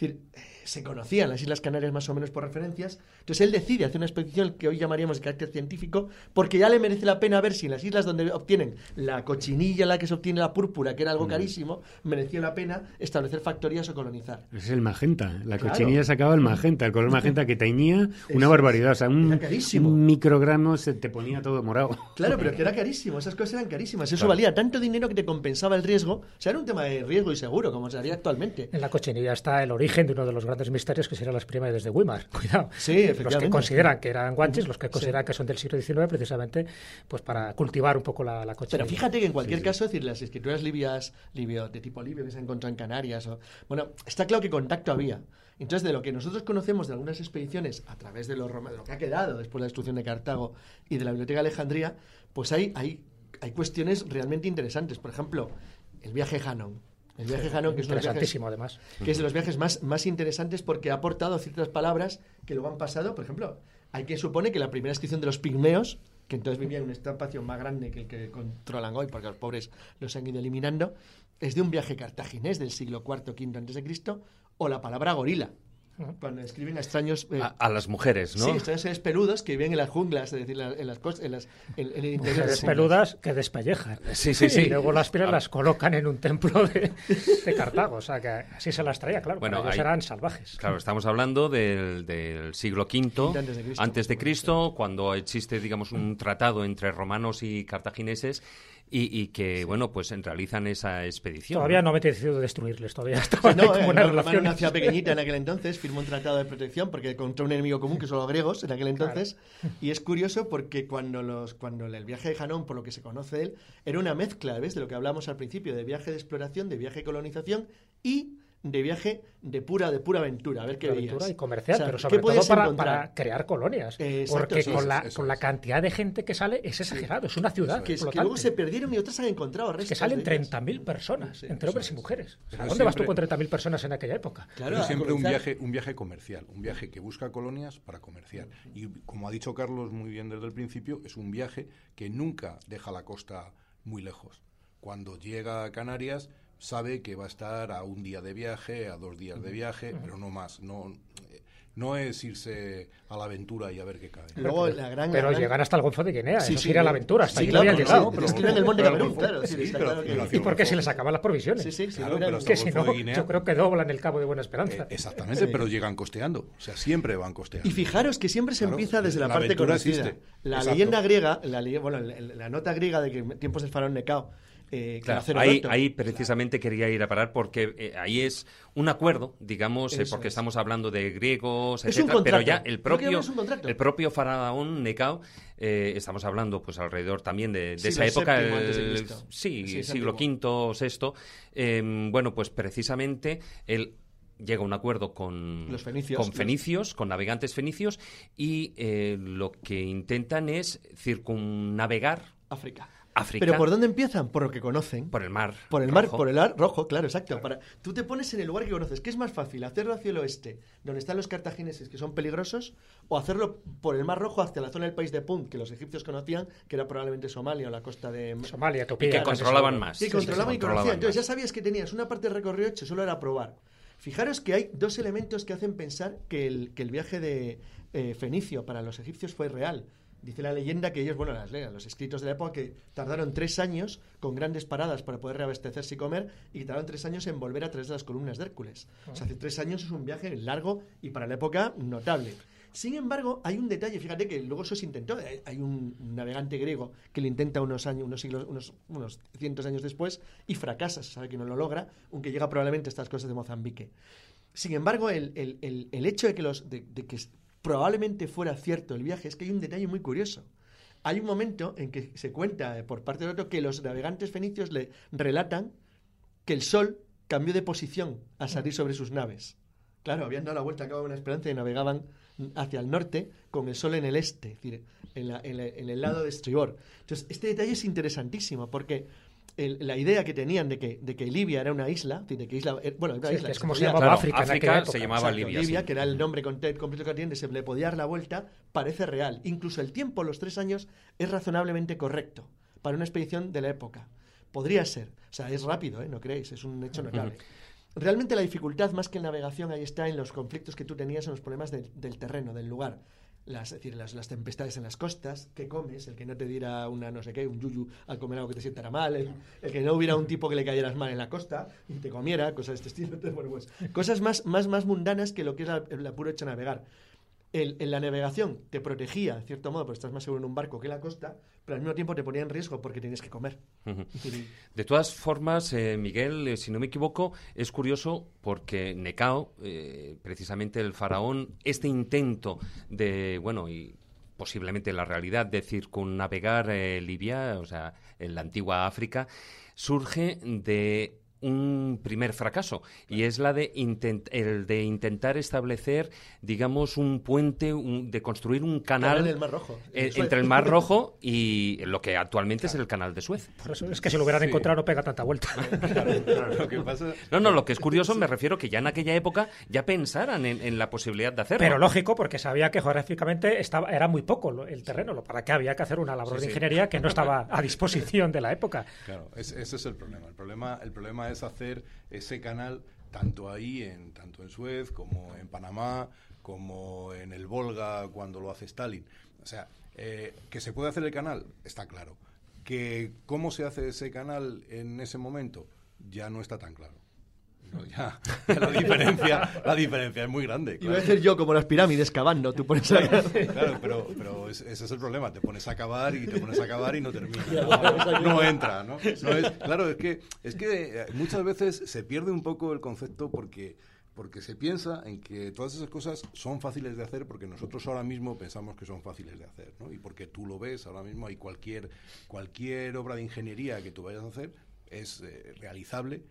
decir, eh, se conocían las Islas Canarias más o menos por referencias. Entonces él decide hacer una expedición que hoy llamaríamos de carácter científico, porque ya le merece la pena ver si en las islas donde obtienen la cochinilla, la que se obtiene la púrpura, que era algo carísimo, merecía la pena establecer factorías o colonizar. Ese es el magenta. La Claro. cochinilla sacaba el magenta, el color magenta que teñía *laughs* una barbaridad. O sea, un, Era carísimo. un microgramo se te ponía todo morado. Claro, pero *laughs* que era carísimo, esas cosas eran carísimas. Eso valía tanto dinero que te compensaba el riesgo. O sea, era un tema de riesgo y seguro, como se haría actualmente. En la cochinilla está el origen de uno de los grandes misterios que serían las pirámides de Weimar. *laughs* Cuidado. Sí, Los que consideran que eran guanches, los que consideran que son del siglo XIX, precisamente, pues para cultivar un poco la, la cochinilla. Pero fíjate que en cualquier caso, es decir, las escrituras libias, libio, de tipo libio que se han encontrado en Canarias, o, bueno, está claro que contacto había. Entonces, de lo que nosotros conocemos de algunas expediciones a través de, los roma- de lo que ha quedado después de la destrucción de Cartago y de la Biblioteca de Alejandría, pues hay, hay, hay cuestiones realmente interesantes. Por ejemplo, el viaje Hanon. El viaje Hanon, que es, uno de los viajes- Interesantísimo, además. que es de los viajes más, más interesantes porque ha aportado ciertas palabras que luego han pasado. Por ejemplo, hay que supone que la primera inscripción de los pigmeos, que entonces vivían en un espacio más grande que el que controlan hoy, porque los pobres los han ido eliminando, es de un viaje cartaginés del siglo IV, V antes de Cristo, o la palabra gorila, cuando escriben a extraños... eh, A, a las mujeres, ¿no? Sí, extraños seres peludos que viven en las junglas, es decir, en las en, las, en, en el interior de las peludas que despellejan. Sí, sí, sí. Y luego las piedras las colocan en un templo de, de Cartago. O sea, que así se las traía, claro. Bueno, ellos ahí- eran salvajes. Claro, estamos hablando del, del siglo V Antes de Cristo. antes de Cristo, cuando existe, digamos, un tratado entre romanos y cartagineses y, y que, bueno, pues realizan esa expedición. Todavía no me he decidido destruirles, todavía estaba *laughs* No, como una no, una ciudad *laughs* pequeñita en aquel entonces, firmó un tratado de protección porque contra un enemigo común que son los griegos en aquel entonces. *laughs* Y es curioso porque cuando los cuando el viaje de Janón, por lo que se conoce él, era una mezcla, ¿ves? De lo que hablamos al principio, de viaje de exploración, de viaje de colonización y de viaje de pura de pura aventura, a ver qué aventura veías. y comercial, O sea, pero ¿qué sobre todo para, para crear colonias. Eh, exacto, porque con, es, la, con la es. cantidad de gente que sale es exagerado, es una ciudad. Que, es- que luego se perdieron y otras han encontrado restos. que salen de ellas. 30.000 personas, Sí, entre hombres y mujeres. O sea, Pero ¿Dónde vas tú con 30.000 personas en aquella época? Claro, Pero siempre un viaje, un viaje comercial, un viaje que busca colonias para comerciar. Y como ha dicho Carlos muy bien desde el principio, es un viaje que nunca deja la costa muy lejos. Cuando llega a Canarias sabe que va a estar a un día de viaje, a dos días de viaje, pero no más. No, eh, no es irse a la aventura y a ver qué cae. Luego la gran, la Pero gran- llegan hasta el Golfo de Guinea, Sí, eso sí, ir a la aventura, hasta Sí, ahí claro, no habían pero llegado. sí, escriben el Monte pero- Camerún, claro, sí, sí, está pero- claro que- pero Y porque se les acaban las provisiones. Sí, sí, sí, Claro, pero hasta que si no, de Guinea- yo creo que doblan el Cabo de Buena Esperanza. Eh, exactamente, pero llegan costeando. O sea, siempre van costeando. Y fijaros que siempre se Claro, empieza desde la, la parte conocida. existe. La Exacto. leyenda griega, la, bueno, la, la nota griega de que en tiempos del faraón Necao, eh, Claro, ahí, ahí precisamente quería ir a parar porque eh, ahí es un acuerdo, digamos, eh, porque es. estamos hablando de griegos, Es etcétera, pero ya el propio, el propio faraón Necao, estamos hablando pues alrededor también de, esa época, el- sí, Sí, siglo. V, VI, eh, bueno, pues precisamente él llega a un acuerdo con Los fenicios. con fenicios, con navegantes fenicios y eh, lo que intentan es circunnavegar África. África Pero ¿por dónde empiezan? Por lo que conocen. por el mar. Por el mar, Rojo. por el ar rojo, claro, exacto. Para, tú te pones en el lugar que conoces. ¿Qué es más fácil? ¿Hacerlo hacia el oeste, donde están los cartagineses, que son peligrosos? ¿O hacerlo por el mar rojo hacia la zona del país de Punt, que los egipcios conocían, que era probablemente Somalia o la costa de... Somalia, y Etiopía. que controlaban más. Sí, Sí, controlaban y controlaban conocían. Entonces ya sabías que tenías una parte del recorrido hecho, solo era probar. Fijaros que hay dos elementos que hacen pensar que el, que el viaje de eh, Fenicio para los egipcios fue real. Dice la leyenda que ellos, bueno, las leas, los escritos de la época, que tardaron tres años con grandes paradas para poder reabastecerse y comer, y que tardaron tres años en volver a través de las columnas de Hércules. O sea, hace tres años es un viaje largo y para la época notable. Sin embargo, hay un detalle, fíjate que luego eso se intentó. Hay- un navegante griego que lo intenta unos años, unos siglos, unos, unos cientos años después y fracasa, se sabe que no lo logra, aunque llega probablemente a estas cosas de Mozambique. Sin embargo, el, el- el- el hecho de que, los, de, que probablemente fuera cierto el viaje es que hay un detalle muy curioso. Hay un momento en que se cuenta eh, por parte de otro que los navegantes fenicios le relatan que el sol cambió de posición al salir sobre sus naves. Claro, habían dado la vuelta a Cabo Buena Esperanza y navegaban hacia el norte con el sol en el este, es decir, en, la- la- en el lado de estribor. Entonces, este detalle es interesantísimo porque el- la idea que tenían de que, de que Libia era una isla, de que isla, eh, bueno, una Sí, isla es se como se llamaba Claro, África, en África aquella se época. llamaba Exacto, Libia, sí. que era el nombre completo que tienen, se le podía dar la vuelta, parece real. Incluso el tiempo, los tres años, es razonablemente correcto para una expedición de la época. Podría ser. O sea, es rápido, ¿eh? No creéis, es un hecho notable. realmente la dificultad más que en navegación ahí está en los conflictos que tú tenías en los problemas del terreno, del lugar. Las, es decir, las, las tempestades en las costas, ¿qué comes? El que no te diera una no sé qué, un yuyu al comer algo que te sientara mal, el, el que no hubiera un tipo que le cayeras mal en la costa y te comiera, cosas de este estilo. *laughs* Pues, cosas más, más, más mundanas que lo que es la- el apuro hecho navegar. El- en la navegación te protegía, en cierto modo, porque estás más seguro en un barco que en la costa, pero al mismo tiempo te ponía en riesgo porque tienes que comer. De todas formas, eh, Miguel, eh, si no me equivoco, es curioso porque Necao, eh, precisamente el faraón, este intento de, bueno, y posiblemente la realidad de circunnavegar Libia, o sea, en la antigua África, surge de un primer fracaso y es la de intent- el de intentar establecer digamos un puente un- de construir un canal Canal del Mar Rojo, eh, entre el Mar Rojo *laughs* y lo que actualmente es el canal de Suez Por eso es que si lo hubieran Sí. encontrado no pega tanta vuelta. *laughs* Lo que pasa *laughs* No, no, lo que es curioso me refiero que ya en aquella época ya pensaran en, en la posibilidad de hacerlo. Pero lógico, porque sabía que geográficamente estaba, era muy poco el terreno, lo para que había que hacer una labor Sí, de sí. ingeniería que no estaba a disposición de la época. Claro, es- ese es el problema. El problema, el problema es hacer ese canal tanto ahí, en, tanto en Suez, como en Panamá, como en el Volga cuando lo hace Stalin. O sea, eh, que se puede hacer el canal, está claro. Que cómo se hace ese canal en ese momento, ya no está tan claro. No, ya, ya la diferencia, la diferencia es muy grande. Iba a claro. decir yo como las pirámides cavando, tú pones a... Claro, pero, pero es- ese es el problema. Te pones a acabar y te pones a acabar y no termina. No, no entra, ¿no? No es- claro, es que, es que eh, muchas veces se pierde un poco el concepto porque, porque se piensa en que todas esas cosas son fáciles de hacer porque nosotros ahora mismo pensamos que son fáciles de hacer, ¿no? Y porque tú lo ves, ahora mismo hay cualquier, cualquier obra de ingeniería que tú vayas a hacer es eh, realizable.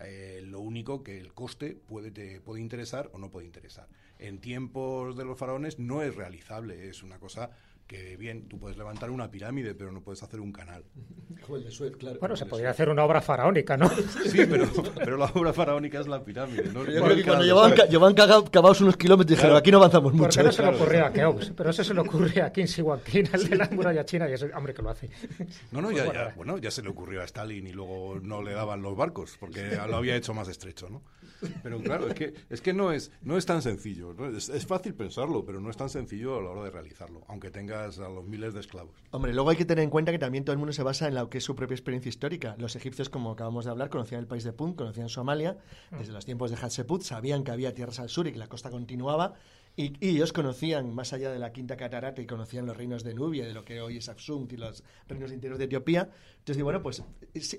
Eh, lo único que el coste puede, te puede interesar o no puede interesar. En tiempos de los faraones no es realizable, es una cosa que bien, tú puedes levantar una pirámide, pero no puedes hacer un canal. *laughs* Como el de Suez, claro. Bueno, se podría hacer una obra faraónica, ¿no? *laughs* Sí, pero, pero la obra faraónica es la pirámide. ¿no? Yo creo que cuando llevaban, ca- llevaban caga- cavados unos kilómetros dijeron, aquí no avanzamos mucho. Porque no se le claro. ocurrió a Keops, pero eso se le ocurre a Qin Shi Huangqin, el de la muralla china, y ese hombre que lo hace. No, no, Pues ya, bueno, ya se le ocurrió a Stalin y luego no le daban los barcos porque *laughs* lo había hecho más estrecho, ¿no? Pero claro, es que, es que no, es, no es tan sencillo. ¿no? Es, es fácil pensarlo, pero no es tan sencillo a la hora de realizarlo, aunque tengas a los miles de esclavos. Hombre, luego hay que tener en cuenta que también todo el mundo se basa en lo que es su propia experiencia histórica. Los egipcios, como acabamos de hablar, conocían el país de Punt, conocían Somalia, desde los tiempos de Hatshepsut, sabían que había tierras al sur y que la costa continuaba, y, y ellos conocían, más allá de la quinta catarata, y conocían los reinos de Nubia, de lo que hoy es Aksum y los reinos interiores de Etiopía. Entonces, digo, bueno, pues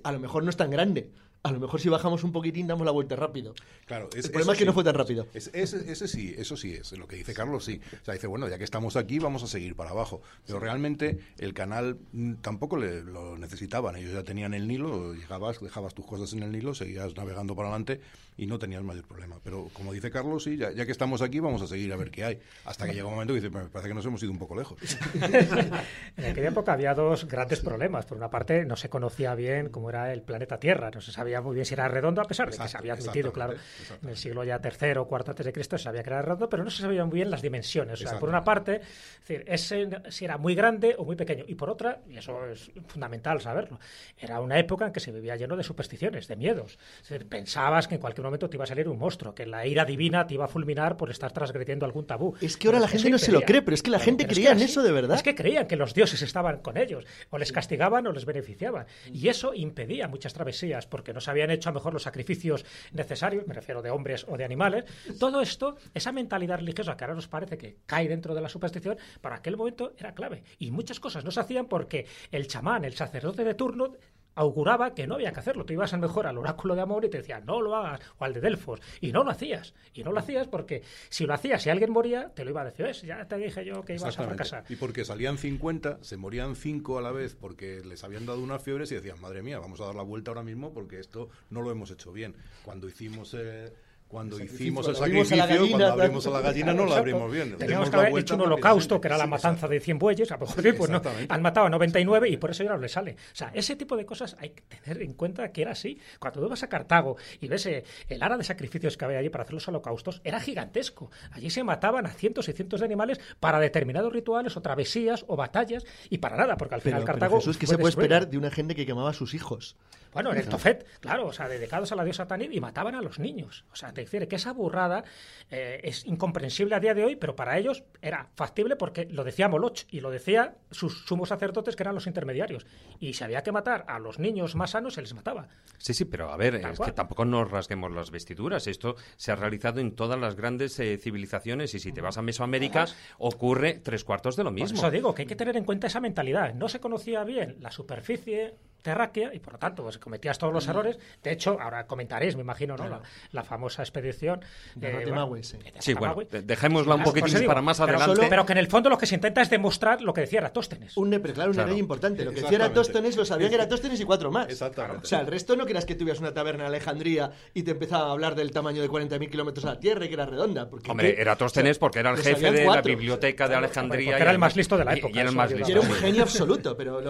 a lo mejor no es tan grande. A lo mejor si bajamos un poquitín damos la vuelta rápido. Claro, El problema es que no fue tan rápido. Es- ese, ese sí, eso sí es. Lo que dice Carlos, sí. O sea, dice, bueno, ya que estamos aquí, vamos a seguir para abajo. Pero realmente el canal mm, tampoco le, lo necesitaban. Ellos ya tenían el Nilo, llegabas, dejabas tus cosas en el Nilo, seguías navegando para adelante y no tenías mayor problema. Pero como dice Carlos, sí, ya, ya que estamos aquí, vamos a seguir a ver qué hay. Hasta que llega un momento que dice, me parece que nos hemos ido un poco lejos. *laughs* En aquella época había dos grandes problemas. Por una parte, no se conocía bien cómo era el planeta Tierra, no se sabía muy bien si era redondo, a pesar de que se había admitido, claro, en el siglo ya tercero o cuarto antes de Cristo se sabía que era redondo, pero no se sabían muy bien las dimensiones. O sea, por una parte, es decir, ese, si era muy grande o muy pequeño. Y por otra, y eso es fundamental saberlo, era una época en que se vivía lleno de supersticiones, de miedos. Es decir, pensabas que en cualquier momento te iba a salir un monstruo, que la ira divina te iba a fulminar por estar transgrediendo algún tabú. Es que ahora la gente no se lo cree, pero es que la gente es creía que en eso de verdad. Es que creían que los dioses estaban con ellos, o les castigaban o les beneficiaban. Y eso impedía muchas travesías, porque no se habían hecho a lo mejor los sacrificios necesarios, me refiero de hombres o de animales. Todo esto, esa mentalidad religiosa que ahora nos parece que cae dentro de la superstición, para aquel momento era clave. Y muchas cosas no se hacían porque el chamán, el sacerdote de turno, auguraba que no había que hacerlo. Tú ibas a mejor al oráculo de Amor y te decía, no lo hagas, o al de Delfos, y no lo hacías. Y no lo hacías porque si lo hacías, si alguien moría, te lo iba a decir, "Ves, ya te dije yo que ibas a fracasar. Y porque salían 50, se morían 5 a la vez porque les habían dado unas fiebres y decían, madre mía, vamos a dar la vuelta ahora mismo porque esto no lo hemos hecho bien. Cuando hicimos eh, Cuando El hicimos el sacrificio, cuando abrimos a la cuando gallina, abrimos a la gallina no la abrimos bien. Teníamos que haber hecho un holocausto, que era la Sí, matanza de 100 bueyes, a lo mejor pues no, han matado a 99 y por eso ya no le sale. O sea, ese tipo de cosas hay que tener en cuenta que era así. Cuando tú vas a Cartago y ves eh, el ara de sacrificios que había allí para hacer los holocaustos, era gigantesco. Allí se mataban a cientos y cientos de animales para determinados rituales o travesías o batallas y para nada, porque al Pero, final pero Cartago... Jesús, ¿qué se puede esperar de una gente que quemaba a sus hijos? Bueno, en el Tofet, claro, o sea, dedicados a la diosa Tanit y mataban a los niños. O sea, refiere que esa burrada eh, es incomprensible a día de hoy, pero para ellos era factible porque lo decía Moloch y lo decía sus sumos sacerdotes que eran los intermediarios. Y si había que matar a los niños más sanos, se les mataba. Sí, sí, pero a ver, Tal es cual. que tampoco nos rasguemos las vestiduras. Esto se ha realizado en todas las grandes eh, civilizaciones y si te vas a Mesoamérica ocurre tres cuartos de lo Por mismo. eso digo que hay que tener en cuenta esa mentalidad. No se conocía bien la superficie terráquea y por lo tanto pues, cometías todos los errores. De hecho, ahora comentaréis, me imagino, ¿no? La, la famosa expedición De eh, sí. Sí, bueno, dejémosla un Claro, poquitín digo, para más pero adelante. solo- pero que en el fondo lo que se intenta es demostrar lo que decía Eratóstenes. Un, pero claro, un Claro. importante. Lo que decía. Eratóstenes lo sabían Eratóstenes y cuatro más. Exactamente. O sea, el resto no creas que tuvieras una taberna en Alejandría y te empezaba a hablar del tamaño de 40.000 kilómetros a la Tierra y que era redonda. Porque Hombre. Eratóstenes O sea, porque era el jefe de cuatro. la biblioteca de Alejandría. porque y era el más listo de la época, Y era el más listo. era un genio absoluto, pero,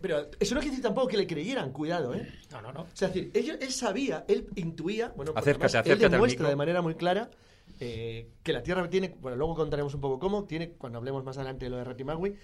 pero eso no quiere decir tampoco que le creyeran, cuidado, ¿eh? No, no, no. O sea, es decir, ellos- él sabía, él intuía, bueno, Acércate, además él acércate al demuestra de manera muy clara eh, que la Tierra tiene, bueno, luego contaremos un poco cómo, tiene, cuando hablemos más adelante de lo de Ratimagui,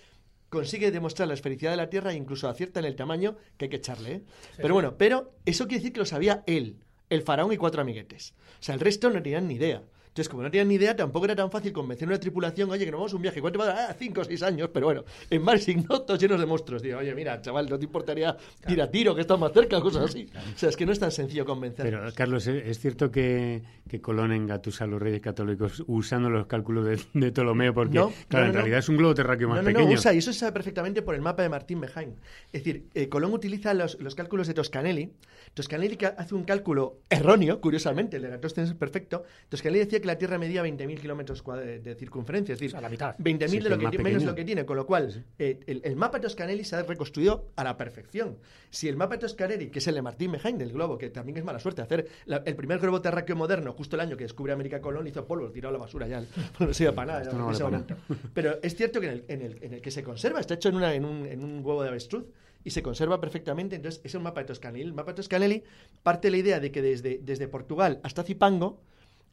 consigue demostrar la esfericidad de la Tierra e incluso acierta en el tamaño que hay que echarle, ¿eh? Pero bueno, pero eso quiere decir que lo sabía él, el faraón y cuatro amiguetes. O sea, el resto no tenían ni idea. Entonces, como no tenían ni idea, tampoco era tan fácil convencer a una tripulación, oye, que nos vamos a un viaje, ¿cuánto va a dar? Ah, cinco o seis años, pero bueno, en mares ignotos llenos de monstruos. Digo, oye, mira, chaval, ¿no te importaría ir a tiro, que está más cerca, cosas así? O sea, es que no es tan sencillo convencer. Pero, Carlos, ¿es es cierto que, que Colón engatusa a los reyes católicos usando los cálculos de, de Ptolomeo? Porque, No, claro, no, en no, realidad no. es un globo terráqueo más no, no, pequeño. no, usa, y eso se sabe perfectamente por el mapa de Martín Mejain. Es decir, eh, Colón utiliza los, los cálculos de Toscanelli. Toscanelli hace un cálculo erróneo, curiosamente, el de Eratóstenes es perfecto. Toscanelli decía que la Tierra medía 20.000 kilómetros de, circunferencia, es decir, O sea, la mitad. 20.000 Sí, de lo que menos pequeño. lo que tiene, con lo cual eh, el, el mapa de Toscanelli se ha reconstruido a la perfección. Si el mapa de Toscanelli, que es el de Martín Mejain del globo, que también es mala suerte, hacer la- el primer globo terráqueo moderno, justo el año que descubre América Colón, hizo polvo, tiró a la basura ya, no *laughs* sirve para nada no vale para. *laughs* Pero es cierto que en el, en el- en el que se conserva, está hecho en, una, en, un, en un huevo de avestruz y se conserva perfectamente. Entonces, es un mapa de Toscanelli. El mapa de Toscanelli parte de la idea de que desde, desde Portugal hasta Zipango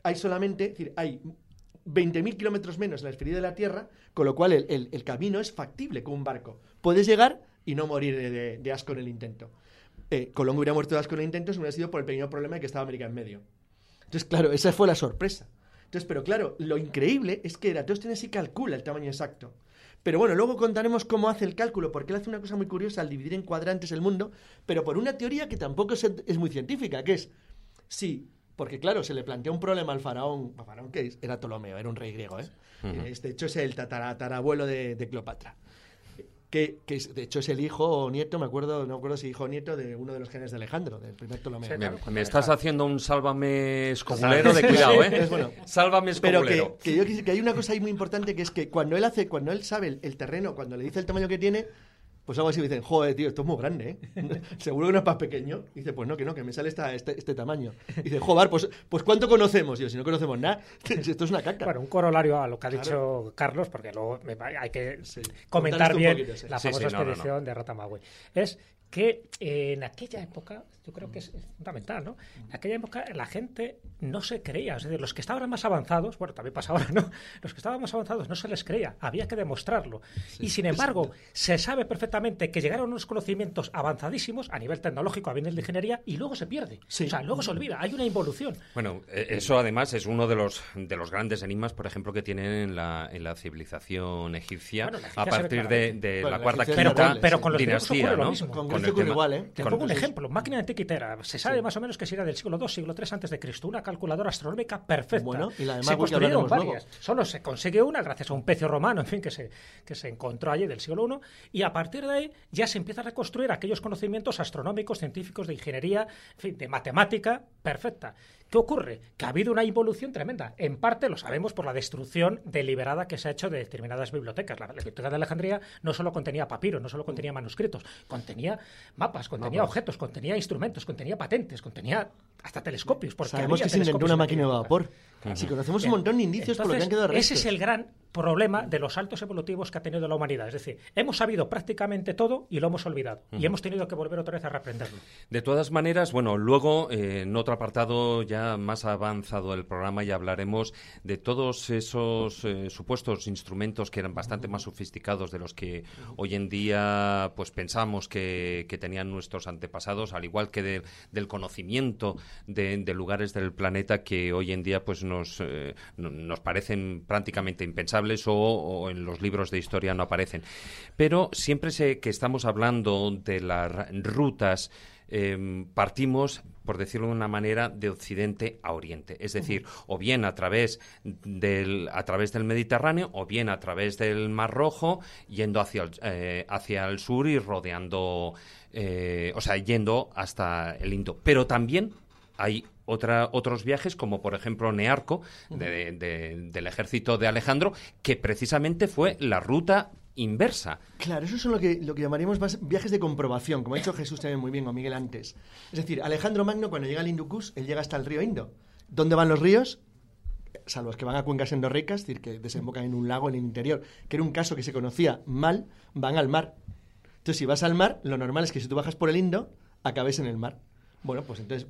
hay solamente, es decir, hay 20.000 kilómetros menos en la esfera de la Tierra, con lo cual el, el- camino es factible con un barco. Puedes llegar y no morir de, asco en el intento. Eh, Colón hubiera muerto de asco en el intento si no hubiera sido por el pequeño problema de que estaba América en medio. Entonces, claro, esa fue la sorpresa. Entonces, pero claro, lo increíble es que Eratóstenes sí calcula el tamaño exacto. Pero bueno, luego contaremos cómo hace el cálculo, porque él hace una cosa muy curiosa al dividir en cuadrantes el mundo, pero por una teoría que tampoco es, es muy científica, que es, sí, porque claro, se le plantea un problema al faraón, al faraón que es- era Ptolomeo, era un rey griego, ¿eh? Es, de hecho es el tatarabuelo de, de Cleopatra. Que, que es- de hecho es el hijo o nieto, me acuerdo, no me acuerdo si hijo o nieto de uno de los genes de Alejandro, del primer Ptolomeo. Sí, Me, claro, me estás haciendo un sálvame escobulero de cuidado, ¿eh? es bueno. Sálvame Pero que, escobulero. que yo que hay una cosa ahí muy importante que es que cuando él hace, cuando él sabe el, el terreno, cuando le dice el tamaño que tiene, pues algo así dicen, joder, tío, esto es muy grande, ¿eh? *laughs* Seguro que no es más pequeño. Y dice, pues no, que no, que me sale esta, este, este tamaño. Y dice, joder, pues, pues ¿cuánto conocemos? Y yo, si no conocemos nada, *laughs* esto es una caca. Bueno, un corolario a lo que ha Claro. dicho Carlos, porque luego me va- hay que Sí. comentar bien poquito, sí. la Sí, famosa sí, no, no, no. expedición de Ratamagüey. Es que eh, en aquella época, yo creo que es es fundamental, ¿no? En aquella época la gente no se creía, es decir, los que estaban más avanzados, bueno, también pasa ahora, ¿no? *laughs* Los que estaban más avanzados no se les creía, había que demostrarlo. y sin embargo, se sabe perfectamente que llegaron unos conocimientos avanzadísimos a nivel tecnológico, a nivel de ingeniería, y luego se pierde. Sí. O sea, luego se olvida, hay una involución. Bueno, eh, eso además es uno de los de los grandes enigmas, por ejemplo, que tienen en la, en la civilización egipcia Bueno, la a egipcia ve partir de, de Bueno, la la cuarta quinta Pero con, pero sí. con los dinastía, ocurre lo ¿no? mismo. Con el Grecia ocurre tema- igual, ¿eh? Te con pongo un el- ejemplo, máquina Se sabe más o menos que si era del siglo II, siglo III antes de Cristo, una calculadora astronómica perfecta. Bueno, y la se construyeron varias. luego. Solo se consigue una gracias a un pecio romano, en fin, que se, que se encontró allí del siglo I, y a partir de ahí ya se empieza a reconstruir aquellos conocimientos astronómicos, científicos, de ingeniería, en fin, de matemática perfecta. ¿Qué ocurre? Que ha habido una involución tremenda. En parte lo sabemos por la destrucción deliberada que se ha hecho de determinadas bibliotecas. La, biblioteca de Alejandría no solo contenía papiro, no solo contenía manuscritos, contenía mapas, contenía objetos, contenía instrumentos, contenía patentes, contenía hasta telescopios. Sabemos que se inventó una máquina de vapor. Si conocemos un montón de indicios por lo que han quedado restos. Ese es el gran problema de los saltos evolutivos que ha tenido la humanidad. Es decir, hemos sabido prácticamente todo y lo hemos olvidado. Y hemos tenido que volver otra vez a reaprenderlo. De todas maneras, bueno, luego eh, en otro apartado ya más avanzado del programa ya hablaremos de todos esos eh, supuestos instrumentos que eran bastante más sofisticados de los que hoy en día pues pensamos que, tenían nuestros antepasados, al igual que del conocimiento de, lugares del planeta que hoy en día pues nos, eh, nos parecen prácticamente impensables o, en los libros de historia no aparecen. Pero siempre sé que estamos hablando de las rutas em, partimos, por decirlo de una manera, de Occidente a Oriente. Es decir, o bien a través del, a través del Mediterráneo, o bien a través del Mar Rojo, yendo hacia el, eh, hacia el sur y rodeando, eh, o sea, yendo hasta el Indo. Pero también hay otra, otros viajes, como por ejemplo Nearco, del ejército de Alejandro, que precisamente fue la ruta inversa. Claro, eso es lo que, lo que llamaríamos viajes de comprobación, como ha dicho Jesús también muy bien, o Miguel antes. Es decir, Alejandro Magno, cuando llega al Inducus, él llega hasta el río Indo. ¿Dónde van los ríos? Salvo los que van a cuencas endorreicas, es decir, que desembocan en un lago en el interior, que era un caso que se conocía mal, van al mar. Entonces, si vas al mar, lo normal es que si tú bajas por el Indo, acabes en el mar. Bueno, pues entonces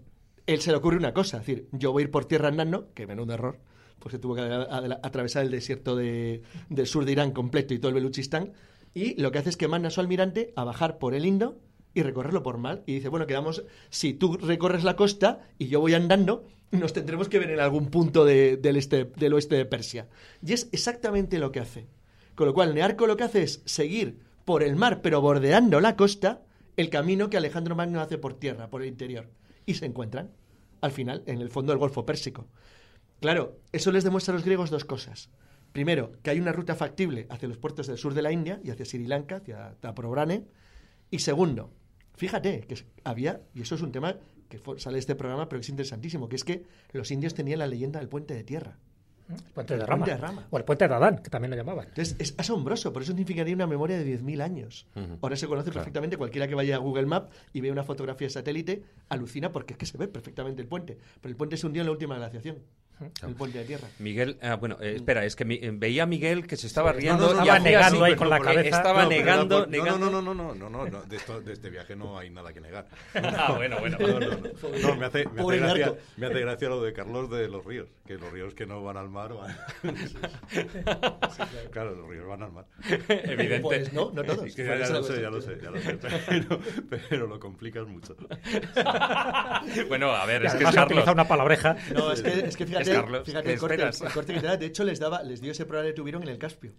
él se le ocurre una cosa, es decir, yo voy a ir por tierra andando, que menudo error, pues se tuvo que atravesar el desierto de, del sur de Irán completo y todo el Beluchistán, y lo que hace es que manda a su almirante a bajar por el Indo y recorrerlo por mal. Y dice, bueno, quedamos, si tú recorres la costa y yo voy andando, nos tendremos que ver en algún punto del, este, del oeste de Persia. Y es exactamente lo que hace. Con lo cual, Nearco lo que hace es seguir por el mar, pero bordeando la costa, el camino que Alejandro Magno hace por tierra, por el interior y se encuentran, al final, en el fondo del Golfo Pérsico. Claro, eso les demuestra a los griegos dos cosas. Primero, que hay una ruta factible hacia los puertos del sur de la India y hacia Sri Lanka, hacia Taprobrane. Y segundo, fíjate que había, y eso es un tema que sale de este programa, pero que es interesantísimo, que es que los indios tenían la leyenda del puente de tierra. El puente de, Rama. O el puente de Adán, que también lo llamaban. Entonces, es asombroso, por eso significaría una memoria de 10.000 años. Ahora se conoce perfectamente, cualquiera que vaya a Google Map y ve una fotografía de satélite, alucina porque es que se ve perfectamente el puente. Pero el puente se hundió en la última glaciación. El puente de tierra. Miguel, ah, bueno, eh, espera, es que eh, veía a Miguel que se estaba riendo. estaba negando ahí con la cabeza. Estaba negando, No, no, no, no, no, no, no, de, esto, de, este viaje no hay nada que negar. *laughs* ah, bueno, bueno. *laughs* No, me hace, me, hace gracia, me hace gracia lo de Carlos de los ríos, que los ríos que no van al mar van... *laughs* claro. los ríos van al mar. Evidente. Pues no, no todos. ya, lo sé, ya lo sé, ya lo sé, pero, pero lo complicas mucho. bueno, a ver, es que Carlos. una palabreja. No, es que, es que fíjate fíjate, el corte, que te da. De hecho, les, daba, les dio ese problema que tuvieron en el Caspio.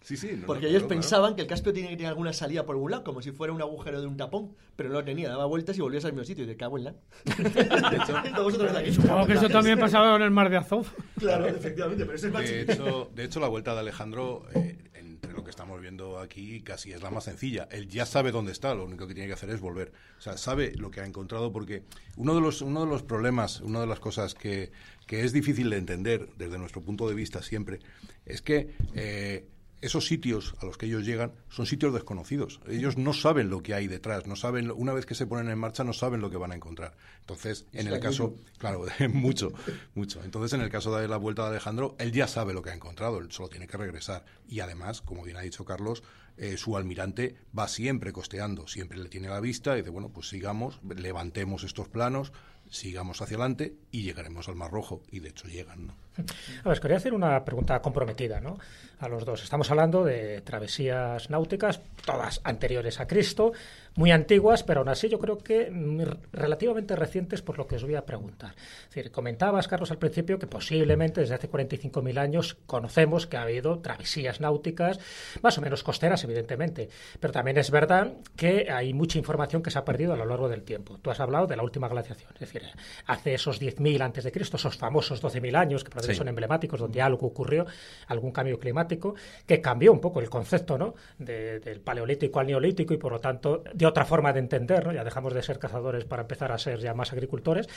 Sí, sí. Porque ellos pensaban que el Caspio tenía que tener alguna salida por algún lado, como si fuera un agujero de un tapón, pero no lo tenía, daba vueltas y volvías al mismo sitio y te cago en la. *laughs* Supongo que eso también pasaba en el mar de Azov. Claro, efectivamente, pero ese es de hecho, de hecho, la vuelta de Alejandro, eh, entre lo que estamos viendo aquí, casi es la más sencilla. Él ya sabe dónde está, lo único que tiene que hacer es volver. O sea, sabe lo que ha encontrado porque uno de los, uno de los problemas, una de las cosas que que es difícil de entender desde nuestro punto de vista siempre, es que eh, esos sitios a los que ellos llegan son sitios desconocidos. Ellos no saben lo que hay detrás, no saben, una vez que se ponen en marcha, no saben lo que van a encontrar. Entonces, en el caso, claro, *laughs* mucho, mucho. Entonces, en el caso de la vuelta de Alejandro, él ya sabe lo que ha encontrado, él solo tiene que regresar. Y además, como bien ha dicho Carlos, eh, su almirante va siempre costeando, siempre le tiene la vista y dice, bueno, pues sigamos, levantemos estos planos, sigamos hacia adelante y llegaremos al Mar Rojo. Y de hecho llegan, ¿no? *laughs* A ver, quería hacer una pregunta comprometida ¿no? a los dos. Estamos hablando de travesías náuticas, todas anteriores a Cristo, muy antiguas, pero aún así yo creo que relativamente recientes por lo que os voy a preguntar. Es decir, comentabas, Carlos, al principio que posiblemente desde hace 45.000 años conocemos que ha habido travesías náuticas, más o menos costeras, evidentemente, pero también es verdad que hay mucha información que se ha perdido a lo largo del tiempo. Tú has hablado de la última glaciación, es decir, hace esos 10.000 antes de Cristo, esos famosos 12.000 años que son emblemáticos, donde algo ocurrió, algún cambio climático, que cambió un poco el concepto ¿no? del paleolítico al neolítico y por lo tanto dio otra forma de entender, ¿no? ya dejamos de ser cazadores para empezar a ser ya más agricultores,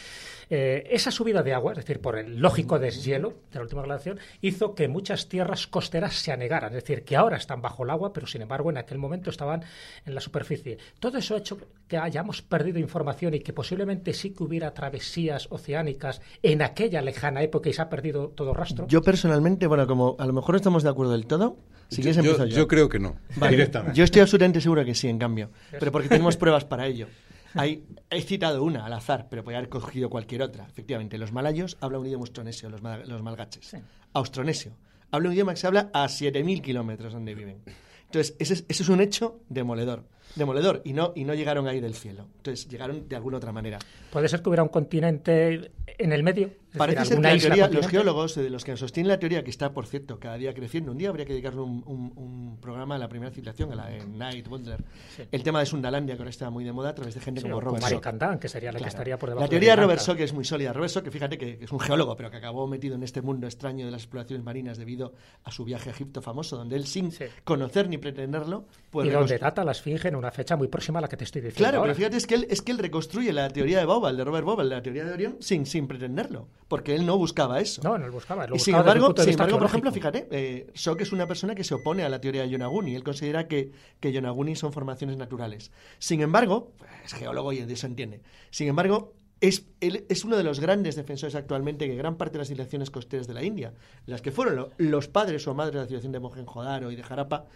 eh, esa subida de agua, es decir, por el lógico deshielo de la última glaciación, hizo que muchas tierras costeras se anegaran, es decir, que ahora están bajo el agua, pero sin embargo en aquel momento estaban en la superficie. Todo eso ha hecho que hayamos perdido información y que posiblemente sí que hubiera travesías oceánicas en aquella lejana época y se ha perdido todo rastro. Yo personalmente, bueno, como a lo mejor no estamos de acuerdo del todo, si quieres empiezo yo. Yo creo que no, directamente. Yo estoy absolutamente seguro que sí, en cambio, pero porque tenemos *laughs* pruebas para ello. Hay, he citado una al azar, pero podría haber cogido cualquier otra. Efectivamente, los malayos hablan un idioma austronesio, los, los malgaches. Austronesio. Habla un idioma que se habla a 7.000 kilómetros donde viven. Entonces, ese es, ese es un hecho demoledor demoledor y no, y no llegaron ahí del cielo. Entonces llegaron de alguna otra manera. ¿Puede ser que hubiera un continente en el medio? Parece ser que la teoría, los geólogos, de los que sostienen la teoría, que está, por cierto, cada día creciendo, un día habría que dedicarle un, un, programa a la primera civilización, a la Night Wonder. El tema de Sundalandia, que ahora está muy de moda a través de gente como Robert Sock. que sería la que estaría por debajo La teoría de, Robert Sock es muy sólida. Robert que fíjate que, es un geólogo, pero que acabó metido en este mundo extraño de las exploraciones marinas debido a su viaje a Egipto famoso, donde él, sin conocer ni pretenderlo, pues. Y donde data la esfinge en una fecha muy próxima a la que te estoy diciendo. Claro, pero fíjate, es que, él, es que él reconstruye la teoría de Bobal, de Robert Bobal, la teoría de Orión, sin, sin pretenderlo, porque él no buscaba eso. No, no lo buscaba. y sin embargo, sin embargo por ejemplo, fíjate, eh, es una persona que se opone a la teoría de Yonaguni. Él considera que, que Yonaguni son formaciones naturales. Sin embargo, es geólogo y eso entiende. Sin embargo, es, él es uno de los grandes defensores actualmente que gran parte de las civilizaciones costeras de la India, las que fueron los padres o madres de la civilización de Mohenjo-Daro y de Harappa,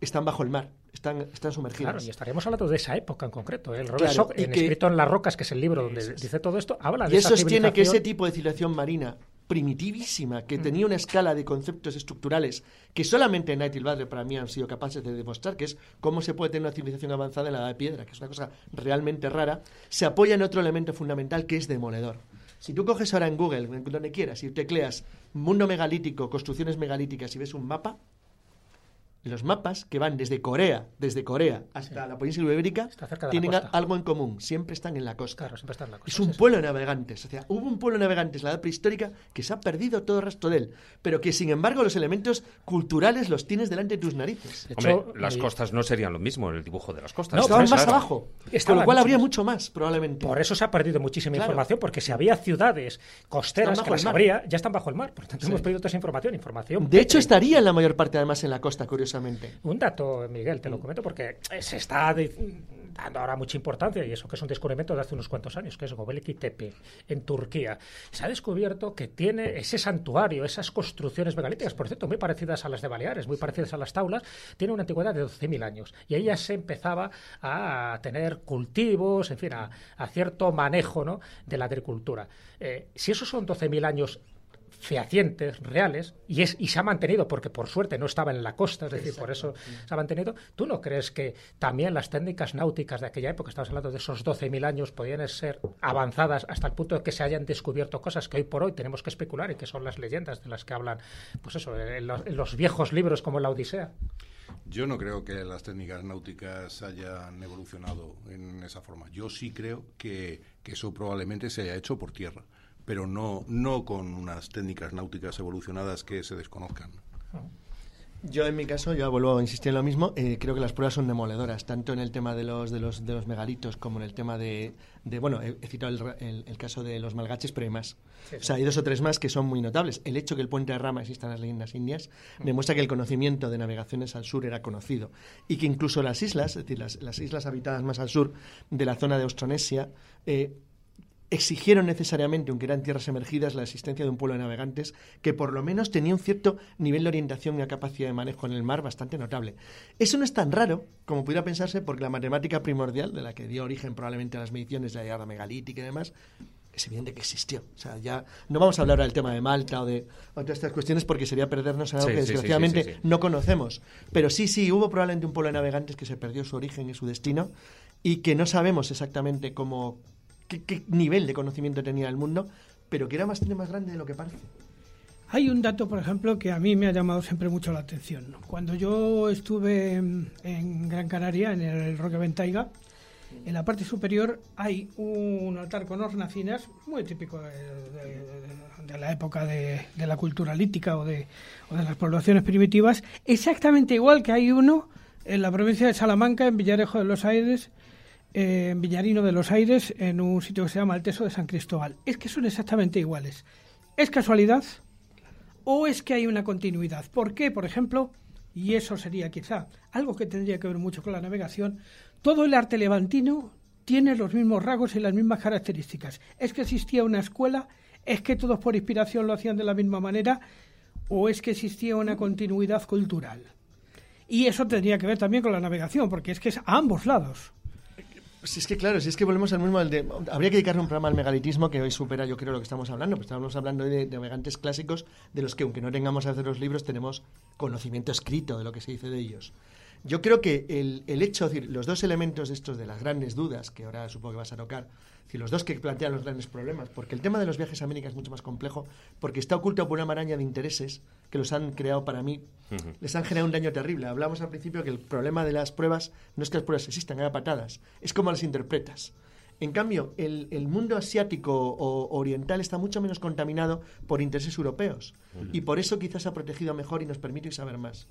están bajo el mar, están, están sumergidos. Claro, y estaríamos hablando de esa época en concreto. ¿eh? El Robert en Escrito en las Rocas, que es el libro donde dice todo esto, habla de y eso sostiene que ese tipo de civilización marina primitivísima, que mm. tenía una escala de conceptos estructurales que solamente Knight y Butler para mí han sido capaces de demostrar, que es cómo se puede tener una civilización avanzada en la edad de piedra, que es una cosa realmente rara, se apoya en otro elemento fundamental que es demoledor. Si tú coges ahora en Google, donde quieras, y tecleas mundo megalítico, construcciones megalíticas y ves un mapa, los mapas que van desde Corea, desde Corea hasta la península ibérica, tienen algo en común, siempre están en la costa. es un pueblo de navegantes, o sea, hubo un pueblo de navegantes en la edad prehistórica que se ha perdido todo el resto de él, pero que sin embargo los elementos culturales los tienes delante de tus narices. Hombre, las costas no serían lo mismo en el dibujo de las costas. estaban más abajo, con lo cual habría mucho más, probablemente. Por eso se ha perdido muchísima información, porque si había ciudades costeras que las habría, ya están bajo el mar, por lo tanto hemos perdido toda esa información, información. De hecho, estaría en la mayor parte además en la costa, curiosamente un dato, Miguel, te lo mm. comento porque se está dando ahora mucha importancia, y eso que es un descubrimiento de hace unos cuantos años, que es Gobekli Tepe, en Turquía. Se ha descubierto que tiene ese santuario, esas construcciones megalíticas, por cierto, muy parecidas a las de Baleares, muy parecidas a las taulas, tiene una antigüedad de 12.000 años. Y ahí ya se empezaba a tener cultivos, en fin, a, cierto manejo ¿no? de la agricultura. Eh, si esos son 12.000 años fehacientes, reales, y, es, y se ha mantenido, porque por suerte no estaba en la costa, es decir, por eso se ha mantenido. ¿Tú no crees que también las técnicas náuticas de aquella época, estamos hablando de esos 12.000 años, podían ser avanzadas hasta el punto de que se hayan descubierto cosas que hoy por hoy tenemos que especular y que son las leyendas de las que hablan, pues eso, en los, viejos libros como la Odisea? Yo no creo que las técnicas náuticas hayan evolucionado en esa forma. Yo sí creo que eso probablemente se haya hecho por tierra pero no, no con unas técnicas náuticas evolucionadas que se desconozcan. Yo en mi caso, ya vuelvo a insistir en lo mismo, eh, creo que las pruebas son demoledoras, tanto en el tema de los, de los, de los megalitos como en el tema de, de bueno, he, citado el, el, caso de los malgaches, pero hay más. O sea, hay dos o tres más que son muy notables. El hecho que el puente de Rama exista en las leyendas indias demuestra que el conocimiento de navegaciones al sur era conocido y que incluso las islas, es decir, las, las islas habitadas más al sur de la zona de Austronesia, eh, exigieron necesariamente, aunque eran tierras emergidas, la existencia de un pueblo de navegantes que por lo menos tenía un cierto nivel de orientación y capacidad de manejo en el mar bastante notable. Eso no es tan raro como pudiera pensarse porque la matemática primordial, de la que dio origen probablemente a las mediciones de la edad megalítica y demás, es evidente que existió. O sea, ya no vamos a hablar del tema de Malta o de otras estas cuestiones porque sería perdernos en algo que desgraciadamente no conocemos. Pero sí, sí, hubo probablemente un pueblo de navegantes que se perdió su origen y su destino y que no sabemos exactamente cómo, qué, nivel de conocimiento tenía el mundo, pero que era bastante más grande de lo que parece. Hay un dato, por ejemplo, que a mí me ha llamado siempre mucho la atención. Cuando yo estuve en Gran Canaria, en el Roque Ventaiga, en la parte superior hay un altar con hornacinas, muy típico de, la época de, la cultura lítica o de, o de las poblaciones primitivas, exactamente igual que hay uno en la provincia de Salamanca, en Villarejo de los Aires, en Viñarino de los Aires, en un sitio que se llama el Teso de San Cristóbal. Es que son exactamente iguales. ¿Es casualidad o es que hay una continuidad? ¿Por qué, por ejemplo, y eso sería quizá algo que tendría que ver mucho con la navegación, todo el arte levantino tiene los mismos rasgos y las mismas características? ¿Es que existía una escuela? ¿Es que todos por inspiración lo hacían de la misma manera? ¿O es que existía una continuidad cultural? Y eso tendría que ver también con la navegación, porque es que es a ambos lados. Si es que claro, si es que volvemos al mismo. de, habría que dedicarle un programa al megalitismo que hoy supera, yo creo, lo que estamos hablando. Pues estamos hablando de, navegantes clásicos de los que, aunque no tengamos a hacer los libros, tenemos conocimiento escrito de lo que se dice de ellos. Yo creo que el, el hecho, decir, los dos elementos de estos de las grandes dudas, que ahora supongo que vas a tocar, decir, los dos que plantean los grandes problemas, porque el tema de los viajes a América es mucho más complejo, porque está oculto por una maraña de intereses que los han creado para mí, les han generado un daño terrible. Hablamos al principio que el problema de las pruebas no es que las pruebas existan, haya patadas, es cómo las interpretas. En cambio, el, el, mundo asiático o oriental está mucho menos contaminado por intereses europeos y por eso quizás ha protegido mejor y nos permite saber más.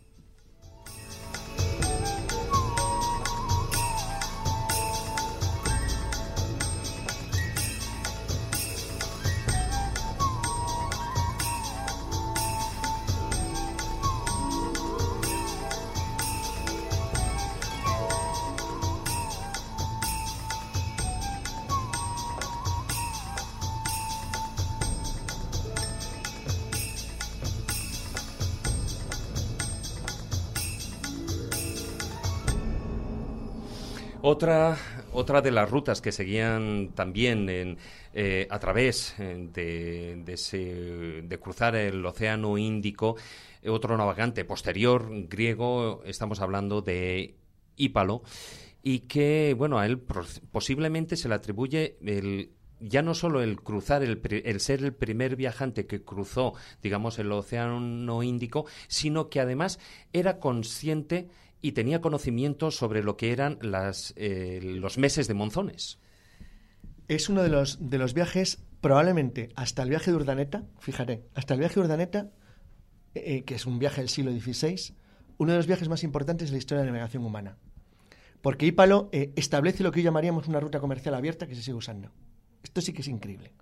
Otra, otra de las rutas que seguían también eh, a través eh, de, de, cruzar el Océano Índico, eh, otro navegante posterior griego, estamos hablando de Ípalo, y que, bueno, a él posiblemente se le atribuye el, ya no solo el cruzar, el, el, ser el primer viajante que cruzó, digamos, el Océano Índico, sino que además era consciente y tenía conocimiento sobre lo que eran las, eh, los meses de monzones. Es uno de los, de los viajes, probablemente hasta el viaje de Urdaneta, fíjate, hasta el viaje de Urdaneta, eh, que es un viaje del siglo XVI, uno de los viajes más importantes de la historia de la navegación humana. Porque Ípalo eh, establece lo que hoy llamaríamos una ruta comercial abierta que se sigue usando. Esto sí que es increíble.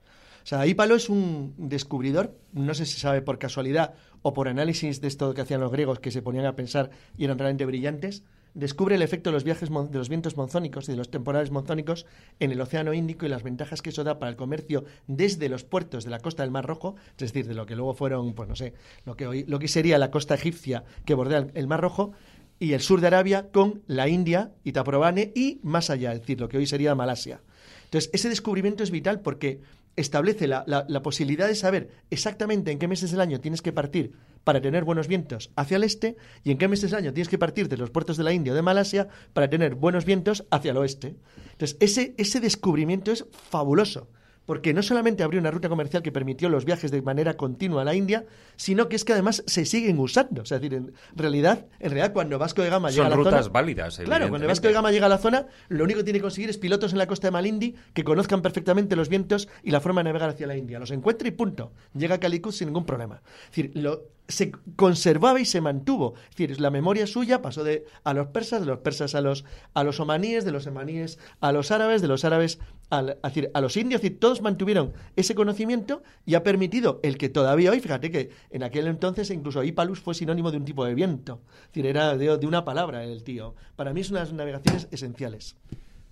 O sea, Ípalo es un descubridor, no sé si se sabe por casualidad o por análisis de esto que hacían los griegos que se ponían a pensar y eran realmente brillantes, descubre el efecto de los viajes de los vientos monzónicos y de los temporales monzónicos en el Océano Índico y las ventajas que eso da para el comercio desde los puertos de la costa del Mar Rojo, es decir, de lo que luego fueron, pues no sé, lo que hoy lo que sería la costa egipcia que bordea el Mar Rojo y el sur de Arabia con la India, Itaprobane y más allá, es decir, lo que hoy sería Malasia. Entonces, ese descubrimiento es vital porque establece la, la, posibilidad de saber exactamente en qué meses del año tienes que partir para tener buenos vientos hacia el este y en qué meses del año tienes que partir de los puertos de la India o de Malasia para tener buenos vientos hacia el oeste. Entonces, ese, ese descubrimiento es fabuloso porque no solamente abrió una ruta comercial que permitió los viajes de manera continua a la India, sino que es que además se siguen usando. O sea, es decir, en realidad, en realidad cuando Vasco de Gama llega a la zona... Son rutas válidas, Claro, cuando Vasco de Gama llega a la zona, lo único que tiene que conseguir es pilotos en la costa de Malindi que conozcan perfectamente los vientos y la forma de navegar hacia la India. Los encuentra y punto. Llega a Calicut sin ningún problema. Es decir, lo, se conservaba y se mantuvo. Es decir, la memoria suya pasó de a los persas, de los persas a los, a los omaníes, de los omaníes a los árabes, de los árabes a, decir, a los indios, y todos mantuvieron ese conocimiento y ha permitido el que todavía hoy, fíjate que en aquel entonces incluso Ipalus fue sinónimo de un tipo de viento, es decir, era de, de una palabra el tío. Para mí es unas navegaciones esenciales.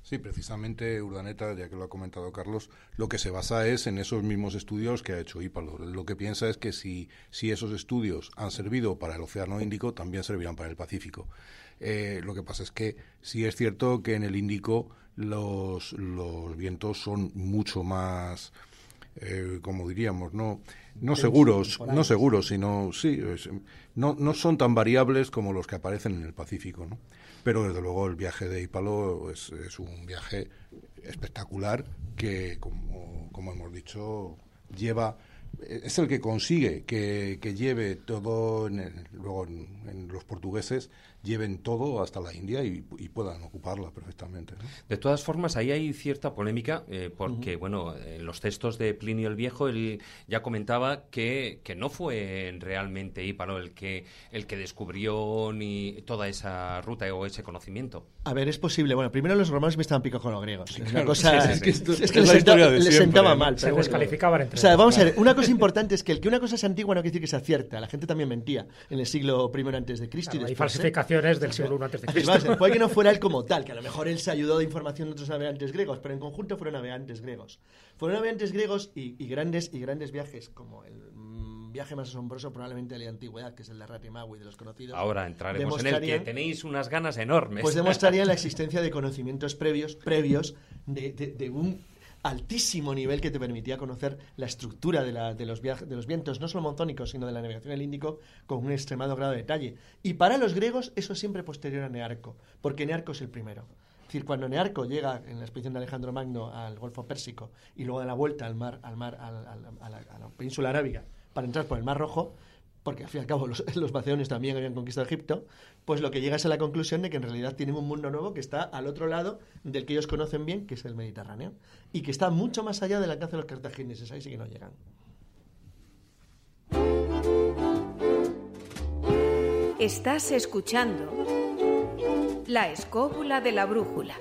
Sí, precisamente Urdaneta, ya que lo ha comentado Carlos, lo que se basa es en esos mismos estudios que ha hecho Ípalo. Lo que piensa es que si, si esos estudios han servido para el Océano Índico, también servirán para el Pacífico. Eh, lo que pasa es que sí es cierto que en el Índico los, los vientos son mucho más, eh, como diríamos, no, no seguros, no seguros, sino sí, no, no son tan variables como los que aparecen en el Pacífico, ¿no? Pero desde luego el viaje de Ipalo es, un viaje espectacular que, como, como hemos dicho, lleva es el que consigue que, que lleve todo, en el- luego en, en los portugueses, lleven todo hasta la India y, y puedan ocuparla perfectamente. ¿no? De todas formas, ahí hay cierta polémica, eh, porque, bueno, en los textos de Plinio el Viejo, él ya comentaba que, que no fue realmente Íparo el que, el que descubrió ni toda esa ruta o ese conocimiento. A ver, es posible. Bueno, primero los romanos me estaban picados con los griegos. es una claro, cosa. sí, sí, sí. es que, Es les, la historia senta- les siempre, sentaba ¿no? mal. Se descalificaban entre O sea, vamos a claro. ver, una cosa importante es que el que una cosa es antigua no quiere decir que sea cierta. La gente también mentía en el siglo I antes de Cristo Claro, y hay después. Del siglo I antes de Así, Cristo. vamos a ver, puede que no fuera él como tal, que a lo mejor él se ayudó de información de otros navegantes griegos, pero en conjunto fueron navegantes griegos. Fueron navegantes griegos y, y grandes y grandes viajes, como el mm, viaje más asombroso probablemente de la antigüedad, que es el de Ratimaui de los conocidos. Ahora entraremos en el que tenéis unas ganas enormes. Pues demostraría la existencia de conocimientos previos, previos de, de- de un altísimo nivel que te permitía conocer la estructura de, la- de los, de los vientos, no solo monzónicos, sino de la navegación del Índico, con un extremado grado de detalle. Y para los griegos eso es siempre posterior a Nearco, porque Nearco es el primero. Es decir, cuando Nearco llega en la expedición de Alejandro Magno al Golfo Pérsico y luego da la vuelta al mar, al mar, al- a, la, a la península arábiga para entrar por el Mar Rojo, porque al fin y al cabo los, *laughs* los también habían conquistado Egipto, pues lo que llega es a la conclusión de que en realidad tienen un mundo nuevo que está al otro lado del que ellos conocen bien, que es el Mediterráneo, y que está mucho más allá del alcance de los cartagineses, ahí sí que no llegan. Estás escuchando La escóbula de la brújula.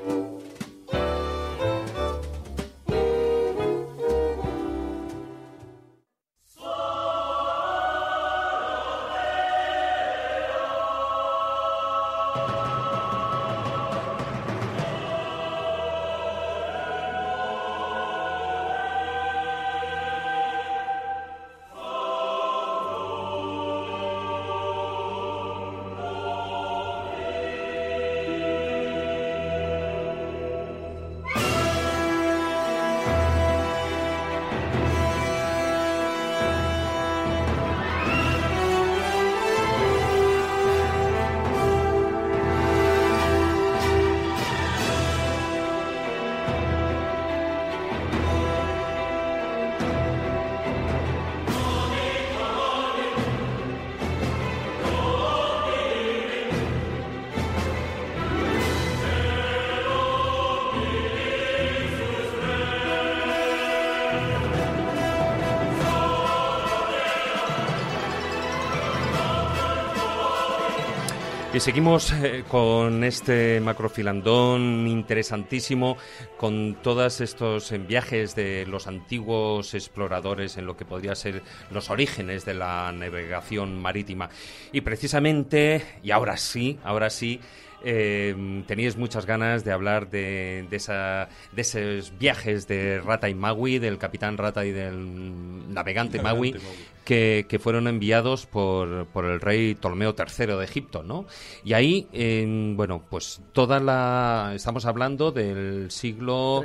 Seguimos eh, con este macrofilandón interesantísimo, con todos estos viajes de los antiguos exploradores en lo que podría ser los orígenes de la navegación marítima. Y precisamente, y ahora sí, ahora sí, eh, teníais muchas ganas de hablar de, de, esa, de esos viajes de Rata y Maui, del capitán Rata y del navegante, Maui, Maui. que, que fueron enviados por, por el rey Ptolomeo III de Egipto, ¿no? Y ahí, en, bueno, pues toda la... Estamos hablando del siglo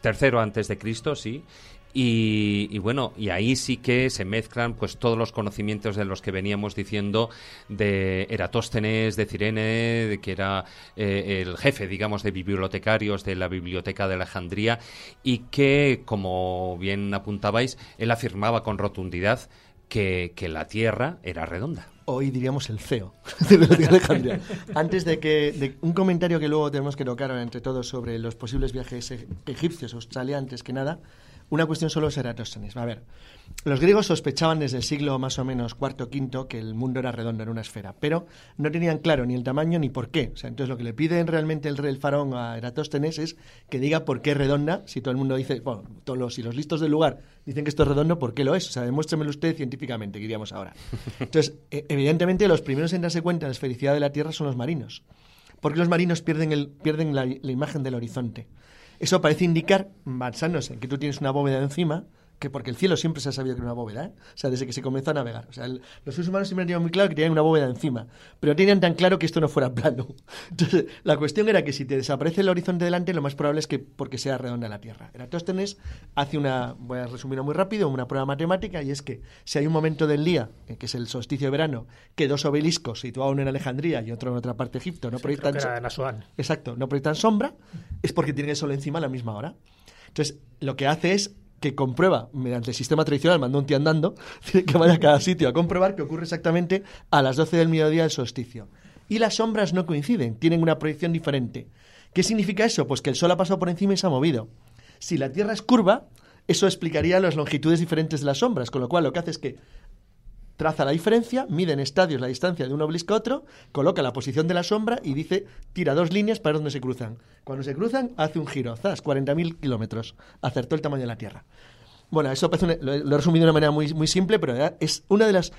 tercero antes de Cristo, sí. Y, bueno, y ahí sí que se mezclan pues todos los conocimientos de los que veníamos diciendo de Eratóstenes, de Cirene, de que era eh, el jefe, digamos, de bibliotecarios de la Biblioteca de Alejandría y que, como bien apuntabais, él afirmaba con rotundidad que, que la Tierra era redonda. Hoy diríamos el CEO *laughs* de Alejandría. Antes de que un comentario que luego tenemos que tocar entre todos sobre los posibles viajes egipcios, australianos, antes que nada, una cuestión solo es Eratóstenes. A ver, los griegos sospechaban desde el siglo más o menos cuarto quinto que el mundo era redondo, era una esfera, pero no tenían claro ni el tamaño ni por qué. O sea, entonces lo que le piden realmente el rey el faraón a Eratóstenes es que diga por qué es redonda, si todo el mundo dice, bueno, todos los, si los listos del lugar dicen que esto es redondo, ¿por qué lo es? O sea, demuéstremelo usted científicamente, que diríamos ahora. Entonces, e- evidentemente los primeros en darse cuenta de la esfericidad de la Tierra son los marinos. Porque los marinos pierden, el, pierden la imagen del horizonte. Eso parece indicar, basándose en que tú tienes una bóveda encima, que porque el cielo siempre se ha sabido que era una bóveda, ¿eh? o sea, desde que se comenzó a navegar. O sea, el- los seres humanos siempre han tenido muy claro que tenían una bóveda encima, pero no tenían tan claro que esto no fuera plano. *laughs* Entonces, la cuestión era que si te desaparece el horizonte delante, lo más probable es que porque sea redonda la Tierra. Eratóstenes hace una, voy a resumirlo muy rápido, una prueba matemática, y es que si hay un momento del día, eh, que es el solsticio de verano, que dos obeliscos, situados uno en Alejandría y otro en otra parte de Egipto, no proyectan en. Exacto, no proyectan sombra, es porque tienen el sol encima a la misma hora. Entonces, lo que hace es que comprueba, mediante el sistema tradicional, manda un tío andando, *laughs* que vaya a cada sitio a comprobar que ocurre exactamente a las 12 del mediodía del solsticio. Y las sombras no coinciden, tienen una proyección diferente. ¿Qué significa eso? Pues que el Sol ha pasado por encima y se ha movido. Si la Tierra es curva, eso explicaría las longitudes diferentes de las sombras, con lo cual lo que hace es que traza la diferencia, mide en estadios la distancia de un obelisco a otro, coloca la posición de la sombra y dice, tira dos líneas para donde se cruzan. Cuando se cruzan, hace un giro, zas, 40.000 kilómetros. Acertó el tamaño de la Tierra. Bueno, eso parece lo, lo he resumido de una manera muy, muy simple, pero es una de los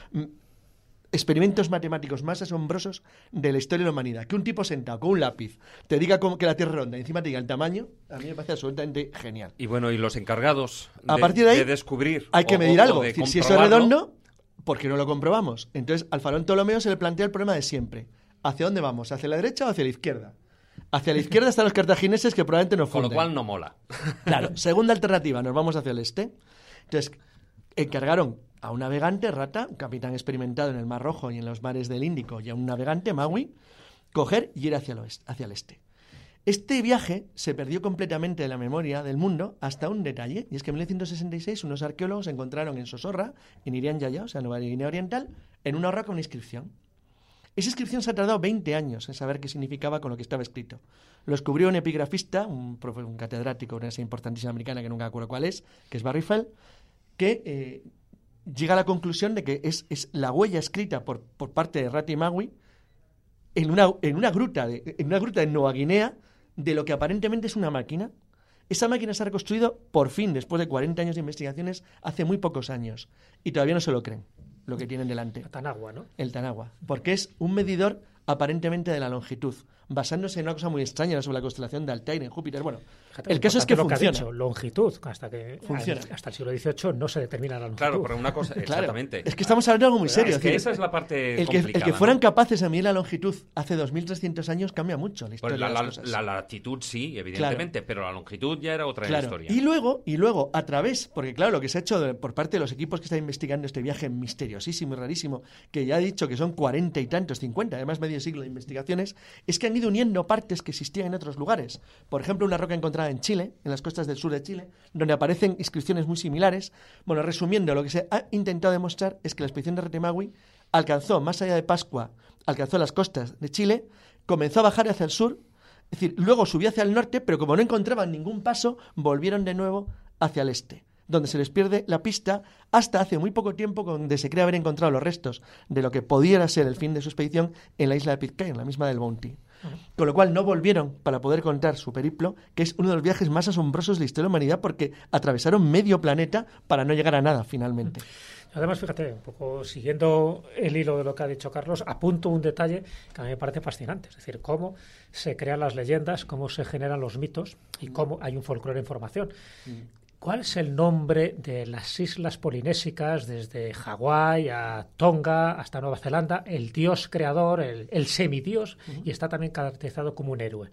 experimentos matemáticos más asombrosos de la historia de la humanidad. Que un tipo sentado con un lápiz te diga cómo- que la Tierra es redonda y encima te diga el tamaño, a mí me parece absolutamente genial. Y bueno, y los encargados A de, partir de ahí, descubrir. Hay que medir o algo. de decir, si eso es redondo, ¿por qué no lo comprobamos? Entonces, al farón Ptolomeo se le plantea el problema de siempre. ¿Hacia dónde vamos? ¿Hacia la derecha o hacia la izquierda? Hacia la izquierda están los cartagineses que probablemente nos Con lo funden. cual no mola. Claro, *laughs* segunda alternativa, nos vamos hacia el este. Entonces, encargaron a un navegante, Rata, un capitán experimentado en el Mar Rojo y en los mares del Índico, y a un navegante, Maui, coger y ir hacia el, oeste, hacia el este. Este viaje se perdió completamente de la memoria del mundo hasta un detalle, y es que en 1966 unos arqueólogos encontraron en Sosorra, en Irian Jaya, o sea, Nueva Guinea Oriental, en una roca una inscripción. Esa inscripción se ha tardado 20 años en saber qué significaba con lo que estaba escrito. Lo descubrió un epigrafista, un, profe- un catedrático una universidad importantísima americana que nunca acuerdo cuál es, que es Barry Fell, que eh, llega a la conclusión de que es, es la huella escrita por, por parte de Rati Maui en una, en una gruta de, en una gruta de Nueva Guinea de lo que aparentemente es una máquina. Esa máquina se ha reconstruido por fin, después de 40 años de investigaciones, hace muy pocos años. Y todavía no se lo creen, lo que tienen delante. Tanagua, ¿no? El Tanagua. Porque es un medidor aparentemente de la longitud, basándose en una cosa muy extraña sobre la constelación de Altair en Júpiter. Bueno, Fíjate, el caso es que lo ha funciona. dicho, longitud, hasta que Funciona. hasta el siglo XVIII no se determina la longitud. Claro, pero una cosa, *laughs* Claro, exactamente. Es que estamos hablando de algo muy serio. es que decir, esa es la parte el que, el que fueran ¿no? capaces de medir la longitud hace 2.300 años cambia mucho la historia Pues la, de la- las cosas. la latitud sí, evidentemente, pero la longitud ya era otra Claro. historia. Y luego, y luego, a través, porque claro, lo que se ha hecho de- por parte de los equipos que están investigando este viaje misteriosísimo y rarísimo, que ya he dicho que son cuarenta y tantos, cincuenta, además medio siglo de investigaciones, es que han ido uniendo partes que existían en otros lugares. Por ejemplo, una roca encontrada en Chile, en las costas del sur de Chile, donde aparecen inscripciones muy similares. Bueno, resumiendo, lo que se ha intentado demostrar es que la expedición de Retemagui alcanzó, más allá de Pascua, alcanzó las costas de Chile, comenzó a bajar hacia el sur, es decir, luego subió hacia el norte, pero como no encontraban ningún paso, volvieron de nuevo hacia el este, donde se les pierde la pista hasta hace muy poco tiempo, donde se cree haber encontrado los restos de lo que pudiera ser el fin de su expedición en la isla de Pitcairn, la misma del Bounty. Con lo cual no volvieron para poder contar su periplo, que es uno de los viajes más asombrosos de la historia de la humanidad, porque atravesaron medio planeta para no llegar a nada finalmente. Además, fíjate, un poco siguiendo el hilo de lo que ha dicho Carlos, apunto un detalle que a mí me parece fascinante, es decir, cómo se crean las leyendas, cómo se generan los mitos y cómo hay un folclore en formación. ¿Cuál es el nombre de las islas polinésicas desde Hawái a Tonga hasta Nueva Zelanda? El dios creador, el, el semidios, y está también caracterizado como un héroe.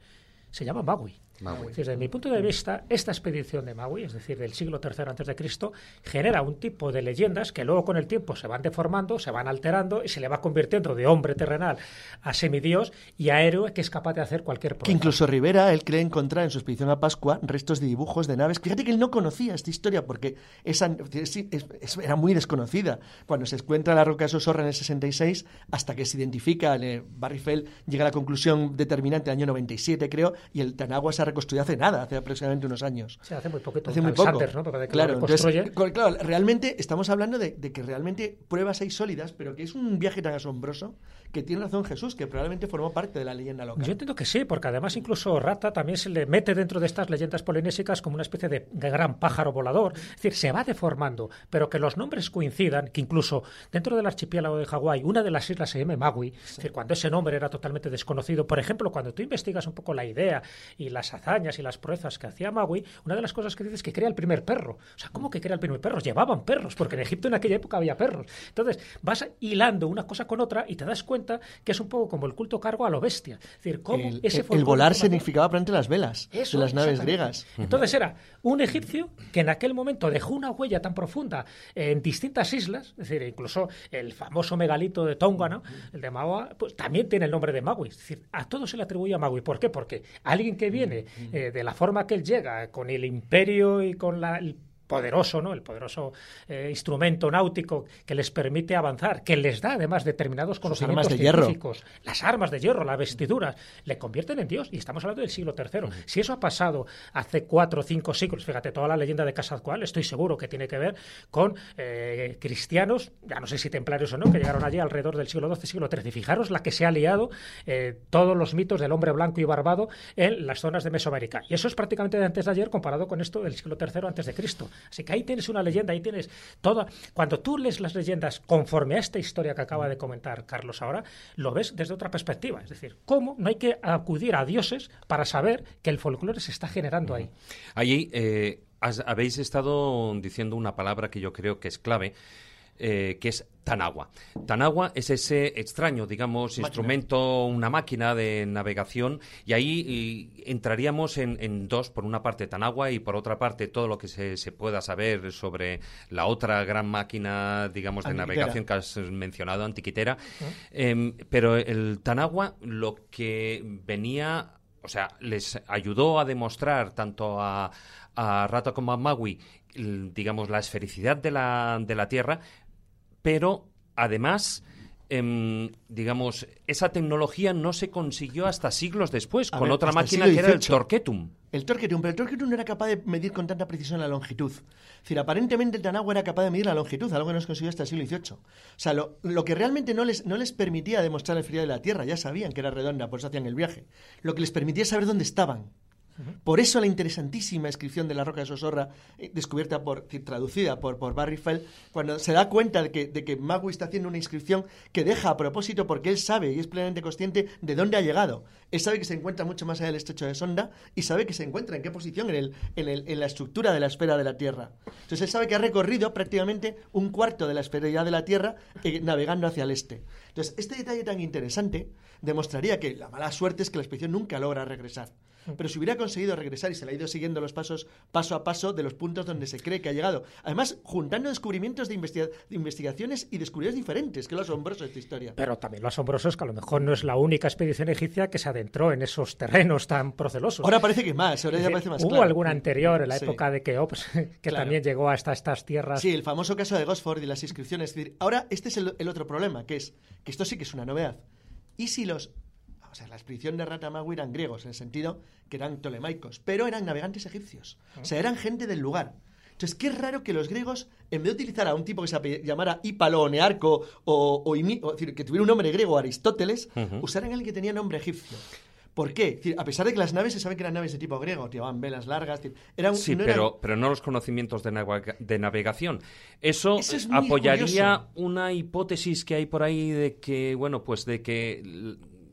Se llama Maui. Maui. Desde mi punto de vista, esta expedición de Maui, es decir, del siglo III Cristo, genera un tipo de leyendas que luego con el tiempo se van deformando, se van alterando y se le va convirtiendo de hombre terrenal a semidios y a héroe que es capaz de hacer cualquier Que proeza. incluso Rivera, él cree encontrar en su expedición a Pascua restos de dibujos de naves. Fíjate que él no conocía esta historia porque esa, es- es- era muy desconocida. Cuando se encuentra la roca de Sosorra en el 66, hasta que se identifica, Barry Fell llega a la conclusión determinante el año 97, creo, y el Tanagua se ha reconstruido hace nada, hace aproximadamente unos años. Se hace muy poquito. Hace muy poco. Sanders, ¿no? Porque de que claro, entonces, claro, realmente estamos hablando de, de que realmente pruebas hay sólidas, pero que es un viaje tan asombroso que tiene razón Jesús, que probablemente formó parte de la leyenda local. Yo entiendo que sí, porque además incluso Rata también se le mete dentro de estas leyendas polinésicas como una especie de gran pájaro volador. Es decir, se va deformando, pero que los nombres coincidan, que incluso dentro del archipiélago de Hawái, una de las islas se llama Maui, es decir, cuando ese nombre era totalmente desconocido. Por ejemplo, cuando tú investigas un poco la idea y las hazañas y las proezas que hacía Maui, una de las cosas que dices es que crea el primer perro. O sea, ¿cómo que crea el primer perro? Llevaban perros, porque en Egipto en aquella época había perros. Entonces, vas hilando una cosa con otra y te das cuenta que es un poco como el culto cargo a lo bestia. Es decir, cómo el, ese el- volar significaba probablemente las velas eso, de las naves griegas. Entonces era un egipcio que en aquel momento dejó una huella tan profunda en distintas islas, es decir, incluso el famoso megalito de Tonga, ¿no? el de Maui, pues también tiene el nombre de Maui. Es decir, a todo se le atribuye a Maui. ¿Por qué? Porque alguien que viene eh, de la forma que él llega, con el imperio y con la, el poderoso, ¿no? El poderoso eh, instrumento náutico que les permite avanzar, que les da además determinados conocimientos armas de hierro. las armas de hierro, las vestiduras, le convierten en Dios. Y estamos hablando del siglo III. Si eso ha pasado hace cuatro o cinco siglos, fíjate, toda la leyenda de Quetzalcóatl, estoy seguro que tiene que ver con eh, cristianos, ya no sé si templarios o no, que llegaron allí alrededor del siglo XII, siglo XIII. Y fijaros la que se ha liado eh, todos los mitos del hombre blanco y barbado en las zonas de Mesoamérica. Y eso es prácticamente de antes de ayer comparado con esto del siglo III antes de Cristo. Así que ahí tienes una leyenda, ahí tienes toda. Cuando tú lees las leyendas conforme a esta historia que acaba de comentar Carlos ahora, lo ves desde otra perspectiva. Es decir, cómo no hay que acudir a dioses para saber que el folclore se está generando ahí. Allí eh, habéis estado diciendo una palabra que yo creo que es clave, eh, que es Tanagua. Tanagua es ese extraño, digamos, instrumento, una máquina de navegación, y ahí y, entraríamos en, en dos, por una parte Tanagua y por otra parte todo lo que se, se pueda saber sobre la otra gran máquina, digamos, de Antiquitera. navegación que has mencionado, antiquitera. Em, pero el Tanagua lo que venía, o sea, les ayudó a demostrar tanto a, a Rata como a Maui, digamos, la esfericidad de la, de la Tierra, pero además... em, digamos, esa tecnología no se consiguió hasta siglos después, A con ver, otra el máquina que era el. Torquetum. El Torquetum, pero el Torquetum no era capaz de medir con tanta precisión la longitud. Es decir, aparentemente el Tanagua era capaz de medir la longitud, algo que no se consiguió hasta el siglo XVIII. O sea, lo, lo que realmente no les, no les permitía demostrar la esfera de la Tierra, ya sabían que era redonda, por eso hacían el viaje. Lo que les permitía es saber dónde estaban. Por eso la interesantísima inscripción de la roca de Sosorra, eh, descubierta por, traducida por, por Barry Fell, cuando se da cuenta de que, de que Magui está haciendo una inscripción que deja a propósito porque él sabe y es plenamente consciente de dónde ha llegado. Él sabe que se encuentra mucho más allá del estrecho de Sonda y sabe que se encuentra en qué posición en, el, en, el- en la estructura de la esfera de la Tierra. Entonces él sabe que ha recorrido prácticamente un cuarto de la esferalidad de la Tierra eh, navegando hacia el este. Entonces este detalle tan interesante demostraría que la mala suerte es que la expedición nunca logra regresar. Pero si hubiera conseguido regresar y se le ha ido siguiendo los pasos paso a paso de los puntos donde se cree que ha llegado. Además, juntando descubrimientos de, investiga- de investigaciones y descubrimientos diferentes, que es lo asombroso de esta historia. Pero también lo asombroso es que a lo mejor no es la única expedición egipcia que se adentró en esos terrenos tan procelosos. Ahora parece que más, ahora ya parece más Hubo claro. alguna anterior en la Sí. época de Keops *laughs* que Claro. también llegó hasta estas tierras. Sí, el famoso caso de Gosford y las inscripciones. Es decir, ahora este es el, el otro problema, que es que esto sí que es una novedad. ¿Y si los... O sea, la expedición de Ratamagu eran griegos, en el sentido que eran tolemaicos, pero eran navegantes egipcios. O sea, eran gente del lugar. Entonces, qué raro que los griegos, en vez de utilizar a un tipo que se llamara Hípalo o Nearco, o, o Imi- o, es decir, que tuviera un nombre griego, Aristóteles, Ujú. usaran alguien que tenía nombre egipcio. ¿Por qué? Es decir, a pesar de que las naves se sabe que eran naves de tipo griego, llevaban velas largas, eran, Sí, no eran- pero, pero no los conocimientos de, navega- de navegación. Eso, Eso es muy apoyaría curioso. una hipótesis que hay por ahí de que, bueno, pues de que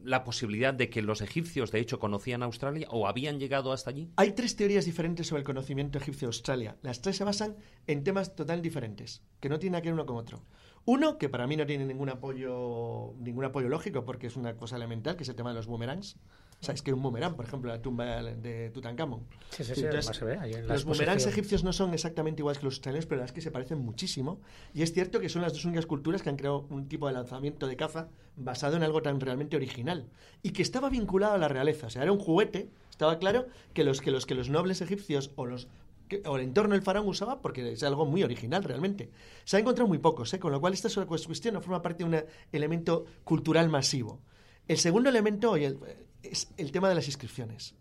la posibilidad de que los egipcios, de hecho, conocían Australia o habían llegado hasta allí. Hay tres teorías diferentes sobre el conocimiento egipcio de Australia. Las tres se basan en temas totalmente diferentes, que no tienen que ver uno con otro. Uno, que para mí no tiene ningún apoyo, ningún apoyo lógico, porque es una cosa elemental, que es el tema de los boomerangs. Sabes que un boomerang, por ejemplo, la tumba de Tutankamón. Sí, sí, sí, Entonces, además se ve ahí en la los boomerangs egipcios no son exactamente iguales que los australianos, pero las que se parecen muchísimo. Y es cierto que son las dos únicas culturas que han creado un tipo de lanzamiento de caza basado en algo tan realmente original. Y que estaba vinculado a la realeza. O sea, era un juguete. Estaba claro que los que los, que los nobles egipcios o los o el entorno del faraón usaba, porque es algo muy original realmente. Se ha encontrado muy pocos, ¿eh? con lo cual esta cuestión no forma parte de un elemento cultural masivo. El segundo elemento y el- es el tema de las inscripciones.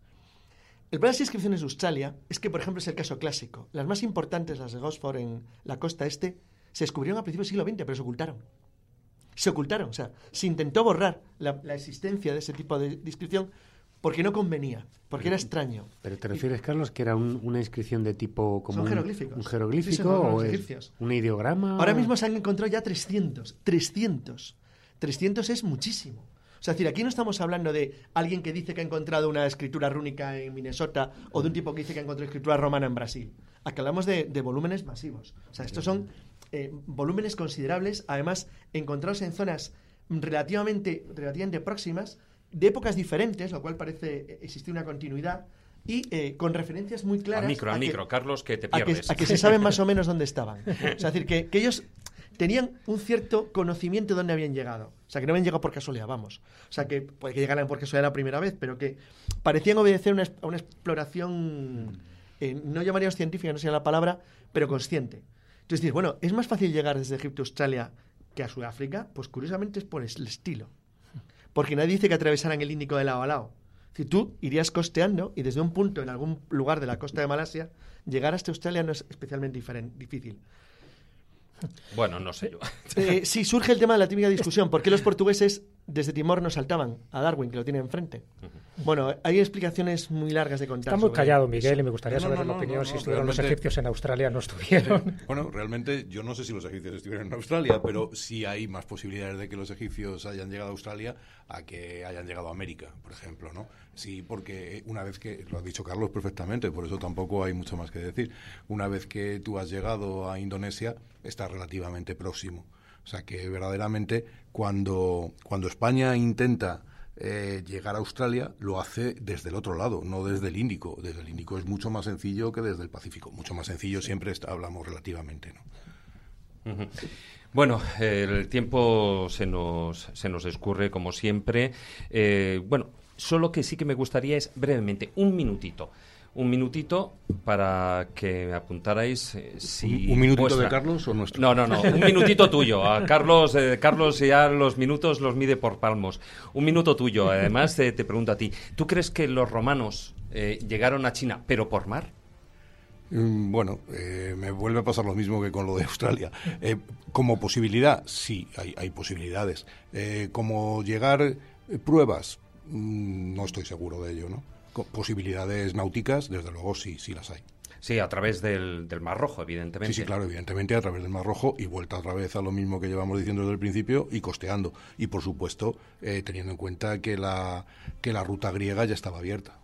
El problema de las inscripciones de Australia es que, por ejemplo, es el caso clásico. Las más importantes, las de Gosford en la costa este, se descubrieron a principios del siglo XX, pero se ocultaron. Se ocultaron, o sea, se intentó borrar la, la existencia de ese tipo de, de inscripción porque no convenía, porque era extraño. ¿Pero te refieres, Carlos, que era un- una inscripción de tipo como Son un- jeroglíficos. un jeroglífico o es un ideograma? Ahora mismo se han encontrado ya 300. 300. 300 es muchísimo. O sea, es decir, aquí no estamos hablando de alguien que dice que ha encontrado una escritura rúnica en Minnesota o de un tipo que dice que ha encontrado escritura romana en Brasil. Aquí hablamos de, de volúmenes masivos. O sea, estos son eh, volúmenes considerables, además encontrados en zonas relativamente, relativamente próximas, de épocas diferentes, lo cual parece existir una continuidad, y eh, con referencias muy claras. a micro, a, micro. Carlos, que te a que, pierdes. a que se saben más o *laughs* menos dónde estaban. O sea, es decir, que, que ellos tenían un cierto conocimiento de dónde habían llegado. O sea, que no habían llegado por casualidad, vamos. O sea, que puede que llegaran por casualidad la primera vez, pero que parecían obedecer una, a una exploración eh, no llamaríamos científica, no sería la palabra, pero consciente. Entonces dices, bueno, ¿es más fácil llegar desde Egipto a Australia que a Sudáfrica? Pues curiosamente es por el estilo. Porque nadie dice que atravesaran el Índico de lado a lado. Si tú irías costeando y desde un punto en algún lugar de la costa de Malasia, llegar hasta Australia no es especialmente difícil. Bueno, no sé yo. Eh, sí, surge el tema de la típica discusión. ¿Por qué los portugueses desde Timor no saltaban a Darwin, que lo tiene enfrente? Bueno, hay explicaciones muy largas de contar. Está muy callado. Miguel, y me gustaría No, saber no, la opinión no, si estuvieron los egipcios en Australia no estuvieron. *laughs* Bueno, realmente yo no sé si los egipcios estuvieron en Australia, pero sí hay más posibilidades de que los egipcios hayan llegado a Australia a que hayan llegado a América, por ejemplo, ¿no? Sí, porque una vez que, lo ha dicho Carlos perfectamente, por eso tampoco hay mucho más que decir, una vez que tú has llegado a Indonesia, estás relativamente próximo. O sea que verdaderamente cuando, cuando España intenta eh, llegar a Australia, lo hace desde el otro lado, no desde el Índico. Desde el Índico es mucho más sencillo que desde el Pacífico. Mucho más sencillo siempre está- hablamos relativamente, ¿no? Bueno, eh, el tiempo se nos, se nos escurre como siempre. Eh, bueno, solo que sí que me gustaría es brevemente, un minutito. Un minutito para que me apuntarais eh, si ¿Un- un minutito vuestra- de Carlos o nuestro? No, no, no, un minutito tuyo. A Carlos, eh, Carlos ya los minutos los mide por palmos. Un minuto tuyo. Además, eh, te pregunto a ti, ¿tú crees que los romanos eh, llegaron a China, pero por mar? Mm, Bueno, eh, me vuelve a pasar lo mismo que con lo de Australia. Eh, como posibilidad, sí, hay, hay posibilidades. Eh, como llegar pruebas, mm, no estoy seguro de ello, ¿no? Posibilidades náuticas, desde luego sí, sí las hay. Sí, a través del, del Mar Rojo, Sí, evidentemente. sí, claro, evidentemente a través del Mar Rojo y vuelta otra vez a lo mismo que llevamos diciendo desde el principio y costeando. Y por supuesto, eh, teniendo en cuenta que la, que la ruta griega ya estaba abierta.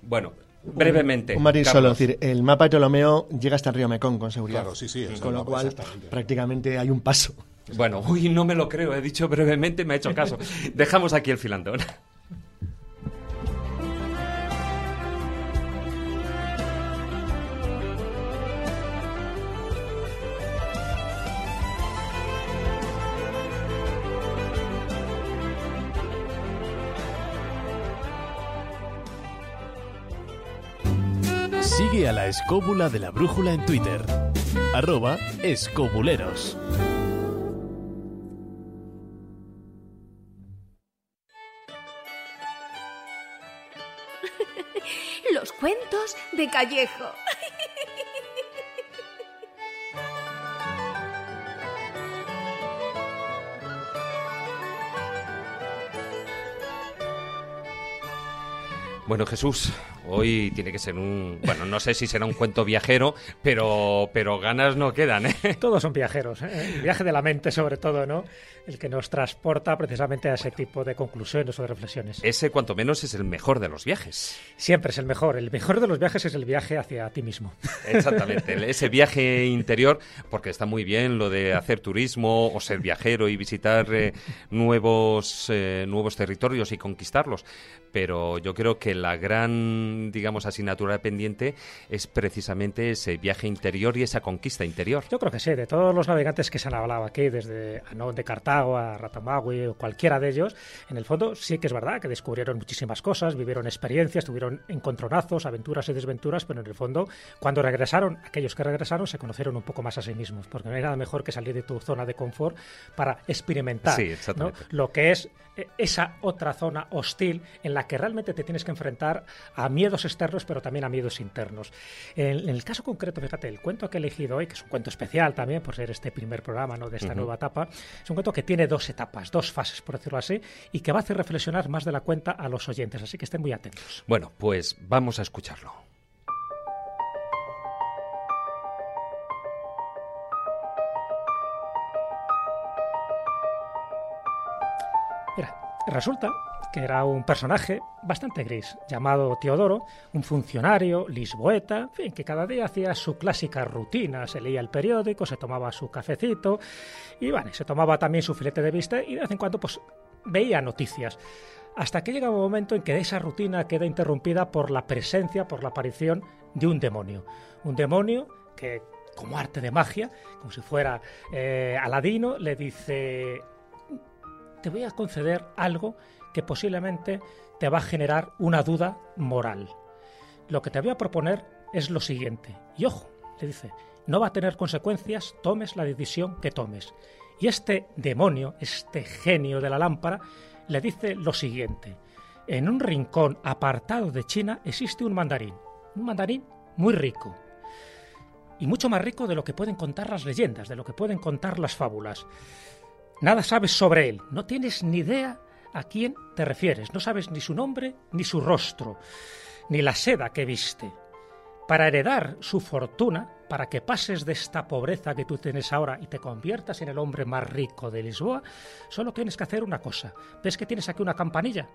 Bueno, brevemente. Un matiz solo, es decir, el mapa de Ptolomeo llega hasta el río Mekong con seguridad. Claro, sí, sí, es Con lo mapa, cual, prácticamente hay un paso. Bueno, uy, no me lo creo, he dicho brevemente, me ha hecho caso. *laughs* Dejamos aquí el filandón. Sigue a la escóbula de la brújula en Twitter. Arroba escobuleros. *laughs* Los cuentos de Callejo. Bueno, Jesús, hoy tiene que ser un... Bueno, no sé si será un cuento viajero, pero, pero ganas no quedan, ¿eh? Todos son viajeros, ¿eh? el viaje de la mente sobre todo, ¿no? El que nos transporta precisamente a ese tipo de conclusiones o de reflexiones. Ese, cuanto menos, es el mejor de los viajes. Siempre es el mejor. El mejor de los viajes es el viaje hacia ti mismo. *laughs* Exactamente, ese viaje interior, porque está muy bien lo de hacer turismo o ser viajero y visitar eh, nuevos, eh, nuevos territorios y conquistarlos, pero yo creo que la gran, digamos, asignatura pendiente es precisamente ese viaje interior y esa conquista interior. Yo creo que sí, de todos los navegantes que se han hablado aquí, desde Anón de Cartago a Ratamagui o cualquiera de ellos, en el fondo sí que es verdad que descubrieron muchísimas cosas, vivieron experiencias, tuvieron encontronazos, aventuras y desventuras, pero en el fondo, cuando regresaron, aquellos que regresaron se conocieron un poco más a sí mismos, porque no hay nada mejor que salir de tu zona de confort para experimentar Sí, ¿no? lo que es eh, esa otra zona hostil en la que realmente te tienes que enfrentar a miedos externos, pero también a miedos internos. En, en el caso concreto, fíjate, el cuento que he elegido hoy, que es un cuento especial también por ser este primer programa ¿no? de esta Ujú. nueva etapa, es un cuento que tiene dos etapas, dos fases, por decirlo así, y que va a hacer reflexionar más de la cuenta a los oyentes, así que estén muy atentos. Bueno, pues vamos a escucharlo. Mira, resulta que era un personaje bastante gris, llamado Teodoro, un funcionario lisboeta, en fin, que cada día hacía su clásica rutina, se leía el periódico, se tomaba su cafecito y se tomaba también su filete de vista y de vez en cuando pues veía noticias. Hasta que llega un momento en que esa rutina queda interrumpida por la presencia, por la aparición de un demonio. Un demonio que, como arte de magia, como si fuera eh, Aladino, le dice, te voy a conceder algo que posiblemente te va a generar una duda moral. Lo que te voy a proponer es lo siguiente. Y ojo, le dice, no va a tener consecuencias, tomes la decisión que tomes. Y este demonio, este genio de la lámpara, le dice lo siguiente. En un rincón apartado de China existe un mandarín, un mandarín muy rico, y mucho más rico de lo que pueden contar las leyendas, de lo que pueden contar las fábulas. Nada sabes sobre él, no tienes ni idea a quién te refieres, no sabes ni su nombre ni su rostro, ni la seda que viste. Para heredar su fortuna, para que pases de esta pobreza que tú tienes ahora y te conviertas en el hombre más rico de Lisboa, solo tienes que hacer una cosa. ¿Ves que tienes aquí una campanilla?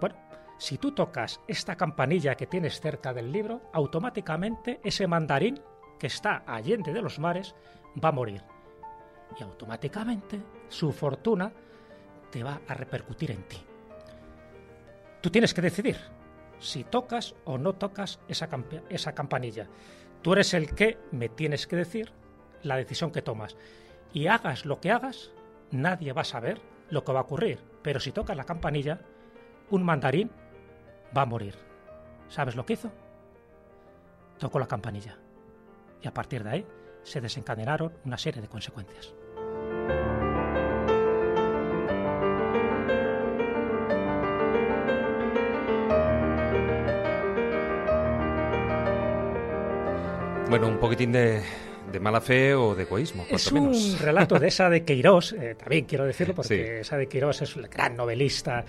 Bueno, si tú tocas esta campanilla que tienes cerca del libro, automáticamente ese mandarín que está allende de los mares va a morir. Y automáticamente su fortuna te va a repercutir en ti. Tú tienes que decidir si tocas o no tocas esa, esa campanilla. Tú eres el que me tienes que decir la decisión que tomas. Y hagas lo que hagas, nadie va a saber lo que va a ocurrir. Pero si tocas la campanilla, un mandarín va a morir. ¿Sabes lo que hizo? Tocó la campanilla. Y a partir de ahí se desencadenaron una serie de consecuencias. Bueno, un poquitín de, mala fe o de egoísmo. Es un relato de esa de Queiroz, eh, también quiero decirlo, porque esa de Queiroz es un gran novelista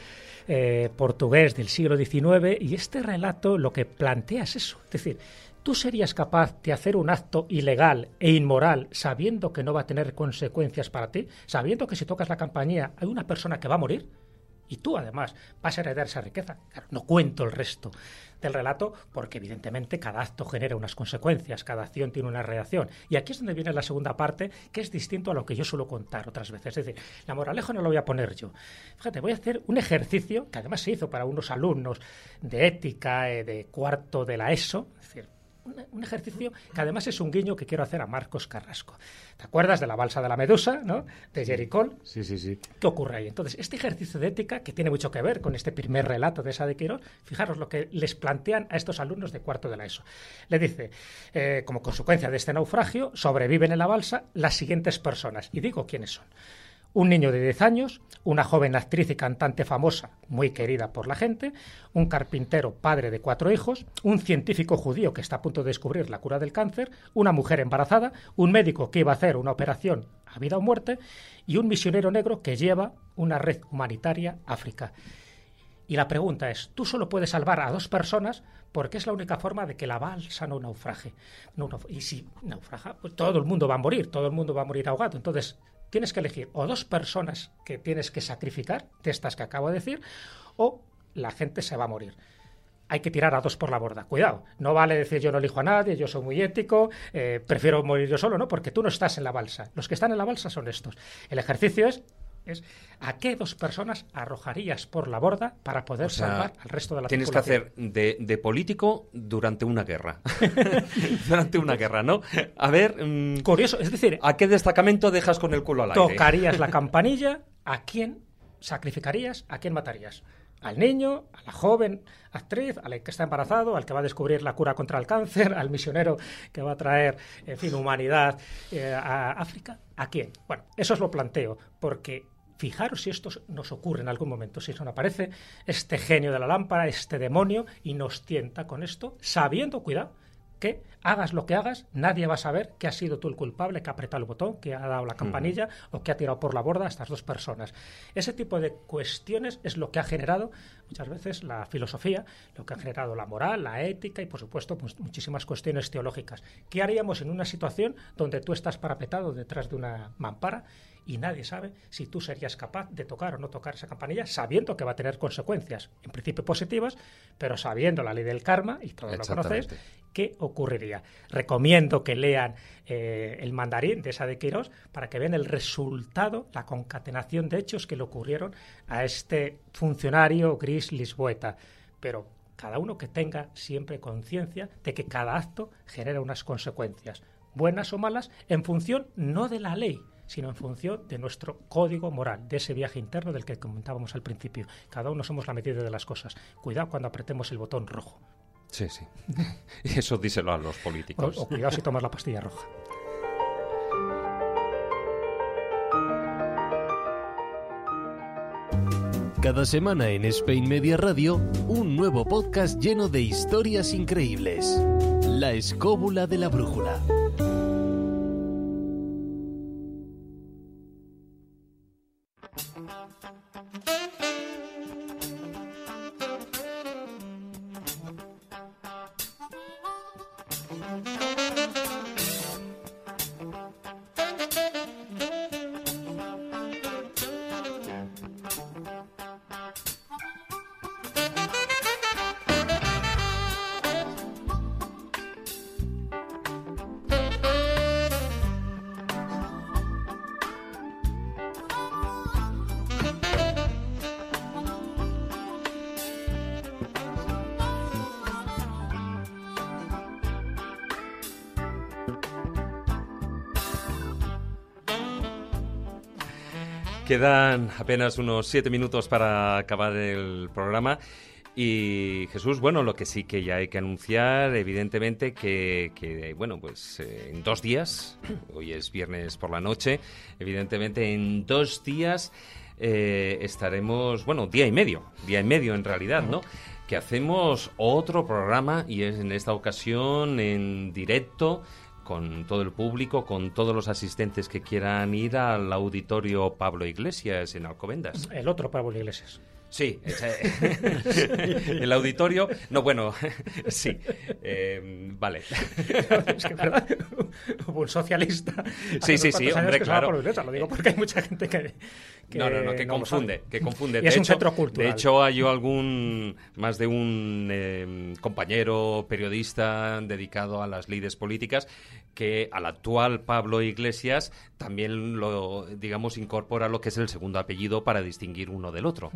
eh, portugués del siglo XIX, y este relato lo que plantea es eso, es decir, ¿Tú serías capaz de hacer un acto ilegal e inmoral sabiendo que no va a tener consecuencias para ti? Sabiendo que si tocas la campaña hay una persona que va a morir? Y tú, además, vas a heredar esa riqueza. no cuento el resto del relato porque, evidentemente, cada acto genera unas consecuencias, cada acción tiene una reacción. Y aquí es donde viene la segunda parte, que es distinto a lo que yo suelo contar otras veces. Es decir, la moraleja no lo voy a poner yo. Fíjate, voy a hacer un ejercicio que además se hizo para unos alumnos de ética eh, de cuarto de la ESO, es un ejercicio que además es un guiño que quiero hacer a Marcos Carrasco. ¿Te acuerdas de la balsa de la medusa, ¿no? De Jerry Cole? Sí, sí, sí. ¿Qué ocurre ahí? Entonces, este ejercicio de ética, que tiene mucho que ver con este primer relato de esa de Quirón, fijaros lo que les plantean a estos alumnos de cuarto de la ESO. Le dice, eh, como consecuencia de este naufragio, sobreviven en la balsa las siguientes personas. Y digo quiénes son un niño de 10 años, una joven actriz y cantante famosa, muy querida por la gente, un carpintero padre de cuatro hijos, un científico judío que está a punto de descubrir la cura del cáncer, una mujer embarazada, un médico que iba a hacer una operación a vida o muerte y un misionero negro que lleva una red humanitaria a África. Y la pregunta es, tú solo puedes salvar a dos personas porque es la única forma de que la balsa no naufraje. y si naufraga, pues todo el mundo va a morir, todo el mundo va a morir ahogado. Entonces, tienes que elegir o dos personas que tienes que sacrificar, de estas que acabo de decir, o la gente se va a morir. Hay que tirar a dos por la borda. Cuidado, no vale decir yo no elijo a nadie, yo soy muy ético, eh, prefiero morir yo solo, ¿no? Porque tú no estás en la balsa. Los que están en la balsa son estos. El ejercicio es es a qué dos personas arrojarías por la borda para poder salvar al resto de la tienes que hacer de, político durante una guerra. *laughs* durante una guerra, ¿no? A ver... Mm, Curioso, es decir... ¿A qué destacamento dejas con el culo al aire? Tocarías la *laughs* campanilla, ¿a quién sacrificarías? ¿A quién matarías? al niño, a la joven actriz, al que está embarazado, al que va a descubrir la cura contra el cáncer, al misionero que va a traer, en fin, humanidad eh, a África. ¿A quién? Bueno, eso os lo planteo, porque Fijaros si esto nos ocurre en algún momento, si nos aparece este genio de la lámpara, este demonio, y nos tienta con esto, sabiendo, cuidado, que hagas lo que hagas, nadie va a saber que has sido tú el culpable, que ha apretado el botón, que ha dado la campanilla o que ha tirado por la borda a estas dos personas. Ese tipo de cuestiones es lo que ha generado muchas veces la filosofía, lo que ha generado la moral, la ética y, por supuesto, pues, muchísimas cuestiones teológicas. ¿Qué haríamos en una situación donde tú estás parapetado detrás de una mampara y nadie sabe si tú serías capaz de tocar o no tocar esa campanilla sabiendo que va a tener consecuencias, en principio positivas, pero sabiendo la ley del karma, y todos lo conocéis, ¿qué ocurriría? Recomiendo que lean eh, el mandarín de esa de Quirós para que vean el resultado, la concatenación de hechos que le ocurrieron a este funcionario gris lisboeta. Pero cada uno que tenga siempre conciencia de que cada acto genera unas consecuencias, buenas o malas, en función no de la ley, sino en función de nuestro código moral, de ese viaje interno del que comentábamos al principio. Cada uno somos la medida de las cosas. Cuidado cuando apretemos el botón rojo. Sí, sí. Y *laughs* eso díselo a los políticos. O, o cuidado si tomas la pastilla roja. Cada semana en Spain Media Radio, un nuevo podcast lleno de historias increíbles. La escóbula de la brújula. Quedan apenas unos siete minutos para acabar el programa. Y Jesús, bueno, lo que sí que ya hay que anunciar, evidentemente, que, que bueno, pues eh, en dos días, *clears throat* hoy es viernes por la noche, evidentemente en dos días eh, estaremos, bueno, día y medio, día y medio en realidad, ¿no? Que hacemos otro programa y es en esta ocasión en directo con todo el público, con todos los asistentes que quieran ir al auditorio Pablo Iglesias en Alcobendas. El otro Pablo Iglesias. Sí, *laughs* el auditorio. No, bueno, *laughs* sí. eh, vale. *laughs* es que, ¿verdad? Hubo un socialista. Sí, sí, sí, hombre, claro. Lo digo porque hay mucha gente que. que no, no, no, que confunde, que confunde. Y es De un hecho- centro cultural. De hecho, hay algún, más de un eh, compañero periodista dedicado a las lides políticas que al actual Pablo Iglesias también lo, digamos, incorpora lo que es el segundo apellido para distinguir uno del otro.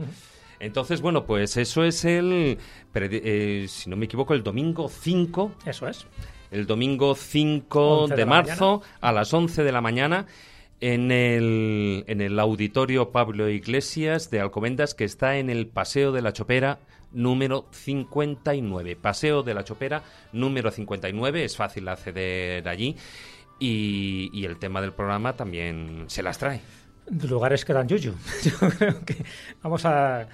Entonces, bueno, pues eso es el, eh, si no me equivoco, el domingo 5 Eso es. el domingo 5 11 de, de la marzo a las 11 de la mañana en el, en el auditorio Pablo Iglesias de Alcobendas que está en el Paseo de la Chopera número 59. Paseo de la Chopera número 59, es fácil acceder allí y, y el tema del programa también se las trae. Lugares que dan yuyu. *laughs* Yo creo que vamos a,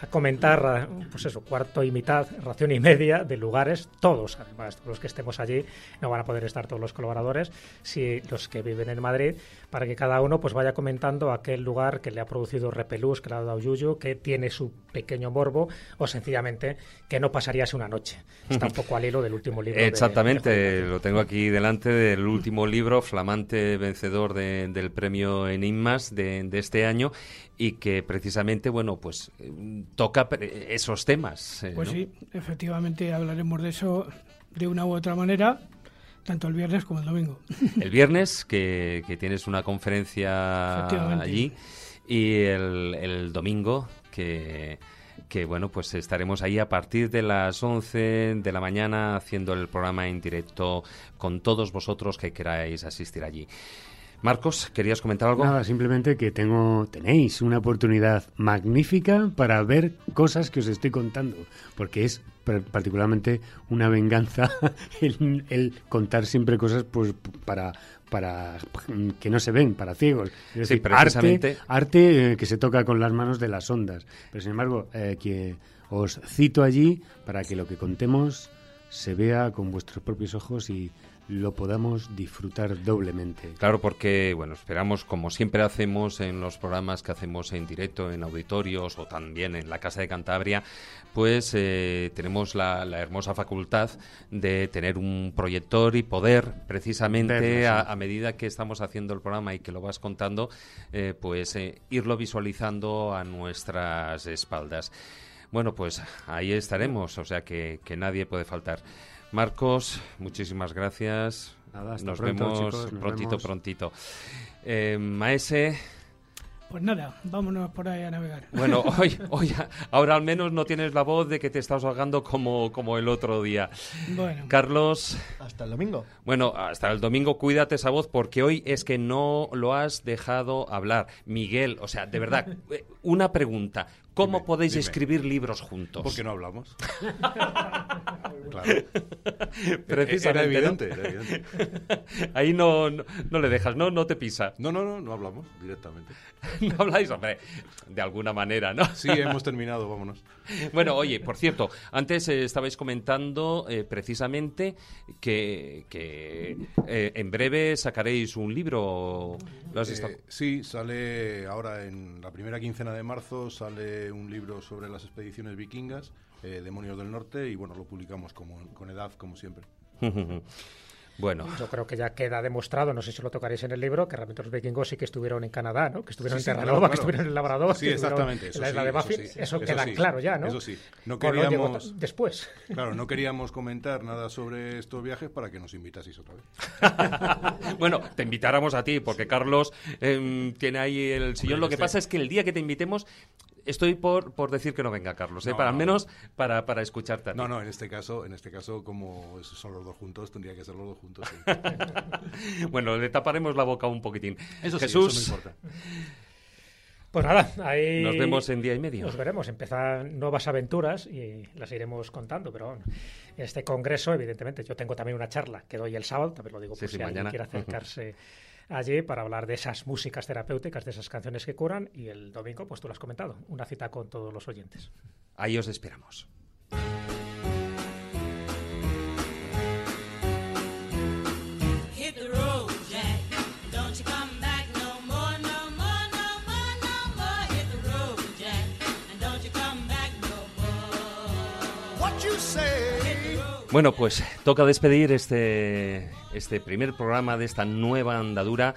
a comentar, pues eso, cuarto y mitad, ración y media de lugares, todos, además, todos los que estemos allí, no van a poder estar todos los colaboradores, si los que viven en Madrid, para que cada uno pues vaya comentando aquel lugar que le ha producido repelús, que le ha dado yuyu, que tiene su pequeño morbo, o sencillamente que no pasaríase una noche. *laughs* Está un poco al hilo del último libro. de- de Exactamente, lo tengo aquí delante del último libro, flamante vencedor de- del premio Enigmas de, de este año y que precisamente, bueno, pues eh, toca pre- esos temas. eh, Pues ¿no? sí, efectivamente hablaremos de eso de una u otra manera, tanto el viernes como el domingo. *laughs* El viernes, que, que tienes una conferencia allí, y el, el domingo, que, que, bueno, pues estaremos ahí a partir de las 11 de la mañana haciendo el programa en directo con todos vosotros que queráis asistir allí. Marcos, ¿querías comentar algo? Nada, simplemente que tengo, tenéis una oportunidad magnífica para ver cosas que os estoy contando, porque es particularmente una venganza *laughs* el, el contar siempre cosas pues para para que no se ven, para ciegos. Es Sí, decir, precisamente. arte, arte eh, que se toca con las manos de las ondas. Pero sin embargo, eh, que os cito allí para que lo que contemos se vea con vuestros propios ojos y lo podamos disfrutar doblemente. Claro, porque, bueno, esperamos, como siempre hacemos en los programas que hacemos en directo, en auditorios o también en la Casa de Cantabria, pues eh, tenemos la, la hermosa facultad de tener un proyector y poder, precisamente, Verlo, sí. a, a medida que estamos haciendo el programa y que lo vas contando, eh, pues eh, irlo visualizando a nuestras espaldas. Bueno, pues ahí estaremos, o sea que, que nadie puede faltar. Marcos, muchísimas gracias. Nada, hasta nos pronto, vemos chicos, nos prontito, vemos. prontito. Eh, Maese, Pues nada, vámonos por ahí a navegar. bueno, *laughs* hoy, hoy, ahora al menos no tienes la voz de que te estás ahogando como, como el otro día. Bueno, Carlos, Hasta el domingo. bueno, hasta el domingo cuídate esa voz porque hoy es que no lo has dejado hablar. Miguel, o sea, de verdad, *laughs* eh, una pregunta. ¿Cómo Dime, podéis dime. escribir libros juntos? ¿Por qué no hablamos? *laughs* Claro. *laughs* Precisamente. Era ¿no? evidente, era evidente. *laughs* Ahí no, no, no le dejas, ¿no? No te pisa. No, no, no, no hablamos directamente. No habláis, hombre, de alguna manera, ¿no? Sí, hemos terminado, vámonos. Bueno, oye, por cierto, antes eh, estabais comentando eh, precisamente que, que, eh, en breve sacaréis un libro. ¿Lo has Eh, sí, sale ahora en la primera quincena de marzo, sale un libro sobre las expediciones vikingas, eh, Demonios del Norte, y bueno, lo publicamos como, con edad, como siempre. *laughs* Bueno, Yo creo que ya queda demostrado, no sé si lo tocaréis en el libro, que realmente los vikingos sí que estuvieron en Canadá, ¿no? Que estuvieron Sí, en Terranova, claro. que estuvieron en el Labrador, Sí, que exactamente, en eso la isla de eso Baffin. sí, Eso, eso queda sí, claro ya, ¿no? eso sí. No queríamos- después. Claro, no queríamos comentar nada sobre estos viajes para que nos invitaseis otra vez. *laughs* bueno, te invitáramos a ti, porque Carlos em, tiene ahí el sillón. Lo que pasa es que el día que te invitemos, estoy por, por decir que no venga Carlos, ¿eh? No, para al no. menos para, para escucharte a ti. No, no, en este caso, en este caso, como son los dos juntos, tendría que ser los dos juntos. sí. *laughs* Bueno, le taparemos la boca un poquitín. Eso sí, Jesús, eso no importa. Pues nada, ahí... Nos vemos en día y medio. Nos veremos, empiezan nuevas aventuras y las iremos contando, pero bueno, en este congreso, evidentemente, yo tengo también una charla que doy el sábado, también lo digo Sí, por sí, si alguien mañana. quiere acercarse allí para hablar de esas músicas terapéuticas, de esas canciones que curan, y el domingo, pues tú lo has comentado, una cita con todos los oyentes. Ahí os esperamos. Bueno, pues toca despedir este, este primer programa de esta nueva andadura.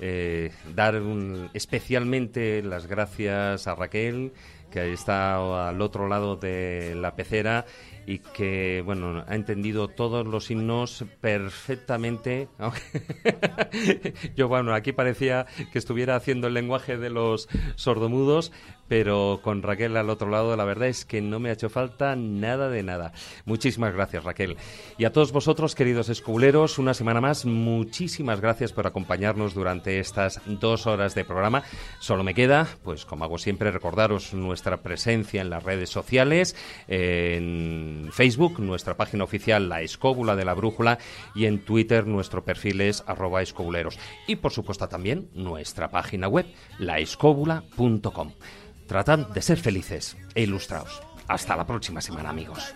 Eh, dar un- especialmente las gracias a Raquel, que está al otro lado de la pecera y que, bueno, ha entendido todos los himnos perfectamente. *laughs* Yo, bueno, aquí parecía que estuviera haciendo el lenguaje de los sordomudos, pero con Raquel al otro lado, la verdad es que no me ha hecho falta nada de nada. Muchísimas gracias, Raquel. Y a todos vosotros, queridos esculeros, una semana más, muchísimas gracias por acompañarnos durante estas dos horas de programa. Solo me queda, pues como hago siempre, recordaros nuestra presencia en las redes sociales, en Facebook, nuestra página oficial La Escóbula de la Brújula, y en Twitter nuestro perfil es arroba escobuleros. Y por supuesto también nuestra página web, laescóbula.com. Tratad de ser felices e ilustraos. Hasta la próxima semana, amigos.